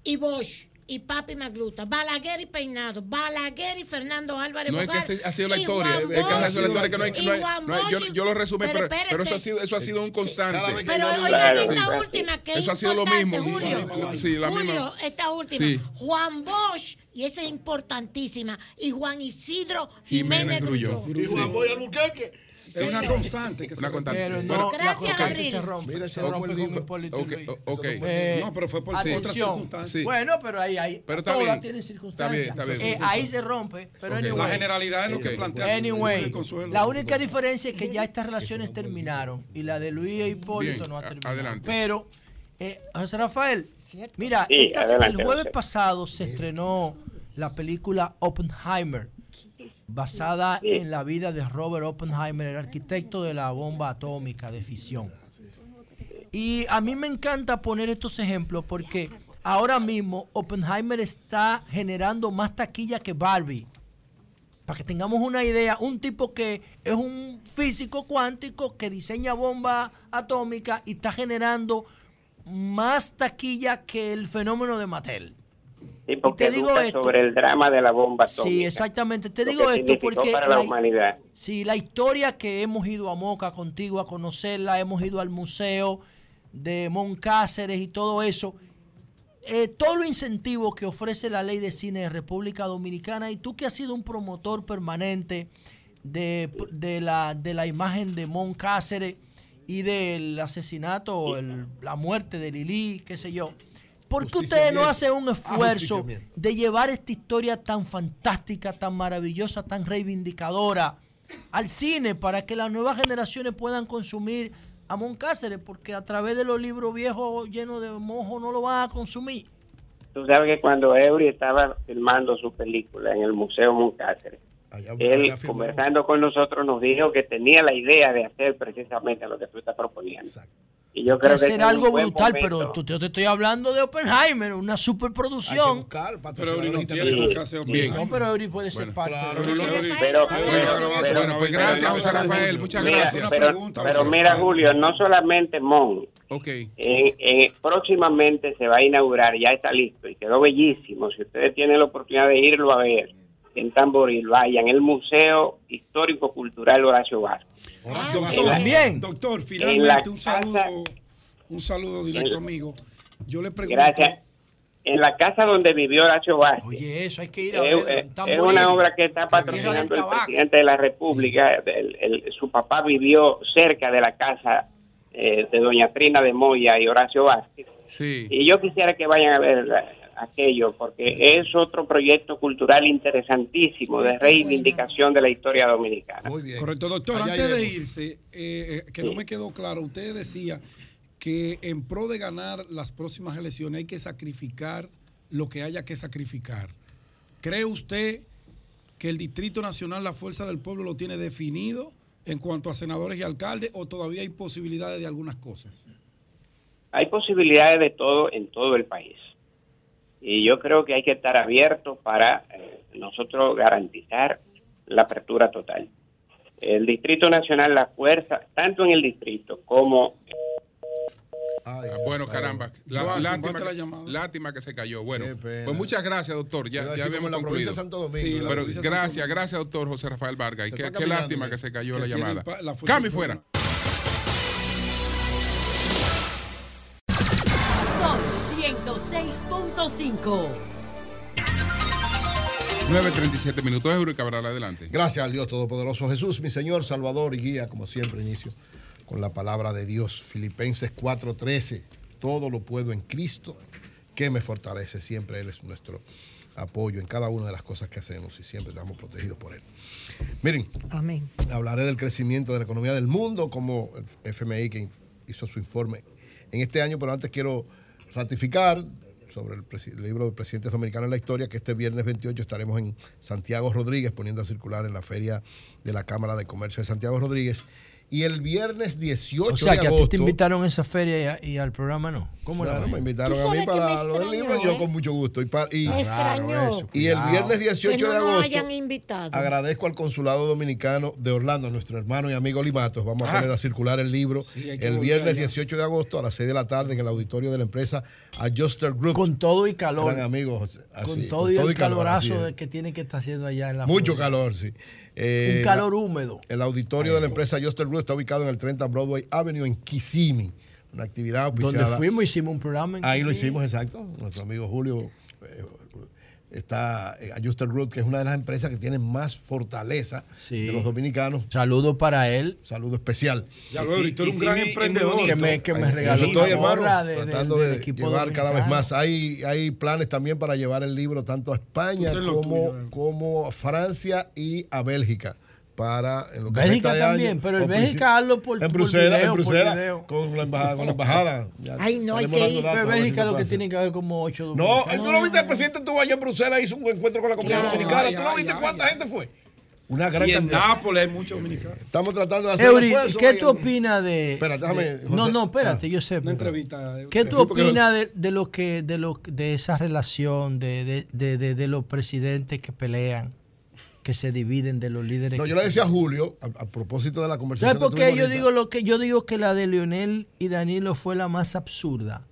y Bosch y papi Magluta, Balaguer y Peinado, Balaguer y Fernando Álvarez No es que ha sido la historia, Juan es que esa ha sido la Bosch, historia que no hay, y no hay- Juan no hay- yo, Bosch lo resumí, pero, pero pero eso ha sido, eso ha sido un constante. Pero oigan Claro. esta Sí. última que Eso es ha sido lo importante, mismo. Julio. Sí, la Julio, misma. esta última. Sí. Juan Bosch, y esa es importantísima, y Juan Isidro Jiménez Jiménez Grullón. Grullón. Y Juan Boy Albuquerque. Es una constante que Una se constante. Pero Bueno, no, la Gracias, constante Abril. se rompe. Mira, se rompe con. Hipólito Ok, Luis. o- ok. Eh, No, pero fue por otras circunstancias. Sí. Bueno, pero ahí hay. Pero está todas bien. tienen Está circunstancias. bien, está bien. Eh, ahí se rompe. Pero Ok. anyway. La generalidad es lo que plantea. Anyway, la única diferencia es que ya estas relaciones terminaron y la de Luis e Hipólito Bien, no ha terminado. adelante. Pero, eh, José Rafael, mira, Sí, esta- adelante, el jueves pasado se estrenó la película Oppenheimer, basada en la vida de Robert Oppenheimer, el arquitecto de la bomba atómica de fisión. Y a mí me encanta poner estos ejemplos porque ahora mismo Oppenheimer está generando más taquilla que Barbie. Para que tengamos una idea, un tipo que es un físico cuántico que diseña bomba atómica y está generando más taquilla que el fenómeno de Mattel. Sí, porque te digo esto. sobre el drama de la bomba atómica. Sí, exactamente. Te digo esto porque para la la- humanidad. Sí, la historia que hemos ido a Moca contigo a conocerla, hemos ido al museo de Moncáceres y todo eso. eh, todo lo incentivo que ofrece la ley de cine de República Dominicana y tú que has sido un promotor permanente de, de la, de la imagen de Moncáceres y del asesinato, el- la muerte de Lili, qué sé yo. ¿Por qué ustedes no hacen un esfuerzo de llevar esta historia tan fantástica, tan maravillosa, tan reivindicadora al cine para que las nuevas generaciones puedan consumir a Moncáceres? Porque a través de los libros viejos llenos de mojo no lo van a consumir. Tú sabes que cuando Eury estaba filmando su película en el Museo Moncáceres, él conversando con nosotros nos dijo que tenía la idea de hacer precisamente lo que tú estás proponiendo. Y yo creo que un algo brutal, momento. pero tú- yo te estoy hablando de Oppenheimer, una superproducción. Pero Eury no tiene qué hacer bien. No, pero Eury puede ser parte Claro, de no, no, Pero, Bueno, pero- bueno, pues gracias, José Rafael, muchas Mira, gracias. Pero, pero mira, Julio, no solamente Mon. Ok. En- en- próximamente se va a inaugurar, ya está listo y quedó bellísimo. Si ustedes tienen la oportunidad de irlo a ver en Tamboril, vayan, el Museo Histórico Cultural Horacio Vázquez. Doctor, También. Doctor, En finalmente un casa- saludo, un saludo directo, En- amigo. Yo le pregunto. Gracias. En la casa donde vivió Horacio Vázquez. Oye, eso hay que ir Es, a ver. es- es una obra que está patrocinando el presidente de la República. El- el- su papá vivió cerca de la casa eh, de doña Trina de Moya y Horacio Vázquez. Sí. Y yo quisiera que vayan a ver aquello, porque es otro proyecto cultural interesantísimo de reivindicación de la historia dominicana. Correcto, doctor. Allá antes de irse, eh, eh, que no me quedó claro, usted decía que en pro de ganar las próximas elecciones hay que sacrificar lo que haya que sacrificar. ¿Cree usted que el Distrito Nacional, la Fuerza del Pueblo, lo tiene definido en cuanto a senadores y alcaldes o todavía hay posibilidades de algunas cosas? Hay posibilidades de todo en todo el país. Y yo creo que hay que estar abiertos para eh, nosotros garantizar la apertura total. El Distrito Nacional, la fuerza, tanto en el distrito como Ah, bueno, caramba. La- lástima, que, llamada. lástima que se cayó. Bueno, pues muchas gracias, doctor. Ya, ya habíamos la provincia concluido. de Santo Domingo, Sí, en la pero provincia de Santo gracias, gracias, doctor José Rafael Vargas. Y qué, lástima eh. que se cayó Que la llamada. pa- la Cami fuera. 106.5. 9.37 minutos. Euro y Cabral, adelante. Gracias al Dios Todopoderoso Jesús, mi Señor, Salvador y guía, como siempre inicio con la palabra de Dios. Filipenses 4:13. Todo lo puedo en Cristo que me fortalece. Siempre Él es nuestro apoyo en cada una de las cosas que hacemos y siempre estamos protegidos por Él. Miren, Amén. hablaré del crecimiento de la economía del mundo, como el FMI que hizo su informe en este año, pero antes quiero ratificar sobre el, libro de presidentes dominicanos en la historia, que este viernes 28 estaremos en Santiago Rodríguez poniendo a circular en la feria de la Cámara de Comercio de Santiago Rodríguez. Y el viernes 18 O sea, de que a ti agosto... te invitaron a esa feria y, a- y al programa no. ¿Cómo la Claro, me invitaron a mí para lo del libro y yo con mucho gusto. Y, pa- y- el viernes 18 que no de nos agosto... hayan invitado. Agradezco al Consulado Dominicano de Orlando, a nuestro hermano y amigo Limatos. Vamos a Ah. poner a circular el libro Sí, el viernes allá. 18 de agosto a las 6 de la tarde en el auditorio de la empresa Adjuster Group. Con todo y calor. Gran amigo, José. Así, con todo y el calor, calorazo de que tiene que estar haciendo allá en la Mucho Florida. calor, sí. Eh, Un calor húmedo. El auditorio de la empresa Adjuster Group está ubicado en el 30 Broadway Avenue en Kissimmee. Una actividad Donde auspiciada. fuimos, hicimos un programa. en Ahí lo hicimos, exacto. Nuestro amigo Julio eh, está eh, Adjuster Group, que es una de las empresas que tiene más fortaleza Sí. de los dominicanos. Saludo para él. Saludo especial. Ya lo tú eres un gran emprendedor. Que me, que me regaló estoy, hermano, de, tratando de llevar cada vez más. Hay, hay planes también para llevar el libro tanto a España como, tuyo, eh. como a Francia y a Bélgica. Para en lo que Bélgica también, año, pero el Bélgica hazlo por- en por Bruselas, video, en por Bruselas, video. con la embajada, con la embajada. Ya Ay, no, hay que ir. Pero ver Bélgica lo que tiene que haber como ocho No, tú no viste el presidente estuvo allá en Bruselas, hizo un encuentro con la comunidad dominicana. ¿Tú no viste cuánta gente fue? Una gran Y en cantidad. Nápoles hay muchos dominicanos. Estamos tratando de hacer Eury, ¿qué tú opinas de, Espera, déjame, de- no, no, espérate, Ah, yo sé. Una entrevista. eh, ¿Qué tú opinas de, de lo que de lo de esa relación de, de, de, de- de los presidentes que pelean, que se dividen de los líderes? No, yo le decía a Julio, a, a propósito de la conversación. ¿Sabes por qué yo digo lo que yo digo que la de Leonel y Danilo fue la más absurda?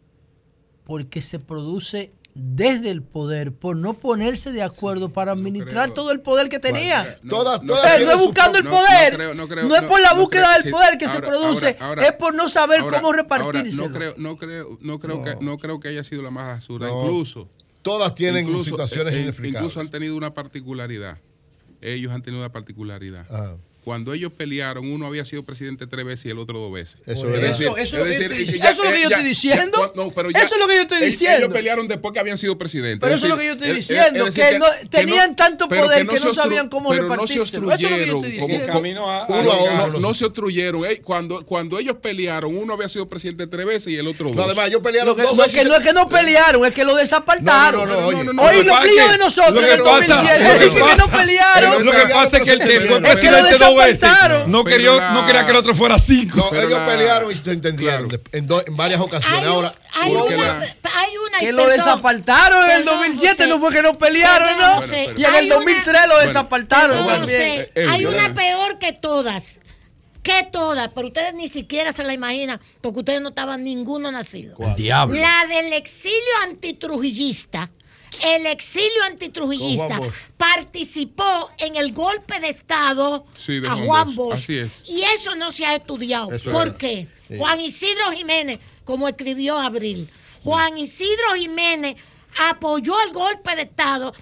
Porque se produce desde el poder por no ponerse de acuerdo para administrar todo el poder que tenía. No, Todas- no todas Eh, no es buscando el poder, no creo, no creo, no es por la no búsqueda creo, del poder que se produce, ahora, ahora, es por no saber ahora, cómo ahora, repartírselo. no creo, no creo, no creo que no creo que haya sido la más absurda. No. Incluso Todas tienen incluso, situaciones eh, eh, inexplicables. Incluso han tenido una particularidad. Ellos han tenido una particularidad. Ah. Cuando ellos pelearon, uno había sido presidente tres veces y el otro dos veces. Eso es verdad. eso, eso es lo que yo estoy- y eso es lo que yo estoy diciendo. ya- no, pero ya- Eso es lo que yo estoy ellos- diciendo. Ellos pelearon después que habían sido presidentes. Pero eso es lo que yo estoy diciendo, es decir, que no- tenían tanto poder que no obstru- sabían cómo pero no se repartírselo. Eso es lo que yo obstruyeron. a- uno a no se obstruyeron. Ey, cuando, cuando ellos pelearon, uno había sido presidente tres veces y el otro dos. No, además, ellos pelearon que- dos no, es veces. que no es que no pelearon, es que lo desapartaron. No, no, no. Hoy Lo los que es de que- nosotros lo en que el pasa- 2007 lo que que no pelearon. Lo que pasa es que el que Es que lo presidente no quería, la- no quería que el otro fuera cinco. No, ellos la- pelearon y se entendieron en, do- en varias ocasiones. Hay, Ahora, hay una, la- hay una y Que lo desapartaron en el perdón, 2007, José. no fue que no pelearon, Perdón, ¿no? José. Y en Hay el una- 2003 lo desapartaron Perdón, también. José, Eh, hay una eh. peor que todas. Que todas, pero ustedes ni siquiera se la imaginan, porque ustedes no estaban ninguno nacido. El diablo. La del exilio antitrujillista. El exilio antitrujillista participó en el golpe de Estado Sí, de a Juan Bosch. Bosch. Así es. Y eso no se ha estudiado. Eso es ¿Por qué? Sí. Juan Isidro Jiménez, como escribió Abril, Juan Isidro Jiménez apoyó el golpe de Estado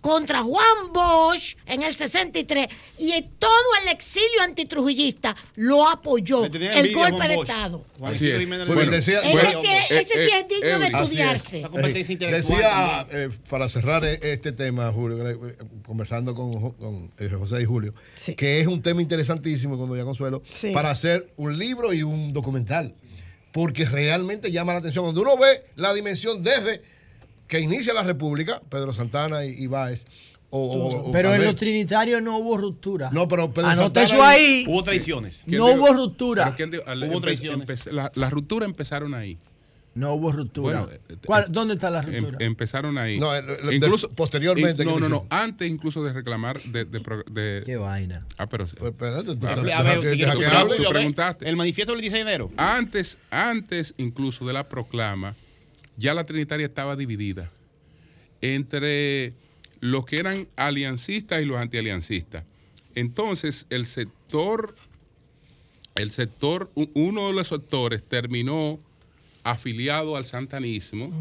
contra Juan Bosch en el 63 y en todo el exilio antitrujillista lo apoyó el golpe de Bosch. Estado. Así es. Bueno, decía- Ese, bueno, sí es- ese sí eh, es digno de es. estudiarse. La competencia intelectual Decía, eh, para cerrar eh, este tema, Julio, eh, conversando con, con, eh, José y Julio, Sí. que es un tema interesantísimo con Doña Consuelo, Sí. para hacer un libro y un documental. Porque realmente llama la atención. Cuando uno ve la dimensión desde que inicia la República, Pedro Santana y, y Báez, pero o en los trinitarios no hubo ruptura. No, pero Pedro Anoté eso ahí. Hubo traiciones. No hubo ruptura. Dijo, hubo traiciones. Las rupturas empezaron ahí. No hubo ruptura. Eh, ¿Dónde está la em- ruptura? Empezaron ahí. Incluso, posteriormente. No, no, no. Antes incluso de reclamar de. Qué vaina. Ah, pero. preguntaste. El manifiesto del 16 de enero. Antes, antes incluso de la proclama ya la Trinitaria estaba dividida entre los que eran aliancistas y los antialiancistas. Entonces, el sector, el sector, uno de los sectores terminó afiliado al santanismo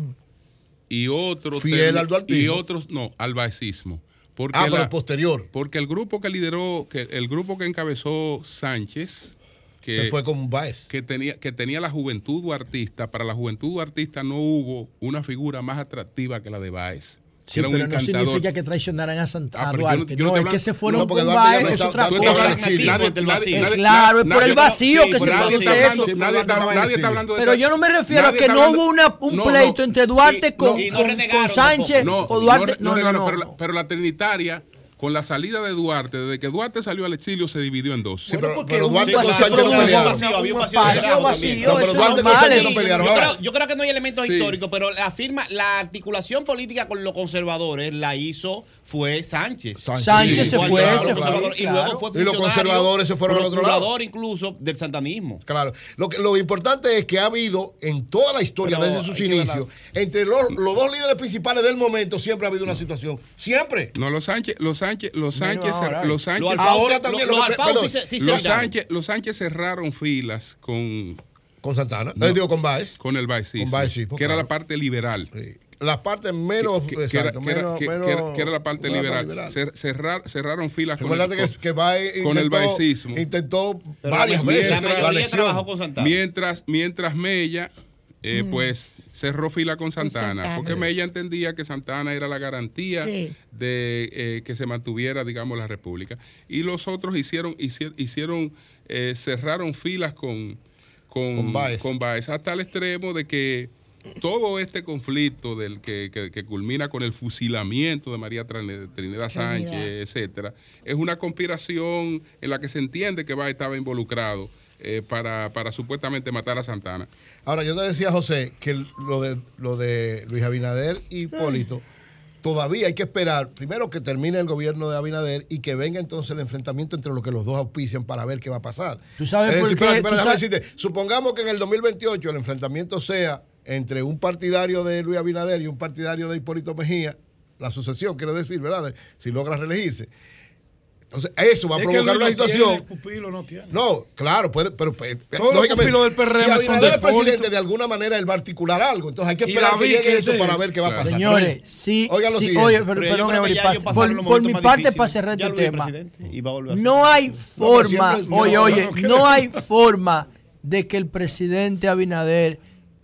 y otro fiel al y otros no, al baecismo. Porque ah, posterior. Porque el grupo que lideró, que el grupo que encabezó Sánchez se fue con Baez. Que tenía, que tenía la juventud duartista. Para la juventud duartista no hubo una figura más atractiva que la de Baez. Sí, pero no significa que traicionaran a, Santa, ah, Duarte. No, es que se fueron no, con Baez, es otra. Claro, es por el vacío que se produce eso. Nadie está hablando de Pero yo no me refiero a que no hubo un pleito entre Duarte con Sánchez o Duarte. No, no, no. Pero la Trinitaria con la salida de Duarte, desde que Duarte salió al exilio se dividió en dos. Pero, pero no pelearon. no pelearon. Yo creo que no hay elementos históricos, pero la firma, la articulación política con los conservadores la hizo fue Sánchez. Sánchez, se fue, claro, se fue. Y luego Y los conservadores se fueron al otro lado. incluso del santanismo. Claro. Lo, importante es que ha habido en toda la historia, desde sus inicios, entre los, dos líderes principales del momento, siempre ha habido una situación. Siempre. No, los Sánchez, los Sánchez, los Sánchez, los Sánchez. Ahora también los, Sánchez, los Sánchez cerraron filas con con Santana, no, eh, digo con Baez. Con el Baez, sí. Con Baez, sí, que era la parte liberal. Sí la parte menos que, era, la parte liberal. cerraron filas con el, que, intentó, con el baicismo. Intentó varias veces mientras, mientras Mella, eh, mm. pues cerró fila con Santana, porque sí. Mella entendía que Santana era la garantía de eh, que se mantuviera, digamos, la República. Y los otros hicieron, hicieron, eh, cerraron filas con, con, con, con Baez, hasta el extremo de que todo este conflicto del que, que, culmina con el fusilamiento de María Trinidad Sánchez, etcétera, es una conspiración en la que se entiende que va estaba involucrado eh, para, para, supuestamente matar a Santana. Ahora, yo te decía, José, que lo de, lo de Luis Abinader y Hipólito. Todavía hay que esperar, primero que termine el gobierno de Abinader y que venga entonces el enfrentamiento entre lo que los dos auspician para ver qué va a pasar. ¿Tú sabes por qué? Sabes? Supongamos que en el 2028 el enfrentamiento sea entre un partidario de Luis Abinader y un partidario de Hipólito Mejía, la sucesión, quiero decir, ¿verdad? Si logra reelegirse. Entonces, eso va a provocar una situación. Tiene, no, tiene. no, claro, puede, pero lógicamente. Los del PRM si son del el presidente de alguna manera él va a articular algo. Entonces hay que esperar que eso para ver qué va a pasar. Señores, sí, sí oye, pero, pero perdón, por, por, mi parte para cerrar este tema. No hay forma, oye, oye, no hay forma de que el presidente Abinader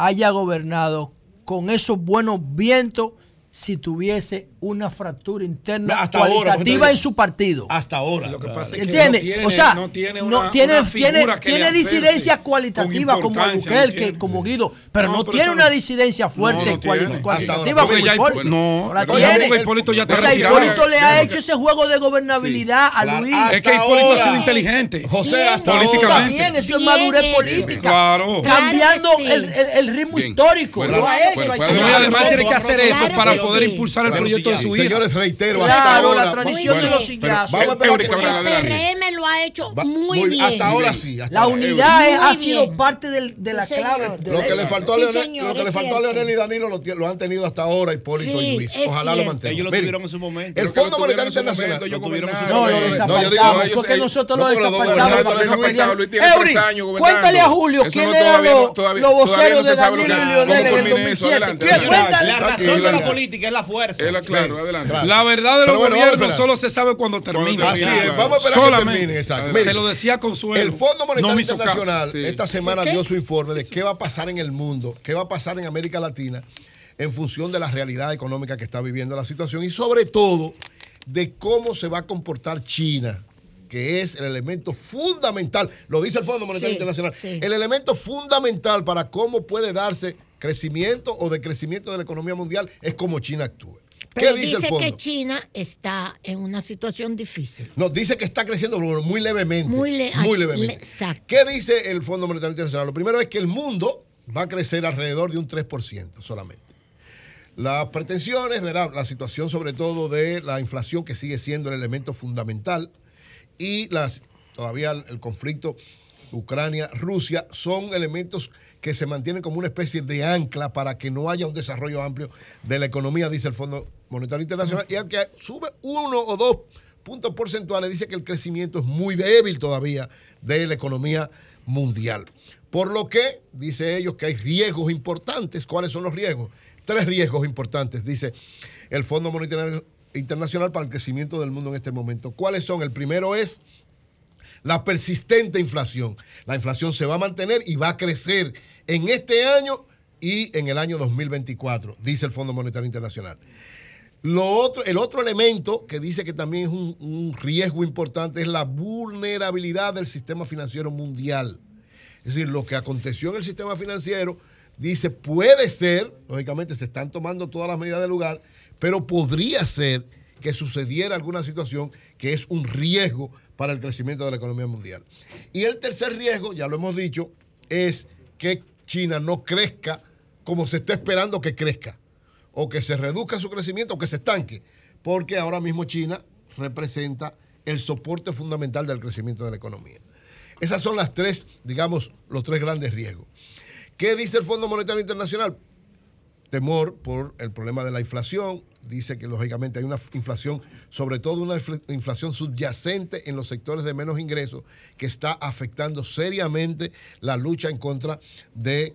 haya gobernado con esos buenos vientos si tuviese una fractura interna hasta cualitativa en su partido. Hasta ahora. Lo que pasa es que no tiene, o sea, no tiene, una, no tiene, una tiene, tiene disidencia cualitativa como Albuquerque, como Guido, pero no, tiene una disidencia fuerte cualitativa como Hipólito. No, la tiene. Hipólito ya está o sea, Hipólito le ha hecho ese juego de gobernabilidad a Luis. Es que Hipólito ha sido inteligente. José, hasta políticamente. También, eso es madurez política. Cambiando el ritmo histórico. Lo ha hecho. Además tiene que hacer eso para poder impulsar el proyecto de su hija. Señores, reitero. Claro, ahora, la tradición de los sillazos. El, PRM lo ha hecho muy, bien. Hasta ahora sí. La unidad eh, ha sido parte de la clave. Lo que, le faltó a Leonel, lo que le faltó a Leonel y Danilo lo, lo han tenido hasta ahora, Hipólito sí, y Luis. Ojalá lo mantengan. Ellos lo tuvieron en su momento. El Fondo Monetario Internacional. No, lo desapartamos. Porque nosotros lo desapartamos. Eury, cuéntale a Julio quién era los voceros de Danilo y Leonel en el 2007. La razón de la política es la fuerza. Es la clave. La verdad de los bueno, gobiernos solo se sabe cuando termina. Ah, vamos a esperar que termine. Exacto. Se lo decía con Consuelo. El Fondo Monetario Internacional esta semana dio su informe de qué va a pasar en el mundo, qué va a pasar en América Latina en función de la realidad económica que está viviendo la situación y sobre todo de cómo se va a comportar China que es el elemento fundamental, lo dice el Fondo Monetario Internacional, el elemento fundamental para cómo puede darse crecimiento o decrecimiento de la economía mundial es cómo China actúe. ¿Qué Pero dice el dice fondo? que China está en una situación difícil. Nos dice que está creciendo muy levemente. Muy le- muy le- levemente. exacto. ¿Qué dice el Fondo Monetario Internacional? Lo primero es que el mundo va a crecer alrededor de un 3% solamente. Las pretensiones, ¿verdad? la situación sobre todo de la inflación que sigue siendo el elemento fundamental y las, todavía el, el conflicto Ucrania-Rusia son elementos que se mantienen como una especie de ancla para que no haya un desarrollo amplio de la economía, dice el Fondo Monetario Internacional. Y aunque sube uno o dos puntos porcentuales, dice que el crecimiento es muy débil todavía de la economía mundial. Por lo que, dice ellos, que hay riesgos importantes. ¿Cuáles son los riesgos? Tres riesgos importantes, dice el Fondo Monetario Internacional para el crecimiento del mundo en este momento. ¿Cuáles son? El primero es la persistente inflación. La inflación se va a mantener y va a crecer en este año y en el año 2024, dice el Fondo Monetario Internacional. Lo otro, el otro elemento que dice que también es un, un riesgo importante es la vulnerabilidad del sistema financiero mundial. Es decir, lo que aconteció en el sistema financiero, dice, puede ser, lógicamente se están tomando todas las medidas del lugar, pero podría ser que sucediera alguna situación que es un riesgo para el crecimiento de la economía mundial. Y el tercer riesgo, ya lo hemos dicho, es que China no crezca como se está esperando que crezca, o que se reduzca su crecimiento o que se estanque, porque ahora mismo China representa el soporte fundamental del crecimiento de la economía. Esas son las tres, digamos, los tres grandes riesgos. ¿Qué dice el Fondo Monetario Internacional? Temor por el problema de la inflación. Dice que lógicamente hay una inflación, sobre todo una infl- inflación subyacente en los sectores de menos ingresos, que está afectando seriamente la lucha en contra de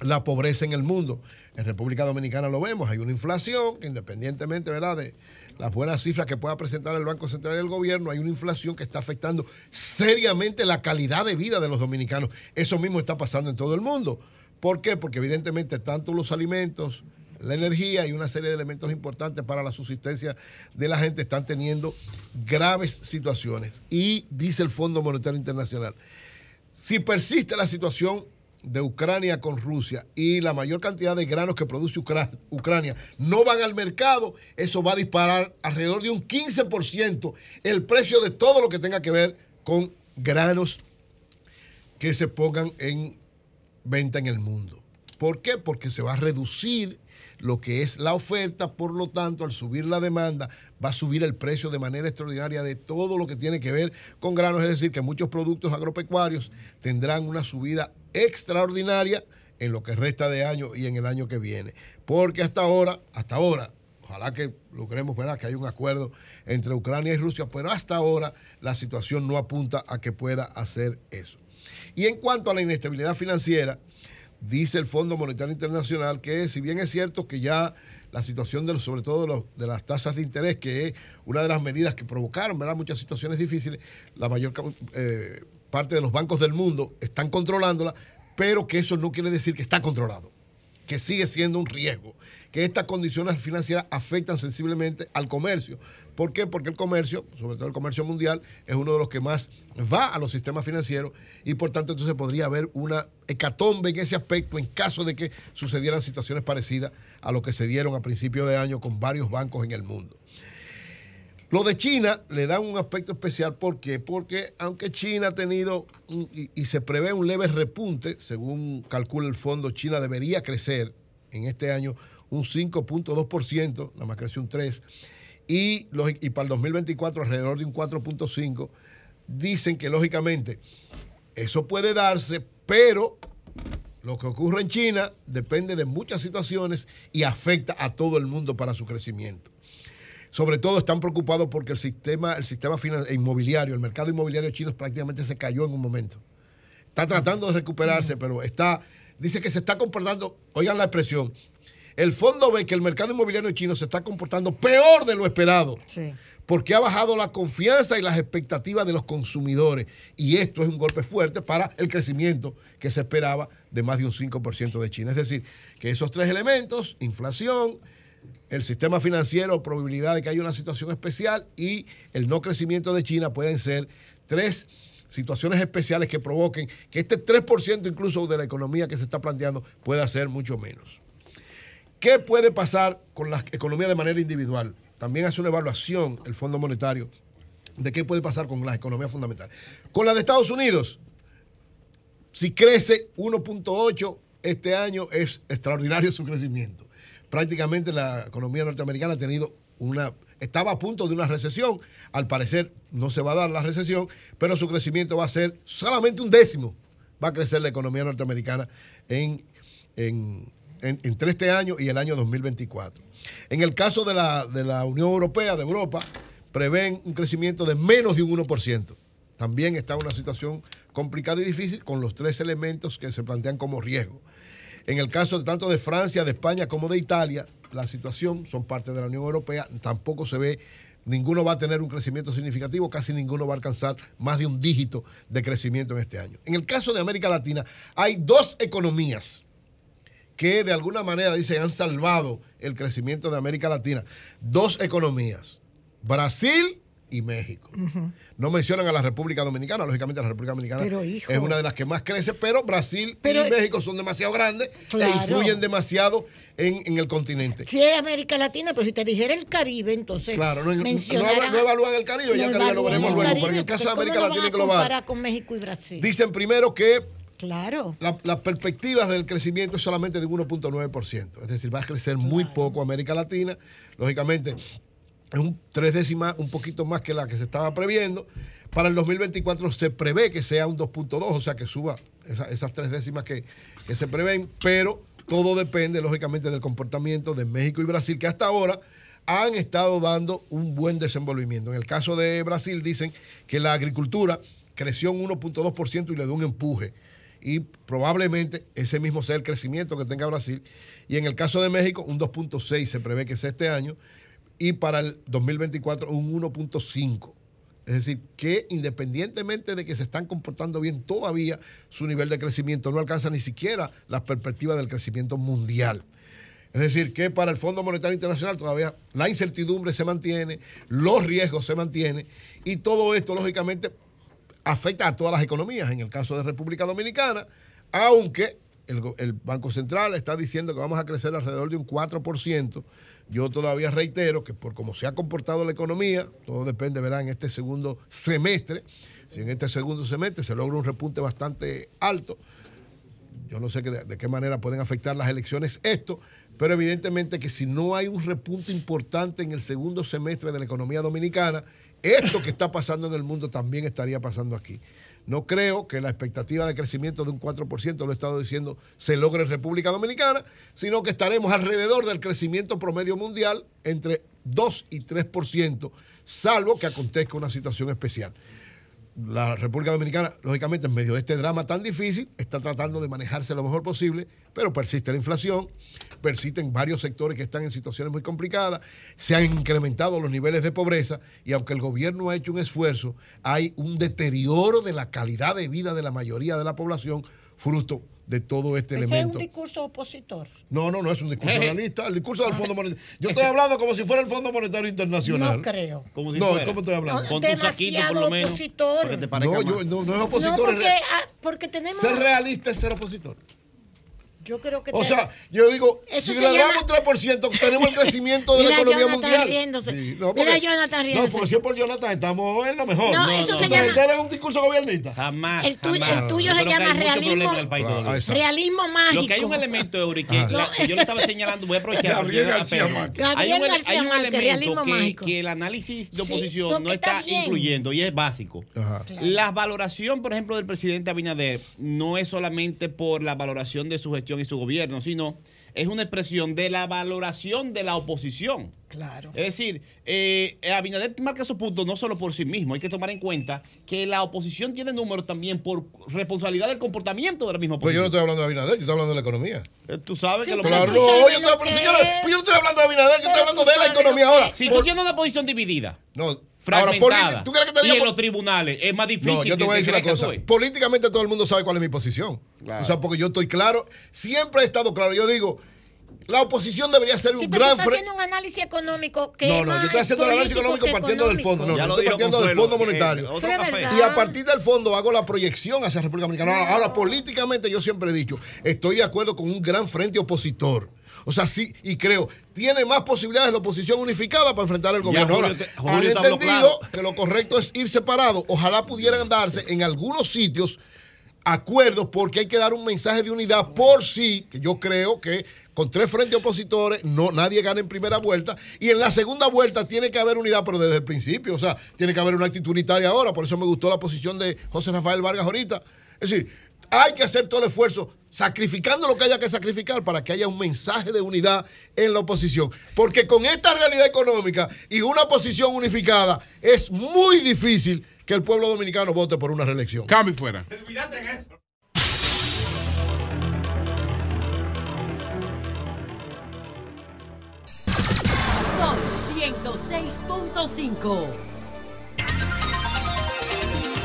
la pobreza en el mundo. En República Dominicana lo vemos, hay una inflación que independientemente ¿verdad? de las buenas cifras que pueda presentar el Banco Central y el gobierno, hay una inflación que está afectando seriamente la calidad de vida de los dominicanos. Eso mismo está pasando en todo el mundo. ¿Por qué? Porque evidentemente tanto los alimentos, la energía y una serie de elementos importantes para la subsistencia de la gente están teniendo graves situaciones. Y dice el Fondo Monetario Internacional, si persiste la situación de Ucrania con Rusia y la mayor cantidad de granos que produce Ucra- Ucrania no van al mercado, eso va a disparar alrededor de un 15% el precio de todo lo que tenga que ver con granos que se pongan en venta en el mundo. ¿Por qué? Porque se va a reducir lo que es la oferta, por lo tanto, al subir la demanda, va a subir el precio de manera extraordinaria de todo lo que tiene que ver con granos, es decir, que muchos productos agropecuarios tendrán una subida extraordinaria en lo que resta de año y en el año que viene. Porque hasta ahora, hasta ahora, ojalá que logremos ¿verdad? que hay un acuerdo entre Ucrania y Rusia, pero hasta ahora la situación no apunta a que pueda hacer eso. Y en cuanto a la inestabilidad financiera, dice el Fondo Monetario Internacional que si bien es cierto que ya la situación de sobre todo de, los- de las tasas de interés, que es una de las medidas que provocaron ¿verdad? muchas situaciones difíciles, la mayor eh, parte de los bancos del mundo están controlándola, pero que eso no quiere decir que está controlado que sigue siendo un riesgo, que estas condiciones financieras afectan sensiblemente al comercio. ¿Por qué? Porque el comercio, sobre todo el comercio mundial, es uno de los que más va a los sistemas financieros y por tanto entonces podría haber una hecatombe en ese aspecto en caso de que sucedieran situaciones parecidas a lo que se dieron a principio de año con varios bancos en el mundo. Lo de China le da un aspecto especial. ¿Por qué? Porque aunque China ha tenido y se prevé un leve repunte, según calcula el fondo, China debería crecer en este año un 5.2%, nada más creció un 3%, y, y para el 2024 alrededor de un 4.5%. Dicen que lógicamente eso puede darse, pero lo que ocurre en China depende de muchas situaciones y afecta a todo el mundo para su crecimiento. Sobre todo están preocupados porque el sistema, el sistema inmobiliario, el mercado inmobiliario chino prácticamente se cayó en un momento. Está tratando de recuperarse, pero está, dice que se está comportando, oigan la expresión, el fondo ve que el mercado inmobiliario chino se está comportando peor de lo esperado. Porque ha bajado la confianza y las expectativas de los consumidores. Y esto es un golpe fuerte para el crecimiento que se esperaba de más de un 5% de China. Es decir, que esos tres elementos, inflación, el sistema financiero, probabilidad de que haya una situación especial y el no crecimiento de China pueden ser tres situaciones especiales que provoquen que este 3% incluso de la economía que se está planteando pueda ser mucho menos. ¿Qué puede pasar con la economía de manera individual? También hace una evaluación el Fondo Monetario de qué puede pasar con las economías fundamentales. Con la de Estados Unidos, si crece 1.8 este año, es extraordinario su crecimiento. Prácticamente la economía norteamericana ha tenido una, estaba a punto de una recesión. Al parecer no se va a dar la recesión, pero su crecimiento va a ser solamente un décimo. Va a crecer la economía norteamericana en, en- en- entre este año y el año 2024. En el caso de la, de la Unión Europea, de Europa, prevén un crecimiento de menos de un 1%. También está una situación complicada y difícil con los tres elementos que se plantean como riesgo. En el caso de tanto de Francia, de España como de Italia, la situación son parte de la Unión Europea, tampoco se ve, ninguno va a tener un crecimiento significativo, casi ninguno va a alcanzar más de un dígito de crecimiento en este año. En el caso de América Latina, hay dos economías que de alguna manera dicen han salvado el crecimiento de América Latina. Dos economías, Brasil y México. No mencionan a la República Dominicana, lógicamente la República Dominicana Pero, hijo. es una de las que más crece, pero Brasil Pero- y México son demasiado grandes Claro. e influyen demasiado en, en el continente. Es América Latina, pero si te dijera el Caribe, entonces. Claro, no, no, mencionarás- no evalúan el Caribe, ya el Caribe lo veremos luego, pero en el caso de América ¿cómo lo Latina global, con México y Brasil. dicen primero que Claro. la- las perspectivas del crecimiento es solamente de un 1.9%. Es decir, va a crecer muy poco América Latina. Lógicamente, es un tres décimas, un poquito más que la que se estaba previendo. Para el 2024 se prevé que sea un 2.2, o sea que suba esa- esas tres décimas que, que se prevén, pero todo depende, lógicamente, del comportamiento de México y Brasil, que hasta ahora han estado dando un buen desenvolvimiento. En el caso de Brasil dicen que la agricultura creció un 1.2% y le dio un empuje. Y probablemente ese mismo sea el crecimiento que tenga Brasil. Y en el caso de México, un 2.6 se prevé que sea este año. Y para el 2024, un 1.5. Es decir, que independientemente de que se están comportando bien, todavía su nivel de crecimiento no alcanza ni siquiera las perspectivas del crecimiento mundial. Es decir, que para el Fondo Monetario Internacional todavía la incertidumbre se mantiene, los riesgos se mantienen y todo esto, lógicamente, afecta a todas las economías. En el caso de República Dominicana, aunque el, Banco Central está diciendo que vamos a crecer alrededor de un 4%, yo todavía reitero que por cómo se ha comportado la economía, todo depende, verá, en este segundo semestre, si en este segundo semestre se logra un repunte bastante alto, yo no sé de, de qué manera pueden afectar las elecciones esto, pero evidentemente que si no hay un repunte importante en el segundo semestre de la economía dominicana, esto que está pasando en el mundo también estaría pasando aquí. No creo que la expectativa de crecimiento de un 4%, lo he estado diciendo, se logre en República Dominicana, sino que estaremos alrededor del crecimiento promedio mundial entre 2 y 3%, salvo que acontezca una situación especial la República Dominicana, lógicamente, en medio de este drama tan difícil, está tratando de manejarse lo mejor posible, pero persiste la inflación, persisten varios sectores que están en situaciones muy complicadas, se han incrementado los niveles de pobreza y aunque el gobierno ha hecho un esfuerzo, hay un deterioro de la calidad de vida de la mayoría de la población fruto de todo este Ese es elemento. un discurso opositor. No, no, no es un discurso realista. El discurso del Fondo Monetario. Yo estoy hablando como si fuera el Fondo Monetario Internacional. No creo. Como si no, ¿cómo estoy hablando? No, demasiado opositor. No, yo- no, no es No, opositor. es porque, real- ah, porque tenemos. Ser realista es ser opositor. Yo creo que O te- sea, yo digo, Eso si le llama- damos 3%, tenemos el crecimiento de la economía Jonathan mundial. riéndose. Sí, no, Mira, porque- Jonathan No, riéndose. porque si es por Jonathan, estamos en lo mejor. No, eso se llama- ¿Usted es un discurso gobernista? Jamás. El tuyo, jamás. el tuyo Yo se llama realismo. Ah. Realismo mágico. Lo que hay un elemento, Eury, que, la- yo le estaba señalando, voy a aprovechar. Gabriel porque- García pero Márquez. Hay un, Gabriel ele- García hay un Márquez, realismo elemento que, mágico. que el análisis de oposición no está incluyendo y es básico. Ajá. La valoración, por ejemplo, del presidente Abinader no es solamente por la valoración de su gestión y su gobierno, sino es una expresión de la valoración de la oposición. Claro. Es decir, eh, Abinader marca su punto no solo por sí mismo, hay que tomar en cuenta que la oposición tiene números también por responsabilidad del comportamiento de la misma Pues yo oposición. no estoy hablando de Abinader, yo estoy hablando de la economía. Eh, Tú sabes que lo Claro, no, yo estoy, yo no estoy hablando de Abinader, yo estoy hablando de la economía ahora. Si Por- tú tienes una posición dividida, no, fragmentada, politi- ¿tú crees que te y diga en por- los tribunales es más difícil No, yo te voy a decir una cosa. Políticamente todo el mundo sabe cuál es mi posición. Claro. O sea, porque yo estoy claro, siempre he estado claro. Yo digo, La oposición debería ser un pero gran estás frente. haciendo un análisis económico que No, no, yo estoy haciendo el análisis económico partiendo del fondo. No, Ya no, lo estoy partiendo del fondo eh, monetario. Y a partir del fondo hago la proyección hacia República Dominicana. Ahora, ahora, políticamente yo siempre he dicho, estoy de acuerdo con un gran frente opositor. O sea, sí, y creo, tiene más posibilidades la oposición unificada para enfrentar al gobierno. Julio Ahora, Julio han entendido claro. que lo correcto es ir separado. Ojalá pudieran darse en algunos sitios acuerdos porque hay que dar un mensaje de unidad por sí, que yo creo que con tres frentes opositores no nadie gana en primera vuelta y en la segunda vuelta tiene que haber unidad pero desde el principio, o sea, tiene que haber una actitud unitaria ahora, por eso me gustó la posición de José Rafael Vargas ahorita. Es decir, hay que hacer todo el esfuerzo sacrificando lo que haya que sacrificar para que haya un mensaje de unidad en la oposición, porque con esta realidad económica y una posición unificada es muy difícil que el pueblo dominicano vote por una reelección. Cambio fuera. Son 106.5.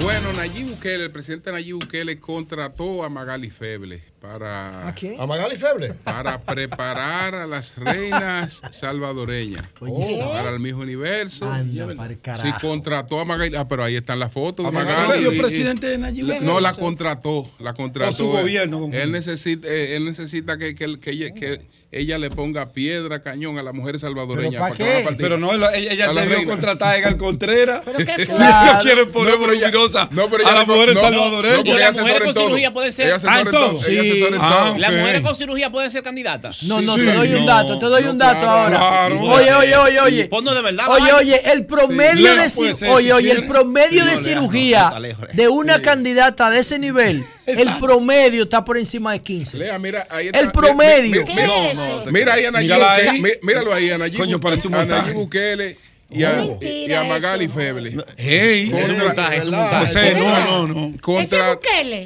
Bueno, Nayib Bukele, el presidente Nayib Bukele contrató a Magali Feble para... ¿A quién? ¿A Magali Feble? Para preparar a las reinas salvadoreñas Oye. para el mismo universo. Anda pa'l Sí, carajo. contrató a Magali. Ah, pero ahí están las fotos ¿A de Magali Magali. Y- presidente de Nayib la-? No, la contrató. La contrató. O su gobierno, Él necesita, eh, él necesita que, que, que ella, que ella le ponga piedra, cañón a las mujeres salvadoreñas. ¿Pero pa' que van a qué? partir- Pero no, ella- ella a debió contratar a Edgar Contreras. Pero qué claro. quieren poner No, pero ella- no, pero a ella las no- mujeres no, salvadoreñas. no, porque Y ella mujeres asesora en con todo. cirugía pueden ser. Ella asesora Ah, en todo. Ella Sí. Ah. Las mujeres con cirugía pueden ser candidatas. No, no, Sí. te doy un dato, te doy no, un dato claro, ahora. claro. Oye, oye, oye, oye. Ponlo de verdad. Oye, oye, el promedio de puede cir- ser, oye, si oye, el promedio No, de cirugía de una candidata de ese nivel, el promedio está por encima de 15. Lea, mira, ahí está. El promedio. Mira, ahí a Nayib Mírala Bukele, ahí. mí- míralo ahí a Nayib Coño, parece un Bukele y a, y a Magali eso. Feble. Hey, Es un montaje, es un montaje. José, no, no, no. Contra,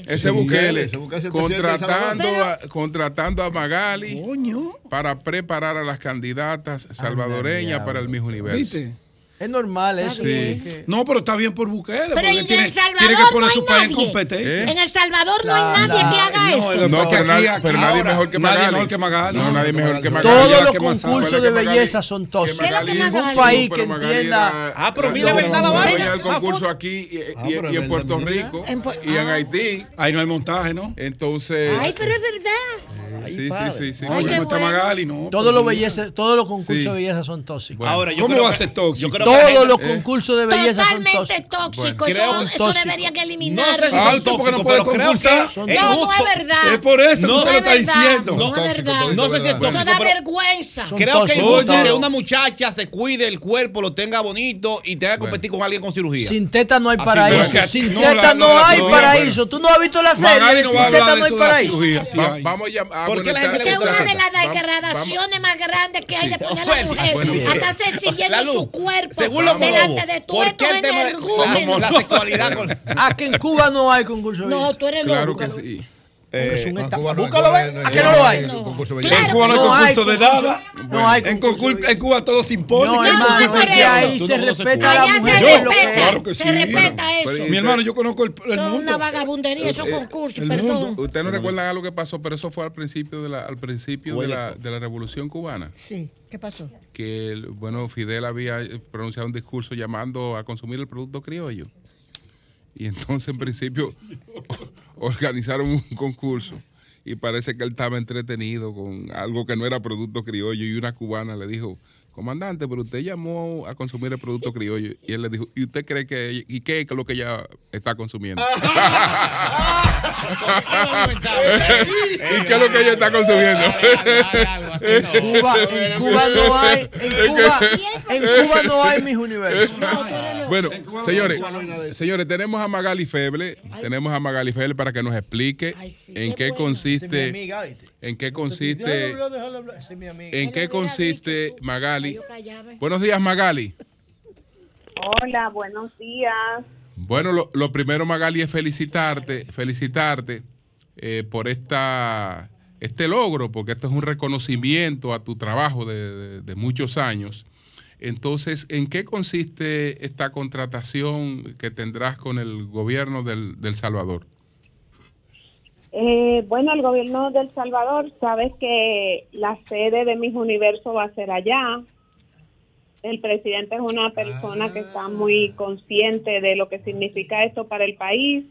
¿Ese Bukele? Ese ese contratando, a, contratando a Magali Coño. para preparar a las candidatas salvadoreñas para el mismo universo. ¿Viste? Es normal eso. Sí. No, pero está bien por Bukele. Pero en tiene, El Salvador tiene que poner no hay su país en nadie. competencia. ¿Eh? En El Salvador no La- hay nadie la- que haga no, eso. el- No, pero, nadie, aquí- pero nadie ahora, mejor que nadie Magali. mejor que Magali. No, nadie mejor que Magali. Todos los concursos de belleza son. Magali Ningún país que entienda. Ah, pero mira, verdad la vaina. Ah, concurso aquí y, y- Ah, y en Puerto. Rico y en. Haití. Ahí no hay montaje, ¿no? Entonces, Ay, pero es verdad. Sí, sí, sí, está bueno. Magali, no. Todos los, belleza, todos los concursos Sí. de belleza son tóxicos. Bueno. Ahora, yo ¿Cómo creo va a que- ser tóxico? yo creo que Todos gente- los Eh. concursos de belleza son Totalmente tóxicos. tóxico. Bueno. Creo- Eso, eso tóxico. debería que No sé si son tóxicos, no pero creo que es Son No, no es verdad. Es por eso No, que lo está verdad. diciendo. No es verdad. No sé si es verdad. tóxico, Eso da vergüenza. Son creo que que una muchacha se cuide el cuerpo, lo tenga bonito y tenga que competir con alguien con cirugía. Sin teta no hay paraíso. no es. Sin No, teta no, hay paraíso. Tú no has visto la serie. Sin teta no hay eso paraíso. vamos a llamar. ¿Por qué la gente Esa es le gusta una de las degradaciones más grandes que hay de poner a la mujer. bueno, Hasta se siguiendo su cuerpo según los delante de todos ¿por estos qué el tema de la, sexualidad con- Ah, que en Cuba no hay concurso de No, tú eres Claro loco. que sí. Hombre, es un No, esta- no- Búscalo, Cuba ve. no- ¿A que no lo hay? Claro. En Cuba no hay concurso de nada. No hay En, concurso en Cuba todo se impone. No, hermano, es que ahí se se respeta a la se mujer. Respeta, es. claro que se sí. respeta Pero- eso. Mi hermano, yo conozco el, mundo. una vagabundería esos concursos, el perdón. mundo. ¿Ustedes no recuerdan algo que pasó? Pero eso fue al principio de la, al principio de la, de la Revolución Cubana. Sí, ¿qué pasó? Que, el- bueno, Fidel había pronunciado un discurso llamando a consumir el producto criollo. Y entonces, en principio, organizaron un concurso. Y parece que él estaba entretenido con algo que no era producto criollo. Y una cubana le dijo, comandante, pero usted llamó a consumir el producto criollo. Y él le dijo, ¿y usted cree que, y qué es lo que ella está consumiendo? ¿Y qué es lo que ella está consumiendo? Cuba, en Cuba no hay, en Cuba, en Cuba no hay mis universos. Bueno, señores, señores, tenemos a Magali Feble, tenemos a Magali Feble para que nos explique en qué consiste, en qué consiste, en qué consiste Magali. Buenos días, Magali. Hola, buenos días. Bueno, lo, lo primero, Magali, es felicitarte, felicitarte eh, por esta, este logro, porque esto es un reconocimiento a tu trabajo de, de- de muchos años. Entonces, ¿en qué consiste esta contratación que tendrás con el gobierno del, del Salvador? Eh, bueno, el gobierno de El Salvador sabe que la sede de Mis Universo va a ser allá. El presidente es una persona que está muy consciente de lo que significa esto para el país.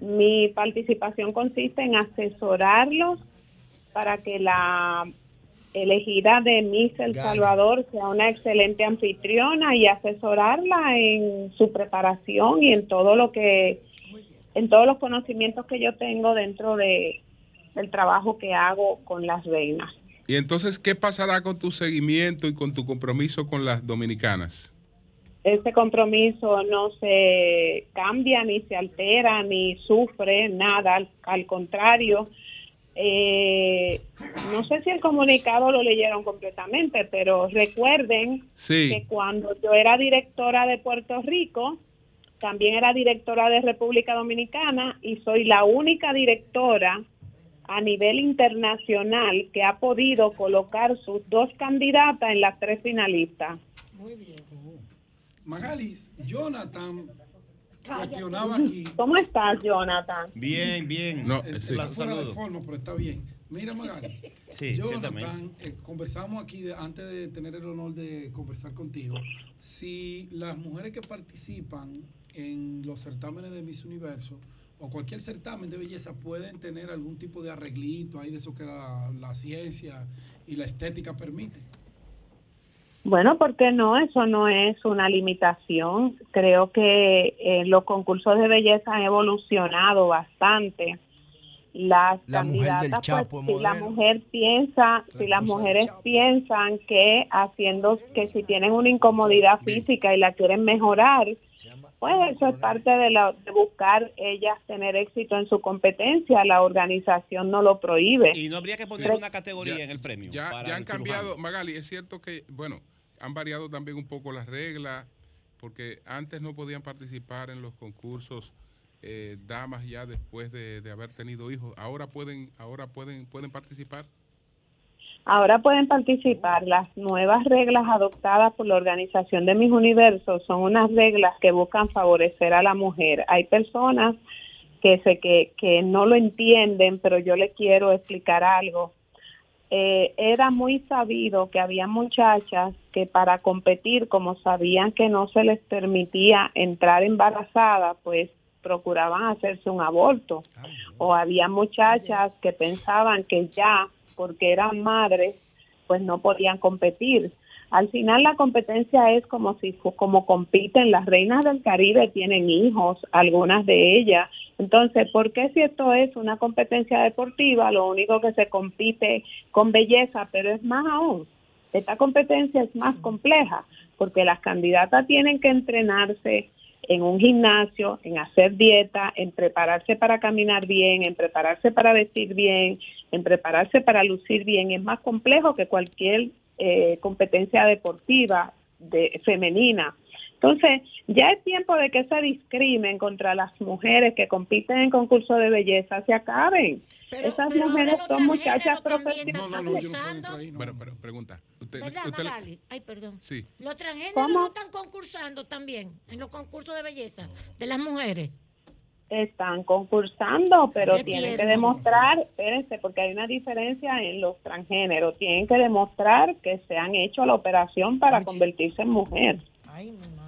Mi participación consiste en asesorarlos para que la elegida de Miss El. Salvador sea una excelente anfitriona y asesorarla en su preparación y en todo lo que en todos los conocimientos que yo tengo dentro de del trabajo que hago con las reinas. Y entonces, ¿qué pasará con tu seguimiento y con tu compromiso con las dominicanas? Ese compromiso no se cambia, ni se altera, ni sufre nada, al, al contrario. Eh, no sé si el comunicado lo leyeron completamente, pero recuerden Sí. que cuando yo era directora de Puerto Rico, también era directora de República Dominicana y soy la única directora a nivel internacional que ha podido colocar sus dos candidatas en las tres finalistas. Muy bien. Magalis, Jonathan cuestionaba aquí. ¿Cómo estás, Jonathan? Bien, bien. No, Eh, sí. la- fuera de Saludos. forma, pero está bien. Mira, Magali. Sí, Jonathan, eh, conversamos aquí de- antes de tener el honor de conversar contigo. Si las mujeres que participan en los certámenes de Miss Universo o cualquier certamen de belleza pueden tener algún tipo de arreglito ahí de eso que la, la ciencia y la estética permiten. Bueno, ¿por qué no? Eso no es una limitación. Creo que eh, los concursos de belleza han evolucionado bastante. Las La mujer del candidatas, Chapo pues, es si la mujer piensa, si las mujeres piensan que haciendo, que si tienen una incomodidad física y la quieren mejorar, pues eso es parte de, la, de buscar ellas tener éxito en su competencia. La organización no lo prohíbe. Y no habría que poner Pero- una categoría en el premio. Ya, para ya han cambiado, cirujano. Magali, es cierto que, bueno, han variado también un poco las reglas, porque antes no podían participar en los concursos eh, damas ya después de, de haber tenido hijos. Ahora pueden, ahora pueden, pueden participar. Ahora pueden participar. Las nuevas reglas adoptadas por la organización de Mis Universos son unas reglas que buscan favorecer a la mujer. Hay personas que, se, que, que no lo entienden, pero yo les quiero explicar algo. Eh, era muy sabido que había muchachas que para competir, como sabían que no se les permitía entrar embarazada, pues procuraban hacerse un aborto. O había muchachas que pensaban que ya, porque eran madres, pues no podían competir. Al final la competencia es como si como compiten las reinas del Caribe tienen hijos, algunas de ellas. Entonces, ¿por qué si esto es una competencia deportiva, lo único que se compite con belleza, pero es más aún? Esta competencia es más compleja porque las candidatas tienen que entrenarse en un gimnasio, en hacer dieta, en prepararse para caminar bien, en prepararse para vestir bien, en prepararse para lucir bien. Es más complejo que cualquier eh, competencia deportiva de, femenina. Entonces, ya es tiempo de que ese discrimen contra las mujeres que compiten en concursos de belleza se acaben. Esas mujeres son muchachas profesionales. Bueno, pero pregunta. Usted, ¿Verdad, usted le- Magali? Ay, perdón. sí. Los transgéneros ¿Cómo? no están concursando también en los concursos de belleza de las mujeres. Están concursando, pero Qué tienen que demostrar, espérense, porque hay una diferencia en los transgéneros, tienen que demostrar que se han hecho la operación para convertirse en mujer. Ay, mi madre.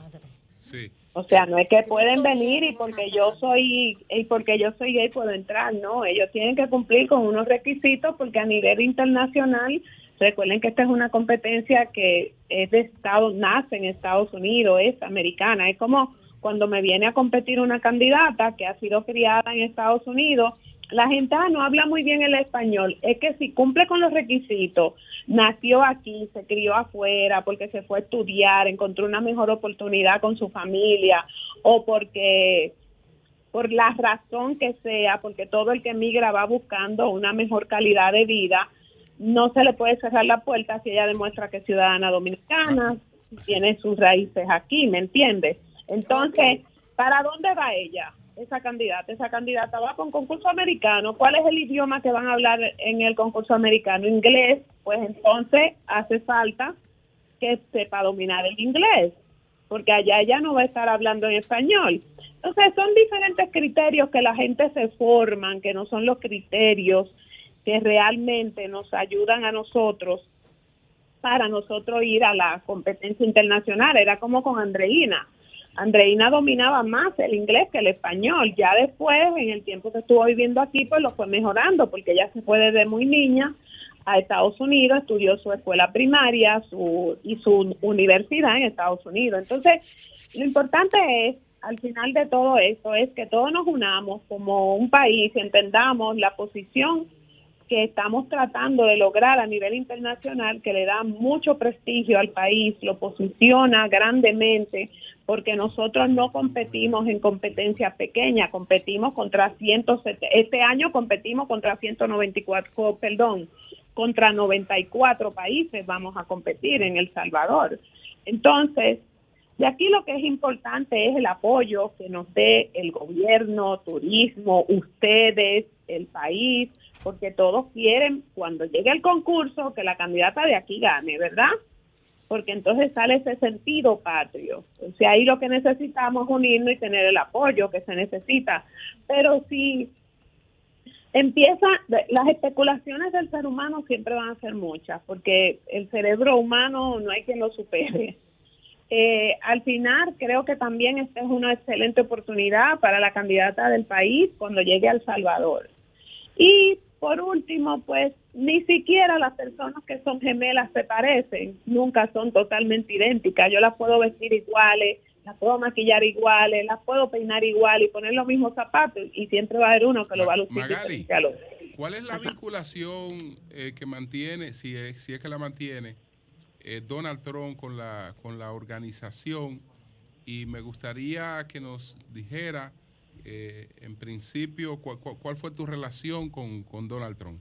O sea, no es que pueden venir y porque yo soy y porque yo soy gay puedo entrar, no, ellos tienen que cumplir con unos requisitos porque a nivel internacional, recuerden que esta es una competencia que es de Estados, nace en Estados Unidos, es americana, es como cuando me viene a competir una candidata que ha sido criada en Estados Unidos, la gente ah, no habla muy bien el español, es que si cumple con los requisitos, nació aquí, se crió afuera, porque se fue a estudiar, encontró una mejor oportunidad con su familia, o porque por la razón que sea, porque todo el que migra va buscando una mejor calidad de vida, no se le puede cerrar la puerta si ella demuestra que es ciudadana dominicana, tiene sus raíces aquí, ¿me entiendes? Entonces, ¿para dónde va ella? Esa candidata, esa candidata va con concurso americano. ¿Cuál es el idioma que van a hablar en el concurso americano? Inglés. Pues entonces hace falta que sepa dominar el inglés. porque allá ella no va a estar hablando en español. Entonces son diferentes criterios que la gente se forman, que no son los criterios que realmente nos ayudan a nosotros para nosotros ir a la competencia internacional. Era como con Andreina. Andreina dominaba más el inglés que el español. Ya después, en el tiempo que estuvo viviendo aquí, pues lo fue mejorando, porque ella se fue desde muy niña a Estados Unidos, estudió su escuela primaria su, y su universidad en Estados Unidos. Entonces, lo importante es, al final de todo esto, es que todos nos unamos como un país y entendamos la posición que estamos tratando de lograr a nivel internacional, que le da mucho prestigio al país, lo posiciona grandemente, porque nosotros no competimos en competencias pequeñas, competimos contra 170, este año competimos contra 194, perdón, contra 94 países vamos a competir en El Salvador. Entonces, de aquí lo que es importante es el apoyo que nos dé el gobierno, turismo, ustedes, el país, porque todos quieren cuando llegue el concurso que la candidata de aquí gane, ¿verdad? Porque entonces sale ese sentido patrio. O sea, ahí lo que necesitamos es unirnos y tener el apoyo que se necesita. Pero si empieza, las especulaciones del ser humano siempre van a ser muchas, porque el cerebro humano no hay quien lo supere. Eh, al final, creo que también esta es una excelente oportunidad para la candidata del país cuando llegue a El Salvador. Y por último, pues ni siquiera las personas que son gemelas se parecen, nunca son totalmente idénticas. Yo las puedo vestir iguales, las puedo maquillar iguales, las puedo peinar igual y poner los mismos zapatos y siempre va a haber uno que lo va a lucir Magali, al otro. ¿Cuál es la vinculación eh, que mantiene, si es, si es que la mantiene, eh, Donald Trump con la, con la organización? Y me gustaría que nos dijera, eh, en principio, cuál, cuál- fue tu relación con, con Donald Trump.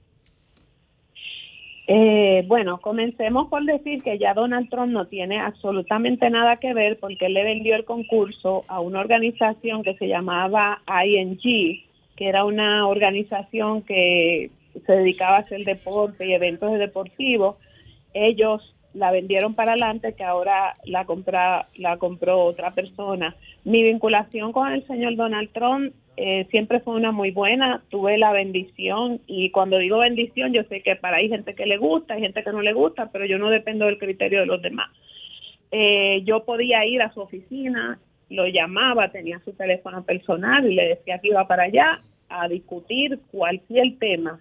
Eh, bueno, comencemos por decir que ya Donald Trump no tiene absolutamente nada que ver porque él le vendió el concurso a una organización que se llamaba ING, que era una organización que se dedicaba a hacer deporte y eventos deportivos. Ellos la vendieron para adelante, que ahora la compra, la compró otra persona. Mi vinculación con el señor Donald Trump eh, siempre fue una muy buena. Tuve la bendición y cuando digo bendición, yo sé que para hay gente que le gusta, hay gente que no le gusta, pero yo no dependo del criterio de los demás. Eh, yo podía ir a su oficina, lo llamaba, tenía su teléfono personal y le decía que iba para allá a discutir cualquier tema.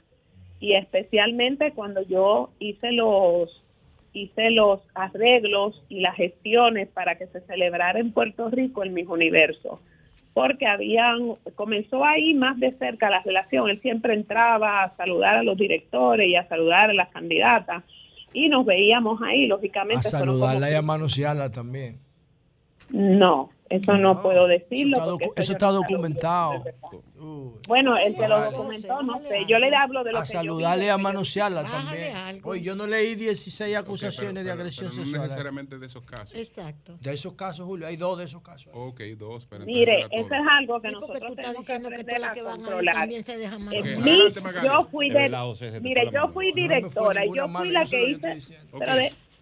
Y especialmente cuando yo hice los hice los arreglos y las gestiones para que se celebrara en Puerto Rico el Miss Universo porque habían comenzó ahí más de cerca la relación. Él siempre entraba a saludar a los directores y a saludar a las candidatas. Y nos veíamos ahí A lógicamente como saludarla y a manosearla también. No eso no, puedo decirlo Eso está, eso está no que- documentado. bueno el que lo documentó no sé yo le hablo de lo A que saludarle y a que manosearla también. Oye, yo no leí 16 acusaciones de agresión pero no sexual. necesariamente de esos casos. Exacto. De esos casos, Julio, hay dos de esos casos. Ok, dos, pero Mire, eso no es algo que Sí, nosotros tú estás tenemos que diciendo que aprender todas las a que van controlar. también se manosear. mí, Adelante, Magali. yo fui De de, verdad, José, se te mire, la yo fui No directora y yo fui la que que hice,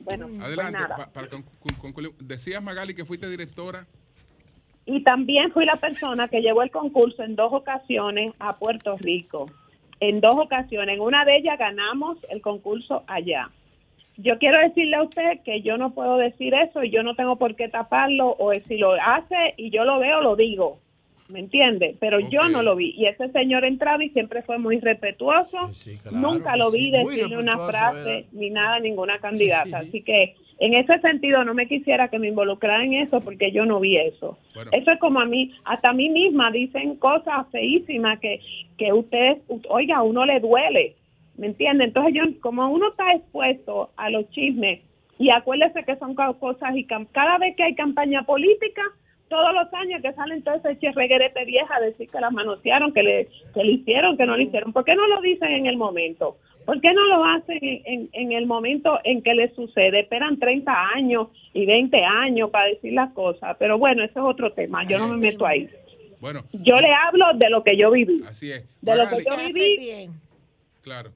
bueno, pues Adelante, nada. pa- para con- con- concluir. Decías, Magali, que fuiste directora. Y también fui la persona que llevó el concurso en dos ocasiones a Puerto Rico. En dos ocasiones. En una de ellas ganamos el concurso allá. Yo quiero decirle a usted que yo no puedo decir eso y yo no tengo por qué taparlo o si lo hace y yo lo veo, lo digo. ¿Me entiende? Pero yo no lo vi. Y ese señor entraba y siempre fue muy respetuoso. Nunca lo sí, vi muy decirle una frase era. ni nada a ninguna candidata. Así que en ese sentido no me quisiera que me involucrara en eso porque yo no vi eso. Eso es como a mí, hasta a mí misma dicen cosas feísimas que, que usted, oiga, a uno le duele. ¿Me entiende? Entonces yo, como uno está expuesto a los chismes y acuérdese que son cosas y cada vez que hay campaña política, todos los años que salen todo ese chirreguerete vieja a decir que las manosearon, que le, que le hicieron, que no le hicieron. ¿Por qué no lo dicen en el momento? ¿Por qué no lo hacen en, en- en el momento en que les sucede? Esperan 30 años y 20 años para decir las cosas. Pero bueno, ese es otro tema. Yo no me meto ahí. Bueno, Yo le hablo de lo que yo viví. así es. De lo que yo viví. Claro.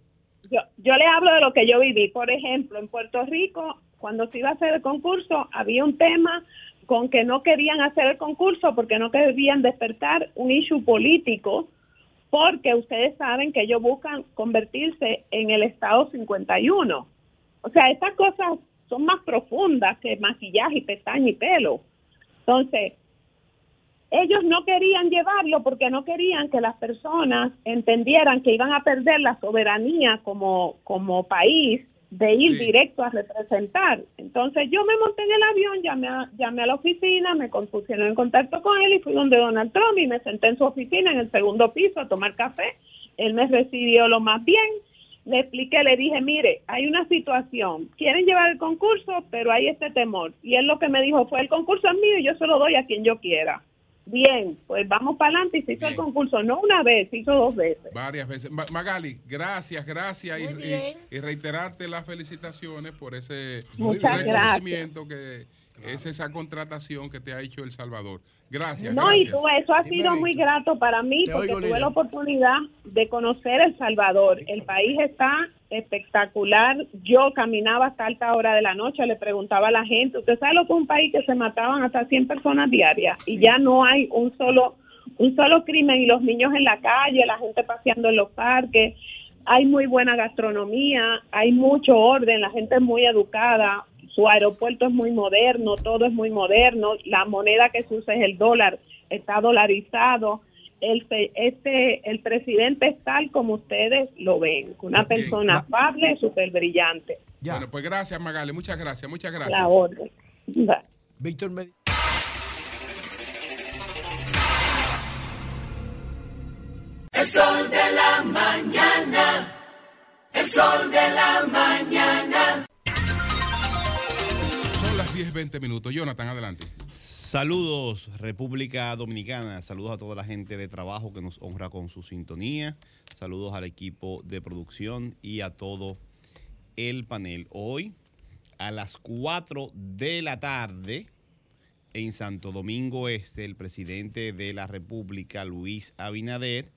Yo, yo le hablo de lo que yo viví. Por ejemplo, en Puerto Rico, cuando se iba a hacer el concurso, había un tema con que no querían hacer el concurso porque no querían despertar un issue político, porque ustedes saben que ellos buscan convertirse en el Estado 51. O sea, estas cosas son más profundas que maquillaje y pestaña y pelo. Entonces, ellos no querían llevarlo porque no querían que las personas entendieran que iban a perder la soberanía como, como país de ir directo a representar. Entonces yo me monté en el avión, llamé a, llamé a la oficina, me pusieron en contacto con él y fui donde Donald Trump y me senté en su oficina en el segundo piso a tomar café. Él me recibió lo más bien. Le expliqué, le dije, mire, hay una situación, quieren llevar el concurso, pero hay este temor. Y él lo que me dijo fue, el concurso es mío y yo se lo doy a quien yo quiera. Bien, pues vamos para adelante y se hizo el concurso, no una vez, se hizo dos veces. Varias veces. Ma- Magali, gracias, gracias. Y, reiterarte las felicitaciones por ese Muchas reconocimiento que es esa contratación que te ha hecho El Salvador. Gracias. No, y tú, eso ha sido muy grato para mí Te porque oigo, tuve la oportunidad de conocer El Salvador. El país está espectacular. Yo caminaba hasta alta hora de la noche, le preguntaba a la gente, ¿usted sabe lo que es un país que se mataban hasta 100 personas diarias? Y ya no hay un solo, un solo crimen y los niños en la calle, la gente paseando en los parques. Hay muy buena gastronomía, hay mucho orden, la gente es muy educada, su aeropuerto es muy moderno, todo es muy moderno, la moneda que se usa es el dólar, está dolarizado. El, este, el presidente es tal como ustedes lo ven, una persona afable, súper brillante. Bueno, pues gracias, Magali. Muchas gracias, muchas gracias. La orden. Víctor me El sol de la mañana. El sol de la mañana. Son las 10, 20 minutos. Jonathan, adelante. Saludos, República Dominicana. Saludos a toda la gente de trabajo que nos honra con su sintonía. Saludos al equipo de producción y a todo el panel. Hoy, a las 4 de la tarde, en Santo Domingo Este, el presidente de la República, Luis Abinader,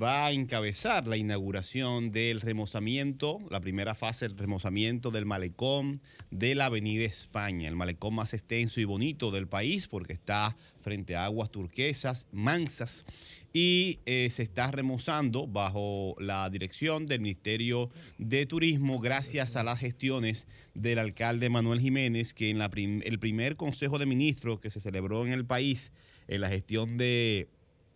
va a encabezar la inauguración del remozamiento, la primera fase del remozamiento del malecón de la Avenida España, el malecón más extenso y bonito del país porque está frente a aguas turquesas, mansas, y eh, se está remozando bajo la dirección del Ministerio de Turismo gracias a las gestiones del alcalde Manuel Jiménez, que en la el primer Consejo de Ministros que se celebró en el país, en la gestión de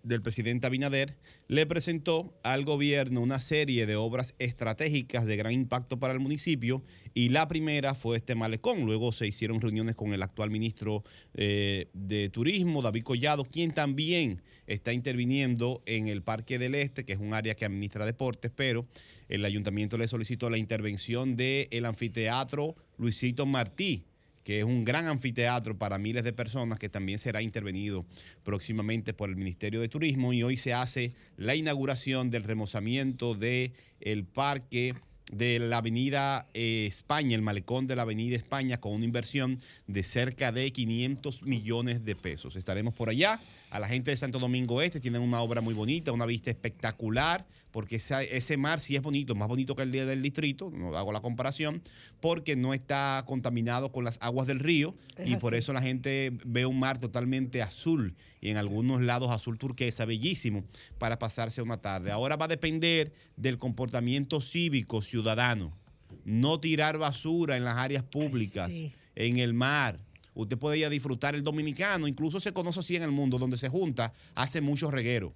del presidente Abinader, le presentó al gobierno una serie de obras estratégicas de gran impacto para el municipio y la primera fue este malecón. Luego se hicieron reuniones con el actual ministro eh, de Turismo, David Collado, quien también está interviniendo en el Parque del Este, que es un área que administra deportes, pero el ayuntamiento le solicitó la intervención del anfiteatro Luisito Martí, que es un gran anfiteatro para miles de personas que también será intervenido próximamente por el Ministerio de Turismo y hoy se hace la inauguración del remozamiento de el parque de la Avenida eh, España, el malecón de la Avenida España, con una inversión de cerca de 500 millones de pesos. Estaremos por allá. A la gente de Santo Domingo Este tienen una obra muy bonita, una vista espectacular, porque esa- ese mar sí es bonito, más bonito que el día del distrito, no hago la comparación, porque no está contaminado con las aguas del río Es y por eso la gente ve un mar totalmente azul y en algunos lados azul turquesa, bellísimo para pasarse una tarde. Ahora va a depender del comportamiento cívico ciudadano. No tirar basura en las áreas públicas, en el mar. Usted puede ir a disfrutar el dominicano, incluso se conoce así en el mundo, donde se junta, hace mucho reguero.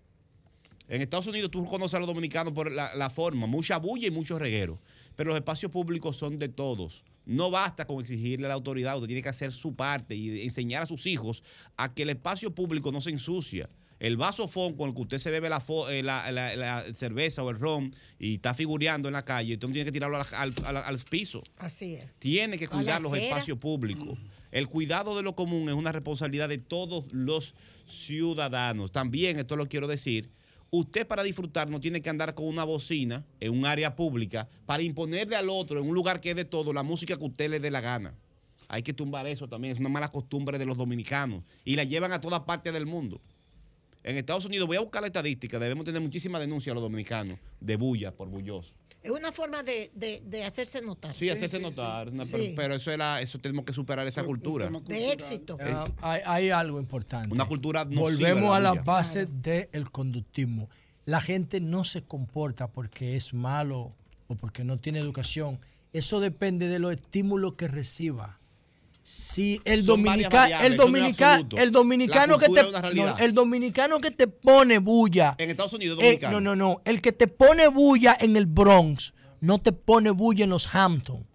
En Estados Unidos tú conoces a los dominicanos por la, la forma, mucha bulla y mucho reguero. Pero los espacios públicos son de todos. No basta con exigirle a la autoridad, usted tiene que hacer su parte y enseñar a sus hijos a que el espacio público no se ensucia. El vaso fon con el que usted se bebe la, eh, la- la- la cerveza o el ron y está figureando en la calle, usted no tiene que tirarlo al, al- al- al piso. Así es. Tiene que cuidar los acera. espacios públicos. El cuidado de lo común es una responsabilidad de todos los ciudadanos. También, esto lo quiero decir, usted para disfrutar no tiene que andar con una bocina en un área pública para imponerle al otro, en un lugar que es de todo, la música que usted le dé la gana. Hay que tumbar eso también, es una mala costumbre de los dominicanos y la llevan a todas partes del mundo. En Estados Unidos, voy a buscar la estadística, debemos tener muchísima denuncia a los dominicanos de bulla por bulloso. Es una forma de, de, hacerse notar. Sí, hacerse notar. Pero, pero, eso era, eso tenemos que superar esa cultura. De éxito. Eh, hay, algo importante. Una cultura Volvemos a la, la base del conductismo. La gente no se comporta porque es malo o porque no tiene educación. Eso depende de los estímulos que reciba si el, dominica, el, dominica, el, dominicano que te, el dominicano que te pone bulla en Estados Unidos eh, no no no el que te pone bulla en el Bronx no te pone bulla en los Hamptons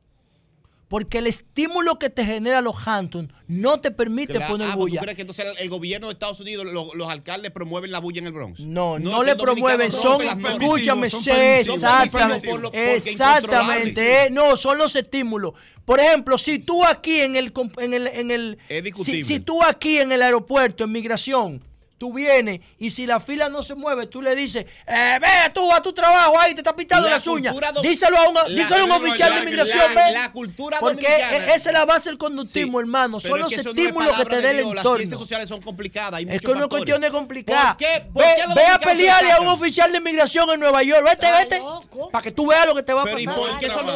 porque el estímulo que te genera los Hamptons no te permite claro. poner ah, pues bulla. ¿Tú crees que entonces el, gobierno de Estados Unidos, los, alcaldes promueven la bulla en el Bronx? No, no, le promueven, son, escúchame, exactamente, exactamente, eh, no, son los estímulos. Por ejemplo, si tú aquí en el, en el, en el si, si tú aquí en el aeropuerto, en migración, Tú vienes y si la fila no se mueve, tú le dices, eh, ve tú a tu trabajo ahí, te está pintando la las uñas. Díselo a un, la, díselo a un oficial de inmigración, la, la cultura Porque e-, esa es la base del conductismo, hermano. Son los es que estímulos que te dé el entorno. Las ciencias sociales son complicadas. Hay es que no es cuestión de complicar. ¿Por ve, a pelearle a un oficial de inmigración en Nueva York. Vete, vete. Para que tú veas lo que te va a pasar.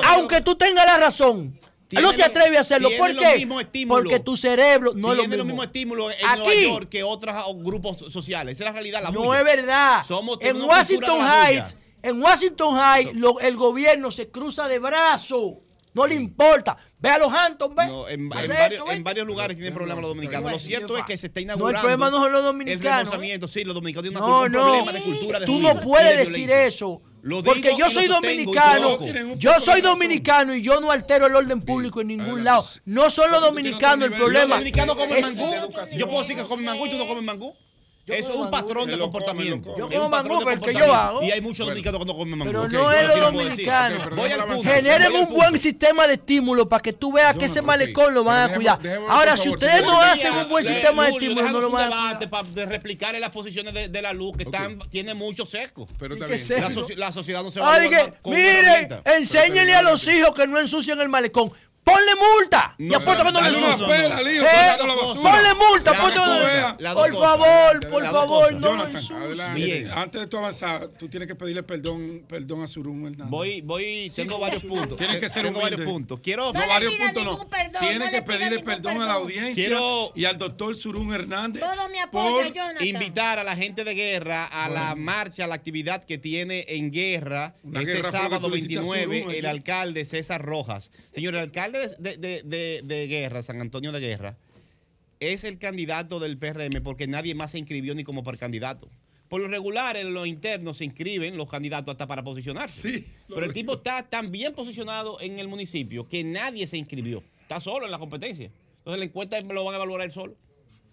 Aunque tú tengas la razón. No te atreves a hacerlo. ¿Por? Porque tu cerebro no es lo mismo. Tiene los mismos en Aquí. Que otros grupos sociales. Esa es la realidad. No es verdad. Somos en Washington Heights, en Washington Heights, el gobierno se cruza de brazos. No le importa. Ve a los Hamptons, ve. En, varios, lugares tienen problemas los dominicanos. Lo cierto es que se está inaugurando. No, el problema no son los dominicanos. ¿eh? El sí, los dominicanos tienen no, no. cultura. De tú no puedes decir eso porque yo soy dominicano. Yo soy dominicano y yo no altero el orden público en ningún lado. No son los dominicanos el problema. Los dominicanos comen mangú. Yo puedo decir que comen mangú y tú no comes mangú es un patrón de comportamiento. Yo como mangú, el que yo hago. Y hay muchos dominicanos que no comen mangú. Pero no es lo dominicano. Generen un buen sistema de estímulo para que tú veas que ese malecón lo van a cuidar. Ahora, si ustedes no hacen un buen sistema de estímulo, no lo van a cuidar. De replicar en las posiciones de la luz que tiene mucho seco. Pero la sociedad no se va a Miren, enséñenle a los hijos que no ensucian el malecón. Ponle multa. No, y apuesto que no le. Eh, ponle multa, Por favor, por favor, no lo insultes. Antes de tú avanzar, tú tienes que pedirle perdón, perdón a Surum Hernández. Voy, voy, tengo varios puntos. Tienes que ser humilde. varios puntos. Quiero no varios puntos no. Tienes que pedirle perdón a la audiencia y al doctor Surum Hernández. Todo mi apoyo, Invitar a la gente de guerra a la marcha, a la actividad que tiene en guerra este sábado 29 el alcalde César Rojas. Señor alcalde de, de, de, de, Guerra, San Antonio de Guerra, es el candidato del PRM porque nadie más se inscribió ni como por candidato. Por lo regular, en los internos se inscriben los candidatos hasta para posicionarse. Sí, Pero el tipo está tan bien posicionado en el municipio que nadie se inscribió. Está solo en la competencia. Entonces la encuesta lo van a valorar él solo.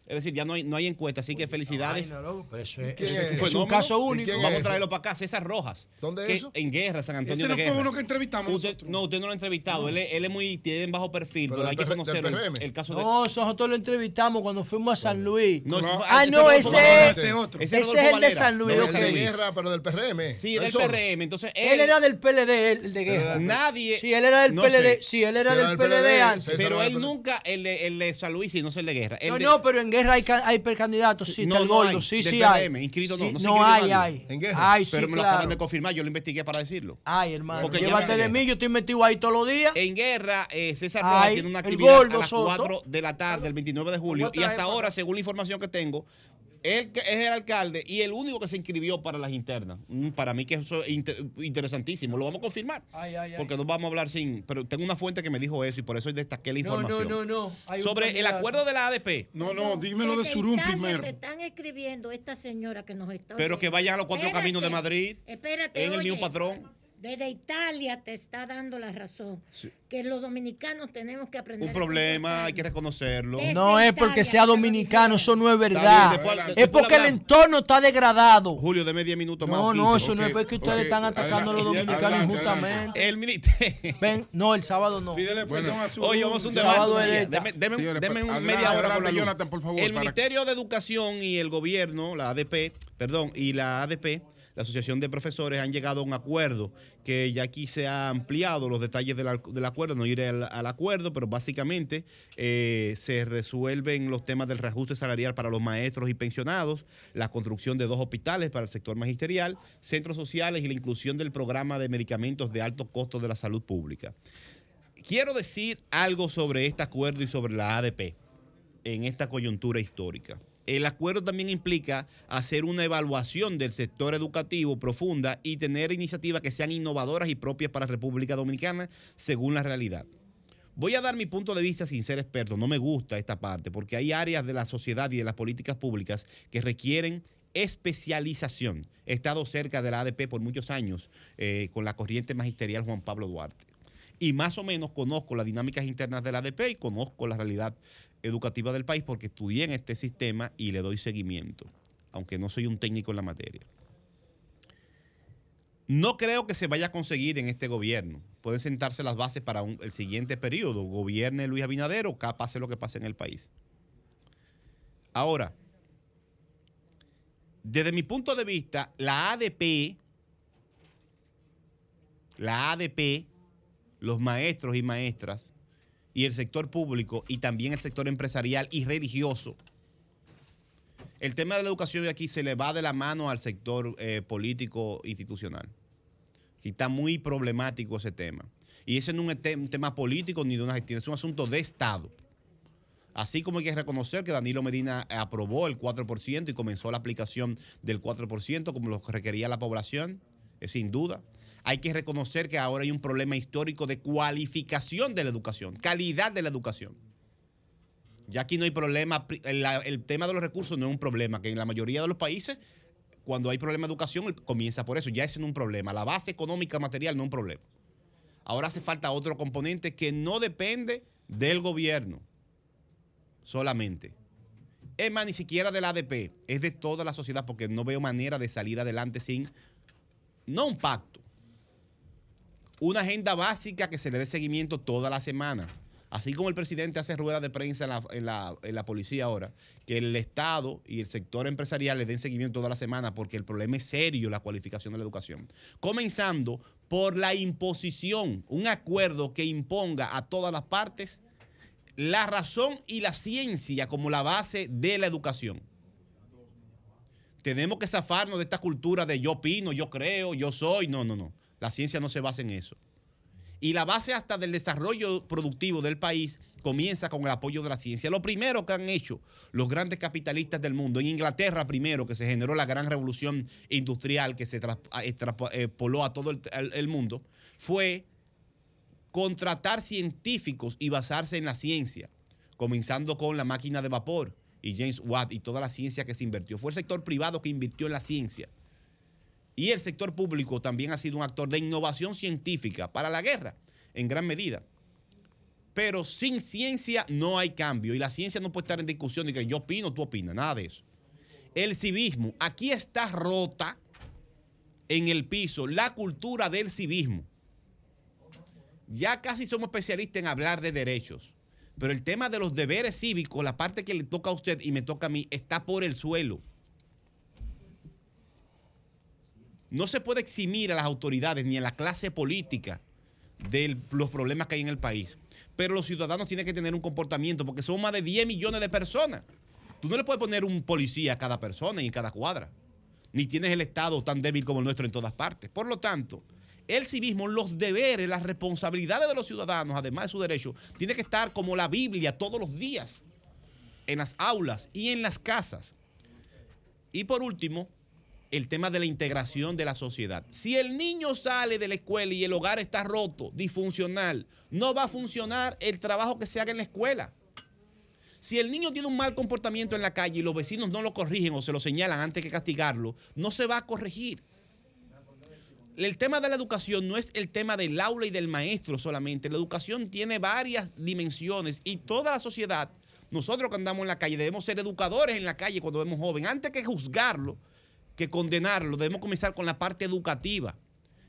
Es decir, ya no hay, no hay encuesta, así que felicidades. Vaina, eso es, un pues, caso único. Vamos a traerlo para acá, César Rojas. ¿Dónde es eso? En Guerra, San Antonio ¿Ese de no fue uno que entrevistamos usted. No, usted no lo ha entrevistado. Él, él, es muy, tiene bajo perfil, pero, hay que conocer el, el, caso de... No, nosotros lo entrevistamos cuando fuimos a San Luis. Ah, no, ese, ese, otro. ese es el de San Luis. El de Guerra, pero del PRM. Sí, del PRM. Entonces, él era del PLD, el de Guerra. Nadie... Sí, él era del PLD. Sí, él era del PLD antes. Pero él nunca, el de San Luis, sí, no es el de Guerra. No, no, pero en Guerra guerra hay, hay candidatos, sí, no, está sí, sí hay. Inscrito no, no, hay, hay. En guerra. Hay, Pero me lo acaban de confirmar, yo lo investigué para decirlo. Ay, hermano, Porque llévate de mí, yo estoy metido ahí todos los días. En guerra, eh, César Rojas tiene una actividad a las 4 de la tarde, el 29 de julio, y hasta ahora, según la información que tengo, él es el alcalde y el único que se inscribió para las internas. Mm, para mí que eso es interesantísimo. Lo vamos a confirmar. Porque no vamos a hablar sin... Pero tengo una fuente que me dijo eso y por eso destaqué la información. No, no, no. no. Sobre el acuerdo de la ADP. No, no, dímelo de Surum primero. Que están escribiendo esta señora que nos está... Pero que vayan a los cuatro caminos de Madrid. Espérate, En el mismo patrón. Desde Italia te está dando la razón. Que los dominicanos tenemos que aprender. Un problema, hay que reconocerlo. No es porque sea dominicano, eso no es verdad. Es porque el entorno está degradado. Julio, deme 10 minutos más. No, no, eso no es porque ustedes están atacando a los dominicanos injustamente. El ministerio. Ven, no, el sábado no. Pídele bueno, a su, Oye, vamos a un debate. Deme, deme, sí, deme un media hora con la Jonathan, por favor. El Ministerio de Educación y el gobierno, la ADP, perdón, y la ADP la Asociación de Profesores han llegado a un acuerdo que ya aquí se ha ampliado los detalles del, acuerdo, no iré al, al acuerdo, pero básicamente eh, se resuelven los temas del reajuste salarial para los maestros y pensionados, la construcción de dos hospitales para el sector magisterial, centros sociales y la inclusión del programa de medicamentos de alto costo de la salud pública. Quiero decir algo sobre este acuerdo y sobre la ADP en esta coyuntura histórica. El acuerdo también implica hacer una evaluación del sector educativo profunda y tener iniciativas que sean innovadoras y propias para República Dominicana según la realidad. Voy a dar mi punto de vista sin ser experto. No me gusta esta parte porque hay áreas de la sociedad y de las políticas públicas que requieren especialización. He estado cerca de la ADP por muchos años eh, con la corriente magisterial Juan Pablo Duarte. Y más o menos conozco las dinámicas internas de la ADP y conozco la realidad educativa del país porque estudié en este sistema y le doy seguimiento, aunque no soy un técnico en la materia. No creo que se vaya a conseguir en este gobierno. Pueden sentarse las bases para el siguiente periodo. Gobierne Luis Abinader o pase lo que pase en el país. Ahora, desde mi punto de vista, la ADP, la ADP, los maestros y maestras y el sector público y también el sector empresarial y religioso. El tema de la educación de aquí se le va de la mano al sector eh, político institucional. Y está muy problemático ese tema. Y ese no es un, te- un tema político ni de una gestión, es un asunto de Estado. Así como hay que reconocer que Danilo Medina aprobó el 4% y comenzó la aplicación del 4% como lo requería la población, es sin duda. Hay que reconocer que ahora hay un problema histórico de cualificación de la educación, calidad de la educación. Ya aquí no hay problema, el, tema de los recursos no es un problema, que en la mayoría de los países, cuando hay problema de educación, comienza por eso, ya es un problema. La base económica material no es un problema. Ahora hace falta otro componente que no depende del gobierno solamente. Es más, ni siquiera del ADP, es de toda la sociedad, porque no veo manera de salir adelante sin, no un pacto, una agenda básica que se le dé seguimiento toda la semana. Así como el presidente hace ruedas de prensa en la, en la- en la policía ahora, que el Estado y el sector empresarial le den seguimiento toda la semana porque el problema es serio, la cualificación de la educación. Comenzando por la imposición, un acuerdo que imponga a todas las partes la razón y la ciencia como la base de la educación. Tenemos que zafarnos de esta cultura de yo opino, yo creo, yo soy. No, no, no. La ciencia no se basa en eso. Y la base hasta del desarrollo productivo del país comienza con el apoyo de la ciencia. Lo primero que han hecho los grandes capitalistas del mundo, en Inglaterra primero, que se generó la gran revolución industrial que se tras- a- extrapoló a todo el mundo, fue contratar científicos y basarse en la ciencia, comenzando con la máquina de vapor y James Watt y toda la ciencia que se invirtió. Fue el sector privado que invirtió en la ciencia. Y el sector público también ha sido un actor de innovación científica para la guerra, en gran medida. Pero sin ciencia no hay cambio y la ciencia no puede estar en discusión de que yo opino, tú opinas, nada de eso. El civismo, aquí está rota en el piso la cultura del civismo. Ya casi somos especialistas en hablar de derechos, pero el tema de los deberes cívicos, la parte que le toca a usted y me toca a mí, está por el suelo. No se puede eximir a las autoridades ni a la clase política de los problemas que hay en el país. Pero los ciudadanos tienen que tener un comportamiento porque son más de 10 millones de personas. Tú no le puedes poner un policía a cada persona y en cada cuadra. Ni tienes el Estado tan débil como el nuestro en todas partes. Por lo tanto, el civismo, los deberes, las responsabilidades de los ciudadanos, además de sus derechos, tiene que estar como la Biblia todos los días, en las aulas y en las casas. Y por último, el tema de la integración de la sociedad. Si el niño sale de la escuela y el hogar está roto, disfuncional, no va a funcionar el trabajo que se haga en la escuela. Si el niño tiene un mal comportamiento en la calle y los vecinos no lo corrigen o se lo señalan antes que castigarlo, no se va a corregir. El tema de la educación no es el tema del aula y del maestro solamente. La educación tiene varias dimensiones y toda la sociedad, nosotros que andamos en la calle, debemos ser educadores en la calle cuando vemos joven. Antes que juzgarlo, que condenarlo, debemos comenzar con la parte educativa.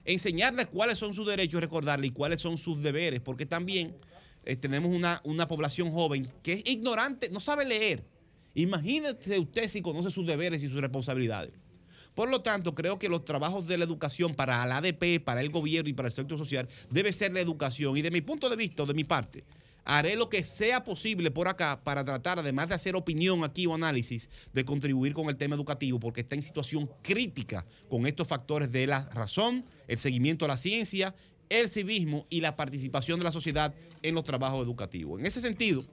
Enseñarle cuáles son sus derechos y recordarle y cuáles son sus deberes, porque también eh, tenemos una, una población joven que es ignorante, no sabe leer. Imagínese usted si conoce sus deberes y sus responsabilidades. Por lo tanto, creo que los trabajos de la educación para la ADP, para el gobierno y para el sector social debe ser la educación. Y de mi punto de vista, de mi parte, haré lo que sea posible por acá para tratar, además de hacer opinión aquí o análisis, de contribuir con el tema educativo, porque está en situación crítica con estos factores de la razón, el seguimiento a la ciencia, el civismo y la participación de la sociedad en los trabajos educativos. En ese sentido,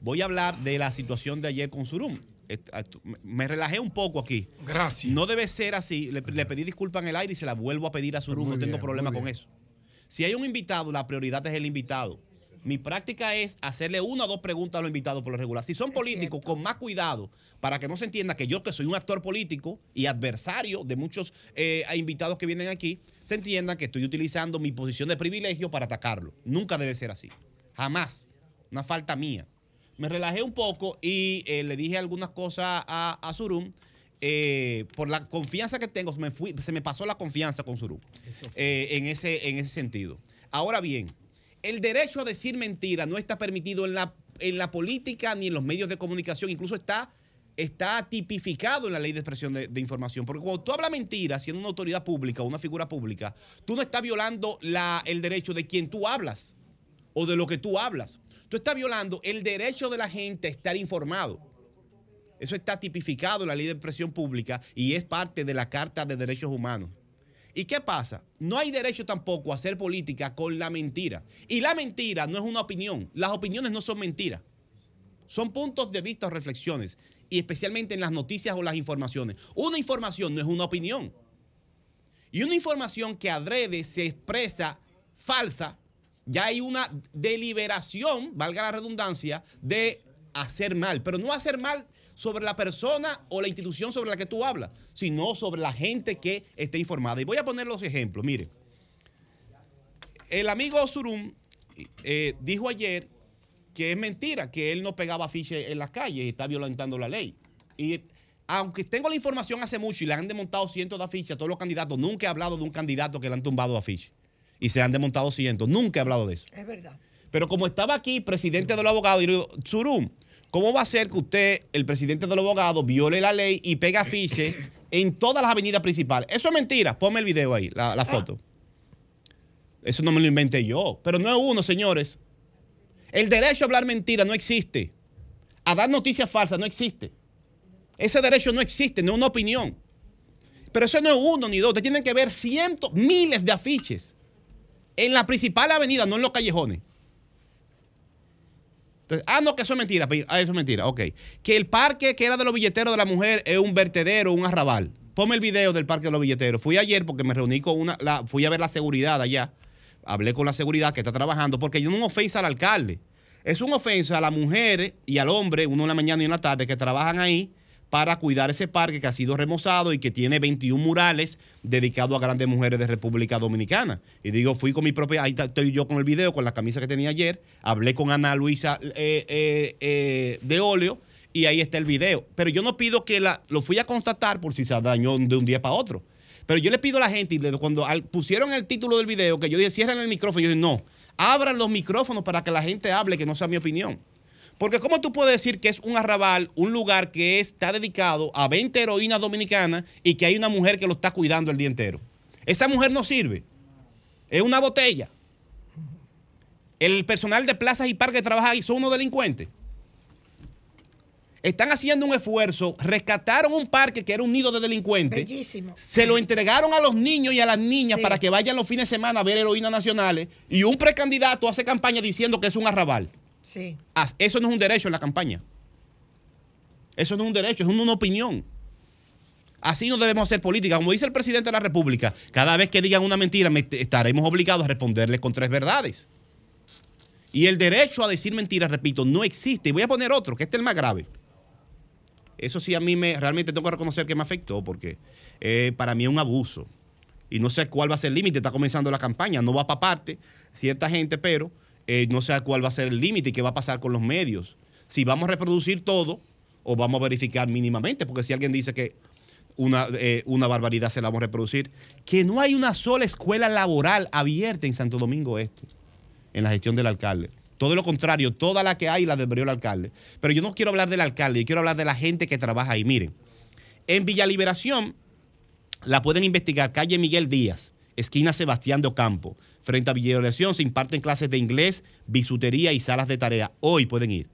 voy a hablar de la situación de ayer con Surum. Me- relajé un poco aquí. Gracias. No debe ser así. Le, le pedí disculpas en el aire y se la vuelvo a pedir a Surum. Muy No tengo bien, problema con eso. Si hay un invitado, la prioridad es el invitado. Mi práctica es hacerle una o dos preguntas a los invitados por lo regular. Si son políticos, con más cuidado, para que no se entienda que yo, que soy un actor político y adversario de muchos eh, invitados que vienen aquí, se entienda que estoy utilizando mi posición de privilegio para atacarlo. Nunca debe ser así. Jamás. Una falta mía. Me relajé un poco y eh, le dije algunas cosas a, a Surum. eh, por la confianza que tengo, se me, fui- se me pasó la confianza con Surum en, ese, en ese sentido. Ahora bien, el derecho a decir mentira no está permitido en la, en la política ni en los medios de comunicación, incluso está, está tipificado en la ley de expresión de, de información. Porque cuando tú hablas mentira, siendo una autoridad pública o una figura pública, tú no estás violando la- el derecho de quien tú hablas o de lo que tú hablas. Tú estás violando el derecho de la gente a estar informado. Eso está tipificado en la ley de expresión pública y es parte de la Carta de Derechos Humanos. ¿Y qué pasa? No hay derecho tampoco a hacer política con la mentira. Y la mentira no es una opinión. Las opiniones no son mentiras. Son puntos de vista o reflexiones. Y especialmente en las noticias o las informaciones. Una información no es una opinión. Y una información que adrede se expresa falsa, ya hay una deliberación, valga la redundancia, de hacer mal. Pero no hacer mal sobre la persona o la institución sobre la que tú hablas, sino sobre la gente que esté informada. Y voy a poner los ejemplos. Mire, el amigo Surum eh, dijo ayer que es mentira, que él no pegaba afiches en las calles y está violentando la ley. Y aunque tengo la información hace mucho y le han desmontado cientos de afiches a todos los candidatos, nunca he hablado de un candidato que le han tumbado afiches. Y se han desmontado cientos. Nunca he hablado de eso. Es verdad. Pero como estaba aquí, presidente de los abogados, y le digo, Surum, ¿cómo va a ser que usted, el presidente de los abogados, viole la ley y pega afiches en todas las avenidas principales? Eso es mentira. Ponme el video ahí, la, la foto. Eso no me lo inventé yo. Pero no es uno, señores. El derecho a hablar mentira no existe. A dar noticias falsas no existe. Ese derecho no existe, no es una opinión. Pero eso no es uno ni dos. Usted tiene que ver cientos, miles de afiches en la principal avenida, no en los callejones. Ah, no, que eso es mentira. pi- Ah, eso es mentira. Ok. Que el parque que era de los billeteros de la mujer es un vertedero, un arrabal. Ponme el video del parque de los billeteros. Fui ayer porque me reuní con una. fui a ver la seguridad allá. Hablé con la seguridad que está trabajando porque no es una ofensa al alcalde. Es una ofensa a las mujeres y al hombre, uno en la mañana y la tarde, que trabajan ahí para cuidar ese parque que ha sido remozado y que tiene 21 murales dedicados a grandes mujeres de República Dominicana. Y digo, fui con mi propia, ahí estoy yo con el video, con la camisa que tenía ayer, hablé con Ana Luisa eh, eh, eh, de óleo y ahí está el video. Pero yo no pido que la, lo fui a constatar por si se dañó de un día para otro. Pero yo le pido a la gente, cuando pusieron el título del video, que yo dije, cierren el micrófono, yo dije, no, abran los micrófonos para que la gente hable, que no sea mi opinión. Porque ¿cómo tú puedes decir que es un arrabal, un lugar que está dedicado a 20 heroínas dominicanas y que hay una mujer que lo está cuidando el día entero? Esa mujer no sirve. Es una botella. El personal de plazas y parques que trabaja ahí son unos delincuentes. Están haciendo un esfuerzo, rescataron un parque que era un nido de delincuentes. Bellísimo. Se lo entregaron a los niños y a las niñas para que vayan los fines de semana a ver heroínas nacionales. Y un precandidato hace campaña diciendo que es un arrabal. Sí. Ah, Eso no es un derecho en la campaña. Eso no es un derecho, es una opinión. Así no debemos hacer política. Como dice el presidente de la República, cada vez que digan una mentira me- estaremos obligados a responderles con tres verdades. Y el derecho a decir mentiras, repito, no existe. Y voy a poner otro, que este es el más grave. Eso sí a mí me realmente tengo que reconocer que me afectó porque eh, para mí es un abuso. Y no sé cuál va a ser el límite. Está comenzando la campaña. No va para parte cierta gente, pero eh, no sé cuál va a ser el límite y qué va a pasar con los medios. Si vamos a reproducir todo o vamos a verificar mínimamente. Porque si alguien dice que una, eh, una barbaridad se la vamos a reproducir. Que no hay una sola escuela laboral abierta en Santo Domingo Este, en la gestión del alcalde. Todo lo contrario, toda la que hay la debería el alcalde. Pero yo no quiero hablar del alcalde, yo quiero hablar de la gente que trabaja ahí. Miren, En Villa Liberación la pueden investigar, calle Miguel Díaz, esquina Sebastián de Ocampo. Frente a Villa Liberación se imparten clases de inglés, bisutería y salas de tarea. Hoy pueden ir.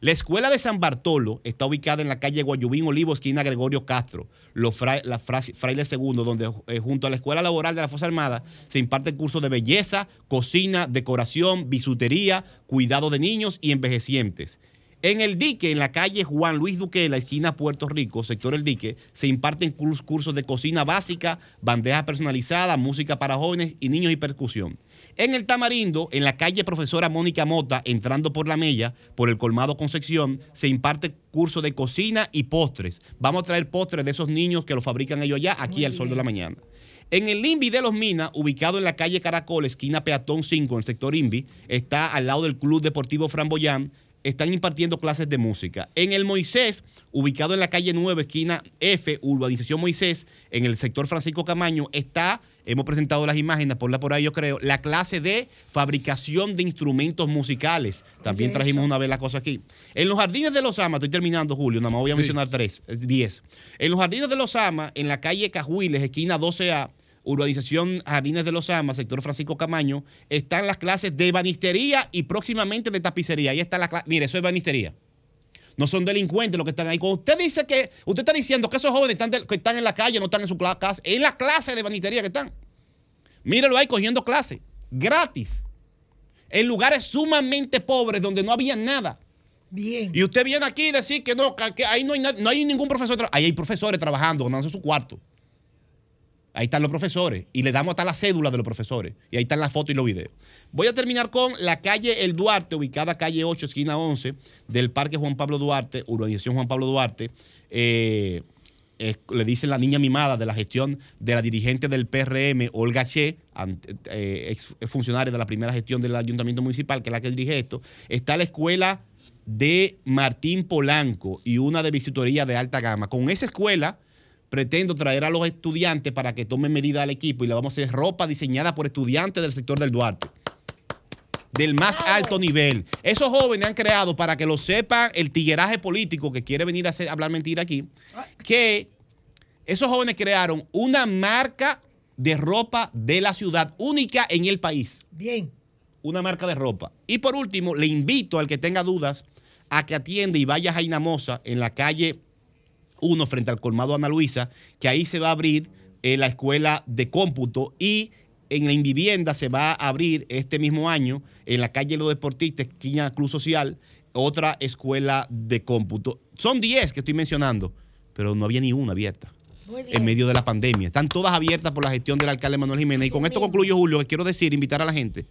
La escuela de San Bartolo está ubicada en la calle Guayubín Olivo, esquina Gregorio Castro, los la fra- Fraile Segundo, donde eh, junto a la Escuela Laboral de la Fuerza Armada se imparten cursos de belleza, cocina, decoración, bisutería, cuidado de niños y envejecientes. En el dique, en la calle Juan Luis Duque, la esquina Puerto Rico, sector El Dique, se imparten curs- cursos de cocina básica, bandeja personalizada, música para jóvenes y niños y percusión. En el Tamarindo, en la calle Profesora Mónica Mota, entrando por la Mella, por el Colmado Concepción, se imparte curso de cocina y postres. Vamos a traer postres de esos niños que los fabrican ellos allá, aquí al sol de la mañana. En el INVI de los Minas, ubicado en la calle Caracol, esquina Peatón 5, en el sector INVI, está al lado del Club Deportivo Framboyán, están impartiendo clases de música. En el Moisés, ubicado en la calle 9, esquina F, Urbanización Moisés, en el sector Francisco Camaño, está, hemos presentado las imágenes, ponla por ahí yo creo, la clase de fabricación de instrumentos musicales. También trajimos una vez la cosa aquí. En los jardines de los Amas, estoy terminando, Julio, nada más voy a mencionar tres, diez. En los jardines de los Amas, en la calle Cajuiles, esquina 12A, Urbanización Jardines de los Amas, sector Francisco Camaño, están las clases de banistería y próximamente de tapicería. Ahí está la clase. Mire, eso es banistería. No son delincuentes los que están ahí. Cuando usted dice que, usted está diciendo que esos jóvenes están de- que están en la calle, no están en su cla- casa, en la clase de banistería que están. Mírelo ahí cogiendo clases, gratis, en lugares sumamente pobres donde no había nada. Bien. Y usted viene aquí y decir que no, que, ahí no hay, no hay ningún profesor. Ahí hay profesores trabajando, ganándose su cuarto. Ahí están los profesores. Y le damos hasta la cédula de los profesores. Y ahí están las fotos y los videos. Voy a terminar con la calle El Duarte, ubicada calle 8, esquina 11, del Parque Juan Pablo Duarte, urbanización Juan Pablo Duarte. Eh, le dicen la niña mimada de la gestión de la dirigente del PRM, Olga Che, eh, ex funcionaria de la primera gestión del ayuntamiento municipal, que es la que dirige esto. Está la escuela de Martín Polanco y una de visitoría de alta gama. Con esa escuela pretendo traer a los estudiantes para que tomen medida al equipo y le vamos a hacer ropa diseñada por estudiantes del sector del Duarte. Del más alto nivel. Esos jóvenes han creado, para que lo sepan, el tigueraje político que quiere venir a hacer, hablar mentira aquí, que esos jóvenes crearon una marca de ropa de la ciudad única en el país. Bien. Una marca de ropa. Y por último, le invito al que tenga dudas a que atienda y vaya a Jaina Mosa en la calle 1 frente al colmado Ana Luisa, que ahí se va a abrir eh, la escuela de cómputo y en la Invivienda se va a abrir este mismo año en la calle Los Deportistas, esquina Club Social, otra escuela de cómputo. Son 10 que estoy mencionando, pero no había ni una abierta en medio de la pandemia. Están todas abiertas por la gestión del alcalde Manuel Jiménez. Y con esto concluyo, Julio, que quiero decir, invitar a la gente.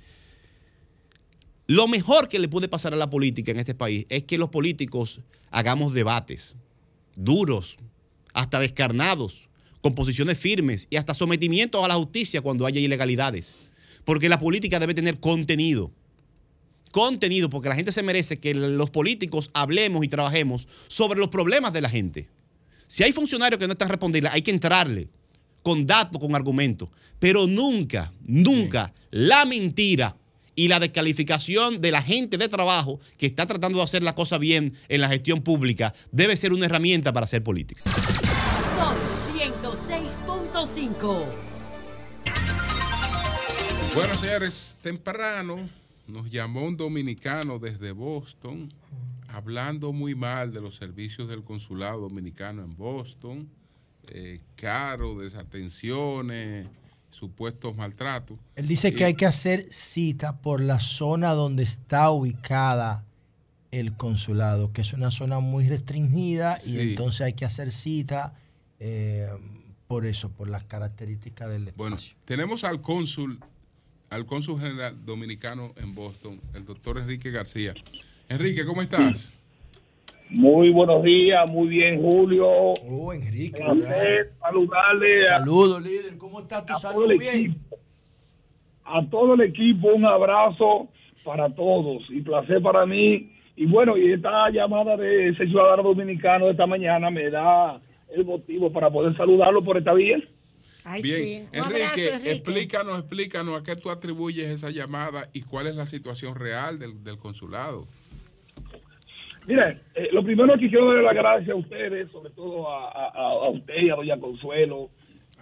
Lo mejor que le puede pasar a la política en este país es que los políticos hagamos debates duros, hasta descarnados, con posiciones firmes y hasta sometimientos a la justicia cuando haya ilegalidades. Porque la política debe tener contenido. Contenido, porque la gente se merece que los políticos hablemos y trabajemos sobre los problemas de la gente. Si hay funcionarios que no están respondiendo, hay que entrarle con datos, con argumentos. Pero nunca, nunca la mentira y la descalificación de la gente de trabajo que está tratando de hacer la cosa bien en la gestión pública debe ser una herramienta para hacer política. Son 106.5. Bueno, señores, temprano nos llamó un dominicano desde Boston hablando muy mal de los servicios del consulado dominicano en Boston, eh, caro, desatenciones, supuestos maltratos. Él dice que Y- hay que hacer cita por la zona donde está ubicada el consulado, que es una zona muy restringida y entonces hay que hacer cita eh, por eso, por las características del espacio. Bueno, tenemos al cónsul, al cónsul general dominicano en Boston, el doctor Enrique García. Enrique, ¿cómo estás? Muy buenos días, muy bien, Julio. Oh, Enrique. Placer saludarle Saludos, líder. ¿Cómo está tu a salud? el Bien. equipo. A todo el equipo, un abrazo para todos y placer para mí. Y bueno, y esta llamada de ese ciudadano dominicano de esta mañana me da el motivo para poder saludarlo por esta vía. Bien, Enrique, explícanos, explícanos a qué tú atribuyes esa llamada y cuál es la situación real del, del consulado. Mire, eh, lo primero que quiero darle las gracias a ustedes, sobre todo a, a- a- a usted y a Doña Consuelo,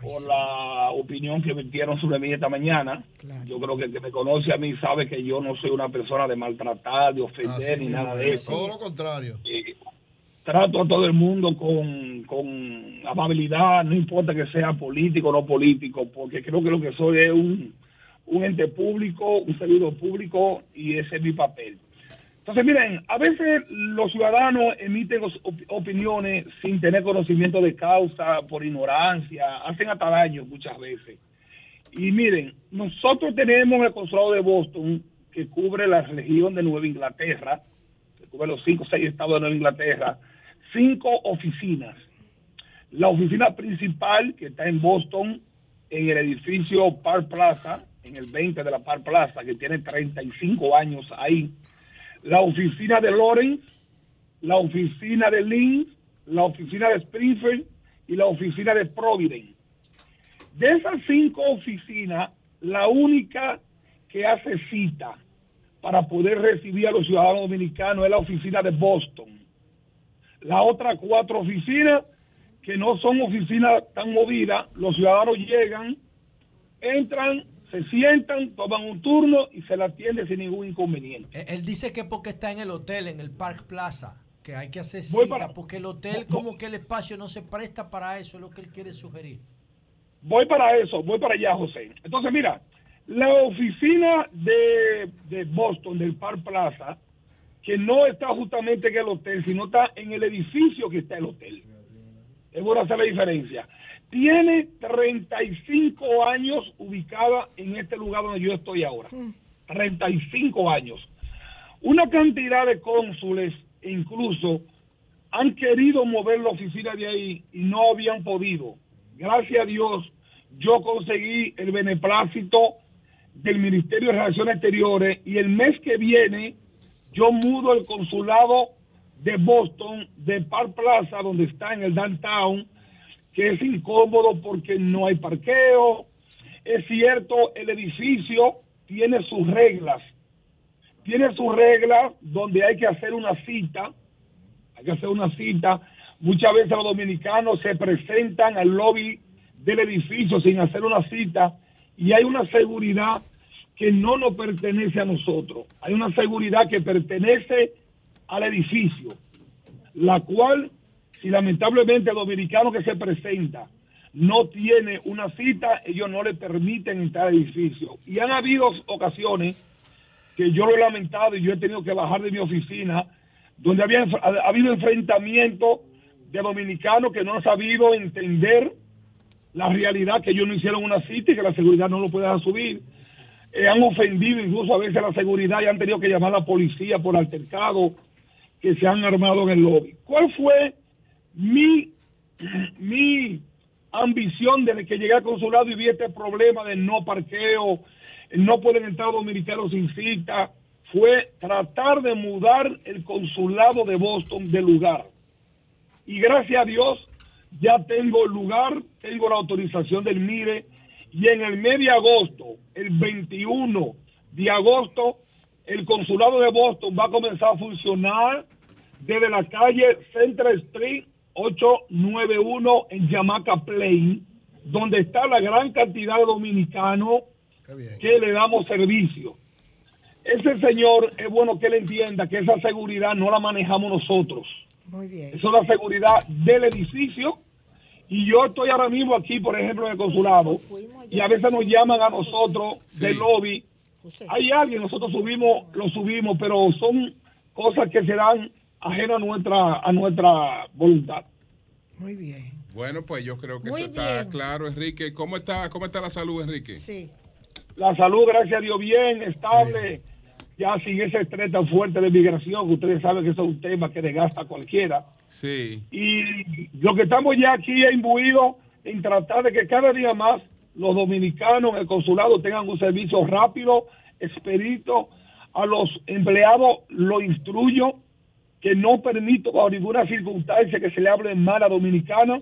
por la opinión que metieron sobre mí esta mañana. Yo creo que el que me conoce a mí sabe que yo no soy una persona de maltratar, de ofender, Así ni nada de es. eso. Todo lo contrario. trato a todo el mundo con, con amabilidad, no importa que sea político o no político, porque creo que lo que soy es un, un ente público, un servidor público y ese es mi papel. Entonces, miren, a veces los ciudadanos emiten opiniones sin tener conocimiento de causa, por ignorancia, hacen hasta daño muchas veces. Y miren, nosotros tenemos el consulado de Boston que cubre la región de Nueva Inglaterra, que cubre los cinco o seis estados de Nueva Inglaterra, cinco oficinas. La oficina principal, que está en Boston, en el edificio Park Plaza, en el 20 de la Park Plaza, que tiene 35 años ahí. La oficina de Lawrence, la oficina de Lynn, la oficina de Springfield y la oficina de Providence. De esas cinco oficinas, la única que hace cita para poder recibir a los ciudadanos dominicanos es la oficina de Boston. Las otras cuatro oficinas, que no son oficinas tan movidas, los ciudadanos llegan, entran, se sientan, toman un turno y se la atiende sin ningún inconveniente. Él, él dice que porque está en el hotel, en el Park Plaza, que hay que hacer Voy cita, para- porque el hotel como que el espacio no se presta para eso, es lo que él quiere sugerir. Voy para eso, voy para allá, José. Entonces, mira, la oficina de, de Boston, del Park Plaza, que no está justamente en el hotel, sino está en el edificio que está el hotel. Es bueno hacer la diferencia. Tiene 35 años ubicada en este lugar donde yo estoy ahora. 35 años. Una cantidad de cónsules incluso han querido mover la oficina de ahí y no habían podido. Gracias a Dios, yo conseguí el beneplácito del Ministerio de Relaciones Exteriores y el mes que viene yo mudo el consulado de Boston, de Park Plaza, donde está en el downtown, que es incómodo porque no hay parqueo. Es cierto, el edificio tiene sus reglas. Tiene sus reglas donde hay que hacer una cita. Hay que hacer una cita. Muchas veces los dominicanos se presentan al lobby del edificio sin hacer una cita y hay una seguridad que no nos pertenece a nosotros. Hay una seguridad que pertenece al edificio, la cual, si lamentablemente el dominicano que se presenta no tiene una cita, ellos no le permiten entrar al edificio. Y han habido ocasiones que yo lo he lamentado y yo he tenido que bajar de mi oficina, donde había, ha, ha habido enfrentamiento de dominicanos que no han sabido entender la realidad que ellos no hicieron una cita y que la seguridad no lo puede subir. Eh, han ofendido incluso a veces a la seguridad y han tenido que llamar a la policía por altercado que se han armado en el lobby. ¿Cuál fue mi, mi ambición desde que llegué al consulado y vi este problema de no parqueo, no pueden entrar dominicanos sin cita? Fue tratar de mudar el consulado de Boston de lugar. Y gracias a Dios ya tengo lugar, tengo la autorización del MIRE y en el mes de agosto, el 21 de agosto, el consulado de Boston va a comenzar a funcionar desde la calle Central Street 891 en Jamaica Plain, donde está la gran cantidad de dominicanos que le damos servicio. Ese señor es bueno que él entienda que esa seguridad no la manejamos nosotros. Muy bien. Eso es la seguridad del edificio. Y yo estoy ahora mismo aquí, por ejemplo, en el consulado, y a veces nos llaman a nosotros del lobby. Hay alguien, nosotros subimos, lo subimos, pero son cosas que se dan ajenas a nuestra, a nuestra voluntad. Muy bien. Bueno, pues yo creo que Muy eso está claro, Enrique. ¿Cómo está, ¿Cómo está la salud, Enrique? Sí. La salud, gracias a Dios, bien, estable. Ya sin ese estrés tan fuerte de migración, que ustedes saben que eso es un tema que desgasta a cualquiera. Sí. Y lo que estamos ya aquí es imbuidos en tratar de que cada día más los dominicanos en el consulado tengan un servicio rápido, expedito. A los empleados lo instruyo que no permito bajo ninguna circunstancia que se le hable mal a dominicanos,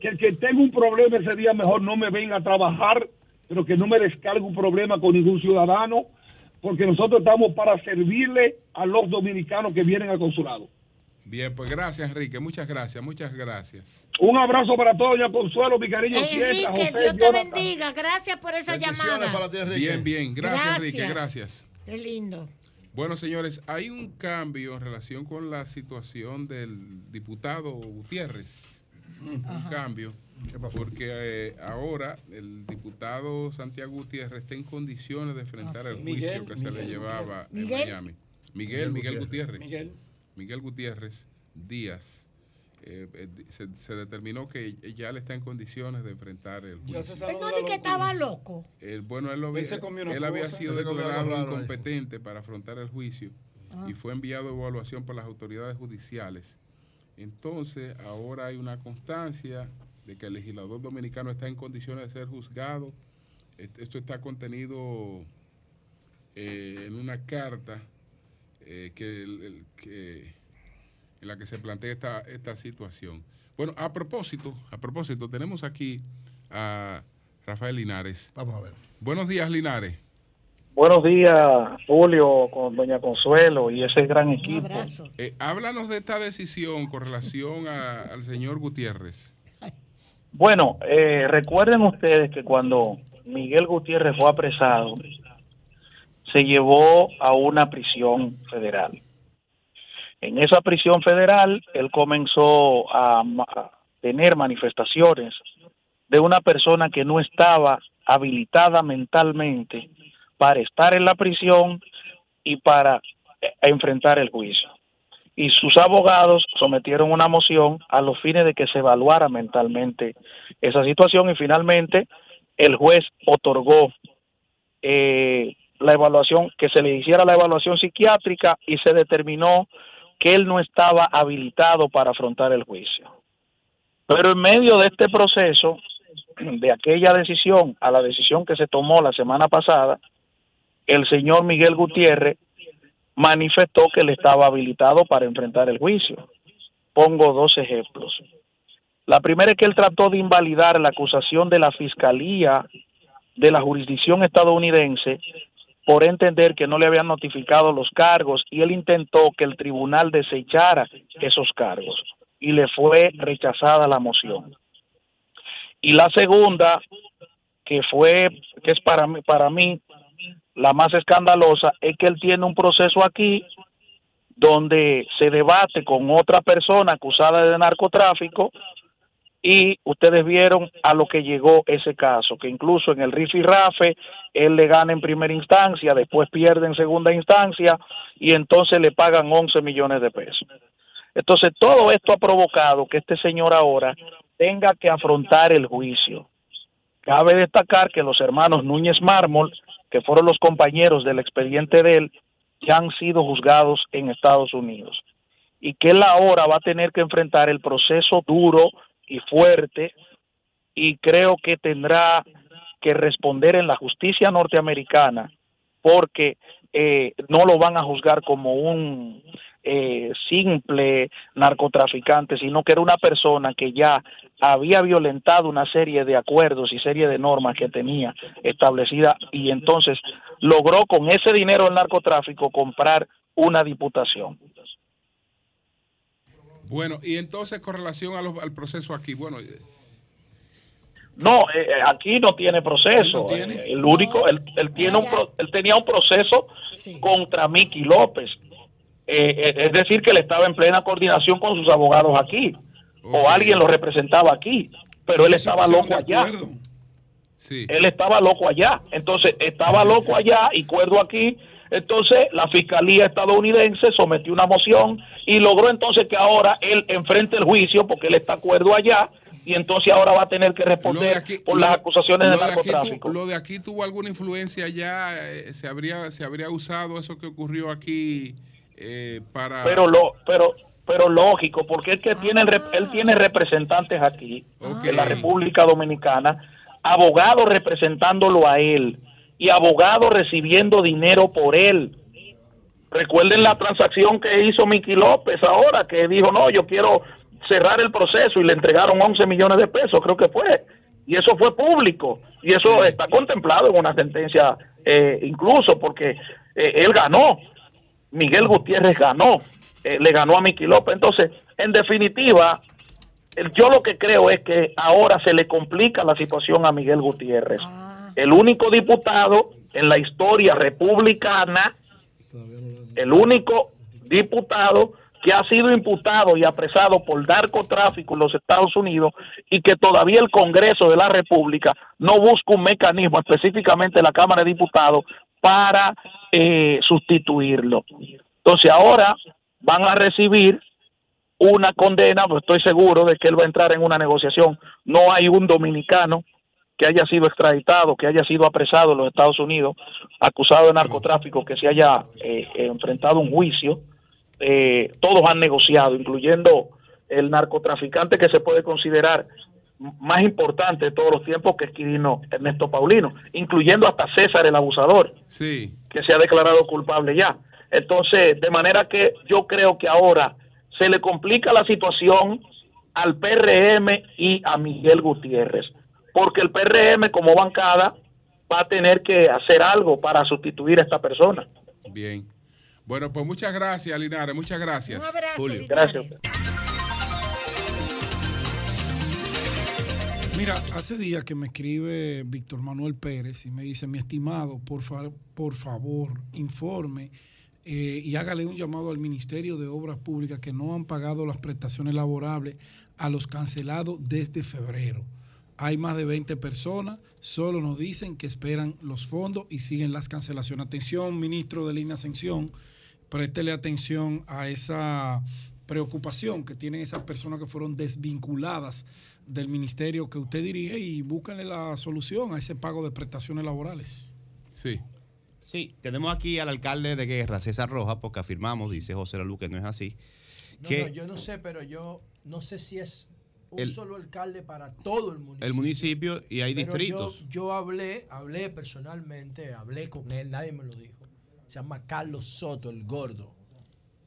que el que tenga un problema ese día mejor no me venga a trabajar, pero que no me descargue un problema con ningún ciudadano, porque nosotros estamos para servirle a los dominicanos que vienen al consulado. Bien, pues gracias, Enrique. Muchas gracias, muchas gracias. Un abrazo para todos, doña Consuelo, mi cariño. Enrique, Fiesta, José, Dios te Jonathan. bendiga. Gracias por esa llamada. Bien, bien. Gracias, Enrique. Gracias. Qué lindo. Bueno, señores, hay un cambio en relación con la situación del diputado Gutiérrez. Un cambio. Porque eh, ahora el diputado Santiago Gutiérrez está en condiciones de enfrentar Ah, el juicio Miguel, que se le llevaba Miguel. en Miami. Miguel, Miguel Gutiérrez. Miguel. Miguel Gutiérrez Díaz. Eh, eh, se, se determinó que ya le está en condiciones de enfrentar el juicio. Él no que estaba loco. Eh, bueno, él, lo Él había- él había sido Él declarado incompetente para afrontar el juicio Ah. y fue enviado a evaluación por las autoridades judiciales. Entonces, ahora hay una constancia de que el legislador dominicano está en condiciones de ser juzgado. Esto está contenido eh, en una carta eh, que, el- el- que- en la que se plantea esta, esta situación. Bueno, a propósito, a propósito, tenemos aquí a Rafael Linares. Vamos a ver. Buenos días, Linares. Buenos días, Julio, con Doña Consuelo y ese gran equipo. Eh, háblanos de esta decisión con relación a- al señor Gutiérrez. Bueno, eh, recuerden ustedes que cuando Miguel Gutiérrez fue apresado, se llevó a una prisión federal. En esa prisión federal, él comenzó a, tener manifestaciones de una persona que no estaba habilitada mentalmente para estar en la prisión y para eh, enfrentar el juicio. Y sus abogados sometieron una moción a los fines de que se evaluara mentalmente esa situación y finalmente el juez otorgó eh, la evaluación, que se le hiciera la evaluación psiquiátrica y se determinó que él no estaba habilitado para afrontar el juicio. Pero en medio de este proceso, de aquella decisión a la decisión que se tomó la semana pasada, el señor Miguel Gutiérrez manifestó que él estaba habilitado para enfrentar el juicio. Pongo dos ejemplos. La primera es que él trató de invalidar la acusación de la Fiscalía de la jurisdicción estadounidense por entender que no le habían notificado los cargos y él intentó que el tribunal desechara esos cargos y le fue rechazada la moción. Y la segunda, que fue, que es para mí, para mí la más escandalosa, es que él tiene un proceso aquí donde se debate con otra persona acusada de narcotráfico y ustedes vieron a lo que llegó ese caso, que incluso en el rifi rafe él le gana en primera instancia, después pierde en segunda instancia y entonces le pagan 11 millones de pesos. Entonces todo esto ha provocado que este señor ahora tenga que afrontar el juicio. Cabe destacar que los hermanos Núñez Mármol, que fueron los compañeros del expediente de él, ya han sido juzgados en Estados Unidos y que él ahora va a tener que enfrentar el proceso duro y fuerte y creo que tendrá que responder en la justicia norteamericana porque eh, no lo van a juzgar como un eh, simple narcotraficante, sino que era una persona que ya había violentado una serie de acuerdos y serie de normas que tenía establecida y entonces logró con ese dinero del narcotráfico comprar una diputación. Bueno, y entonces con relación a los- al proceso aquí, bueno, eh, No, eh, eh, aquí no tiene proceso. Eh, El único, él, él tiene un, pro- él tenía un proceso contra Miki López. Eh, es decir, que él estaba en plena coordinación con sus abogados aquí, o alguien lo representaba aquí, pero él estaba loco allá. Él estaba loco allá. Entonces, estaba loco allá y cuerdo aquí. Entonces, la fiscalía estadounidense sometió una moción y logró entonces que ahora él enfrente el juicio porque él está cuerdo allá y entonces ahora va a tener que responder por las acusaciones de de, tu- narcotráfico. lo de aquí tuvo alguna influencia ya, eh, se habría se habría usado eso que ocurrió aquí eh, para pero lo pero pero lógico porque es que tiene él tiene representantes aquí en la República Dominicana abogados representándolo a él y abogados recibiendo dinero por él. Recuerden la transacción que hizo Miki López ahora que dijo no yo quiero cerrar el proceso y le entregaron 11 millones de pesos creo que fue. Y eso fue público y eso está contemplado en una sentencia eh, incluso porque eh, él ganó. Miguel Gutiérrez ganó eh, le ganó a Miki López. Entonces, en definitiva, yo lo que creo es que ahora se le complica la situación a Miguel Gutiérrez. El único diputado en la historia republicana, el único diputado que ha sido imputado y apresado por narcotráfico en los Estados Unidos y que todavía el Congreso de la República no busca un mecanismo, específicamente la Cámara de Diputados, para eh, sustituirlo. Entonces ahora van a recibir una condena, pues estoy seguro de que él va a entrar en una negociación. No hay un dominicano que haya sido extraditado, que haya sido apresado en los Estados Unidos, acusado de narcotráfico, que se haya eh, enfrentado a un juicio. Eh, todos han negociado, incluyendo el narcotraficante que se puede considerar más importante de todos los tiempos, que es Quirino Ernesto Paulino, incluyendo hasta César el abusador, Sí. que se ha declarado culpable ya. Entonces, de manera que yo creo que ahora se le complica la situación al PRM y a Miguel Gutiérrez, porque el PRM como bancada va a tener que hacer algo para sustituir a esta persona. Bien. Bueno, pues muchas gracias, Linares. Muchas gracias. Julio. Gracias. Mira, hace días que me escribe Víctor Manuel Pérez y me dice, mi estimado, por, fa- por favor, informe eh, y hágale un llamado al Ministerio de Obras Públicas que no han pagado las prestaciones laborables a los cancelados desde febrero. Hay más de 20 personas, solo nos dicen que esperan los fondos y siguen las cancelaciones. Atención, ministro de Línea Ascensión, préstele atención a esa preocupación que tienen esas personas que fueron desvinculadas del ministerio que usted dirige y búsquenle la solución a ese pago de prestaciones laborales. Sí. Sí, tenemos aquí al alcalde de Guerra, César Rojas, porque afirmamos, dice José Lalu, que no es así. No, que no, yo no sé, pero yo no sé si es un El- solo alcalde para todo el municipio. el municipio y hay Pero distritos. Yo, yo hablé, hablé personalmente, hablé con él, nadie me lo dijo. Se llama Carlos Soto, el gordo,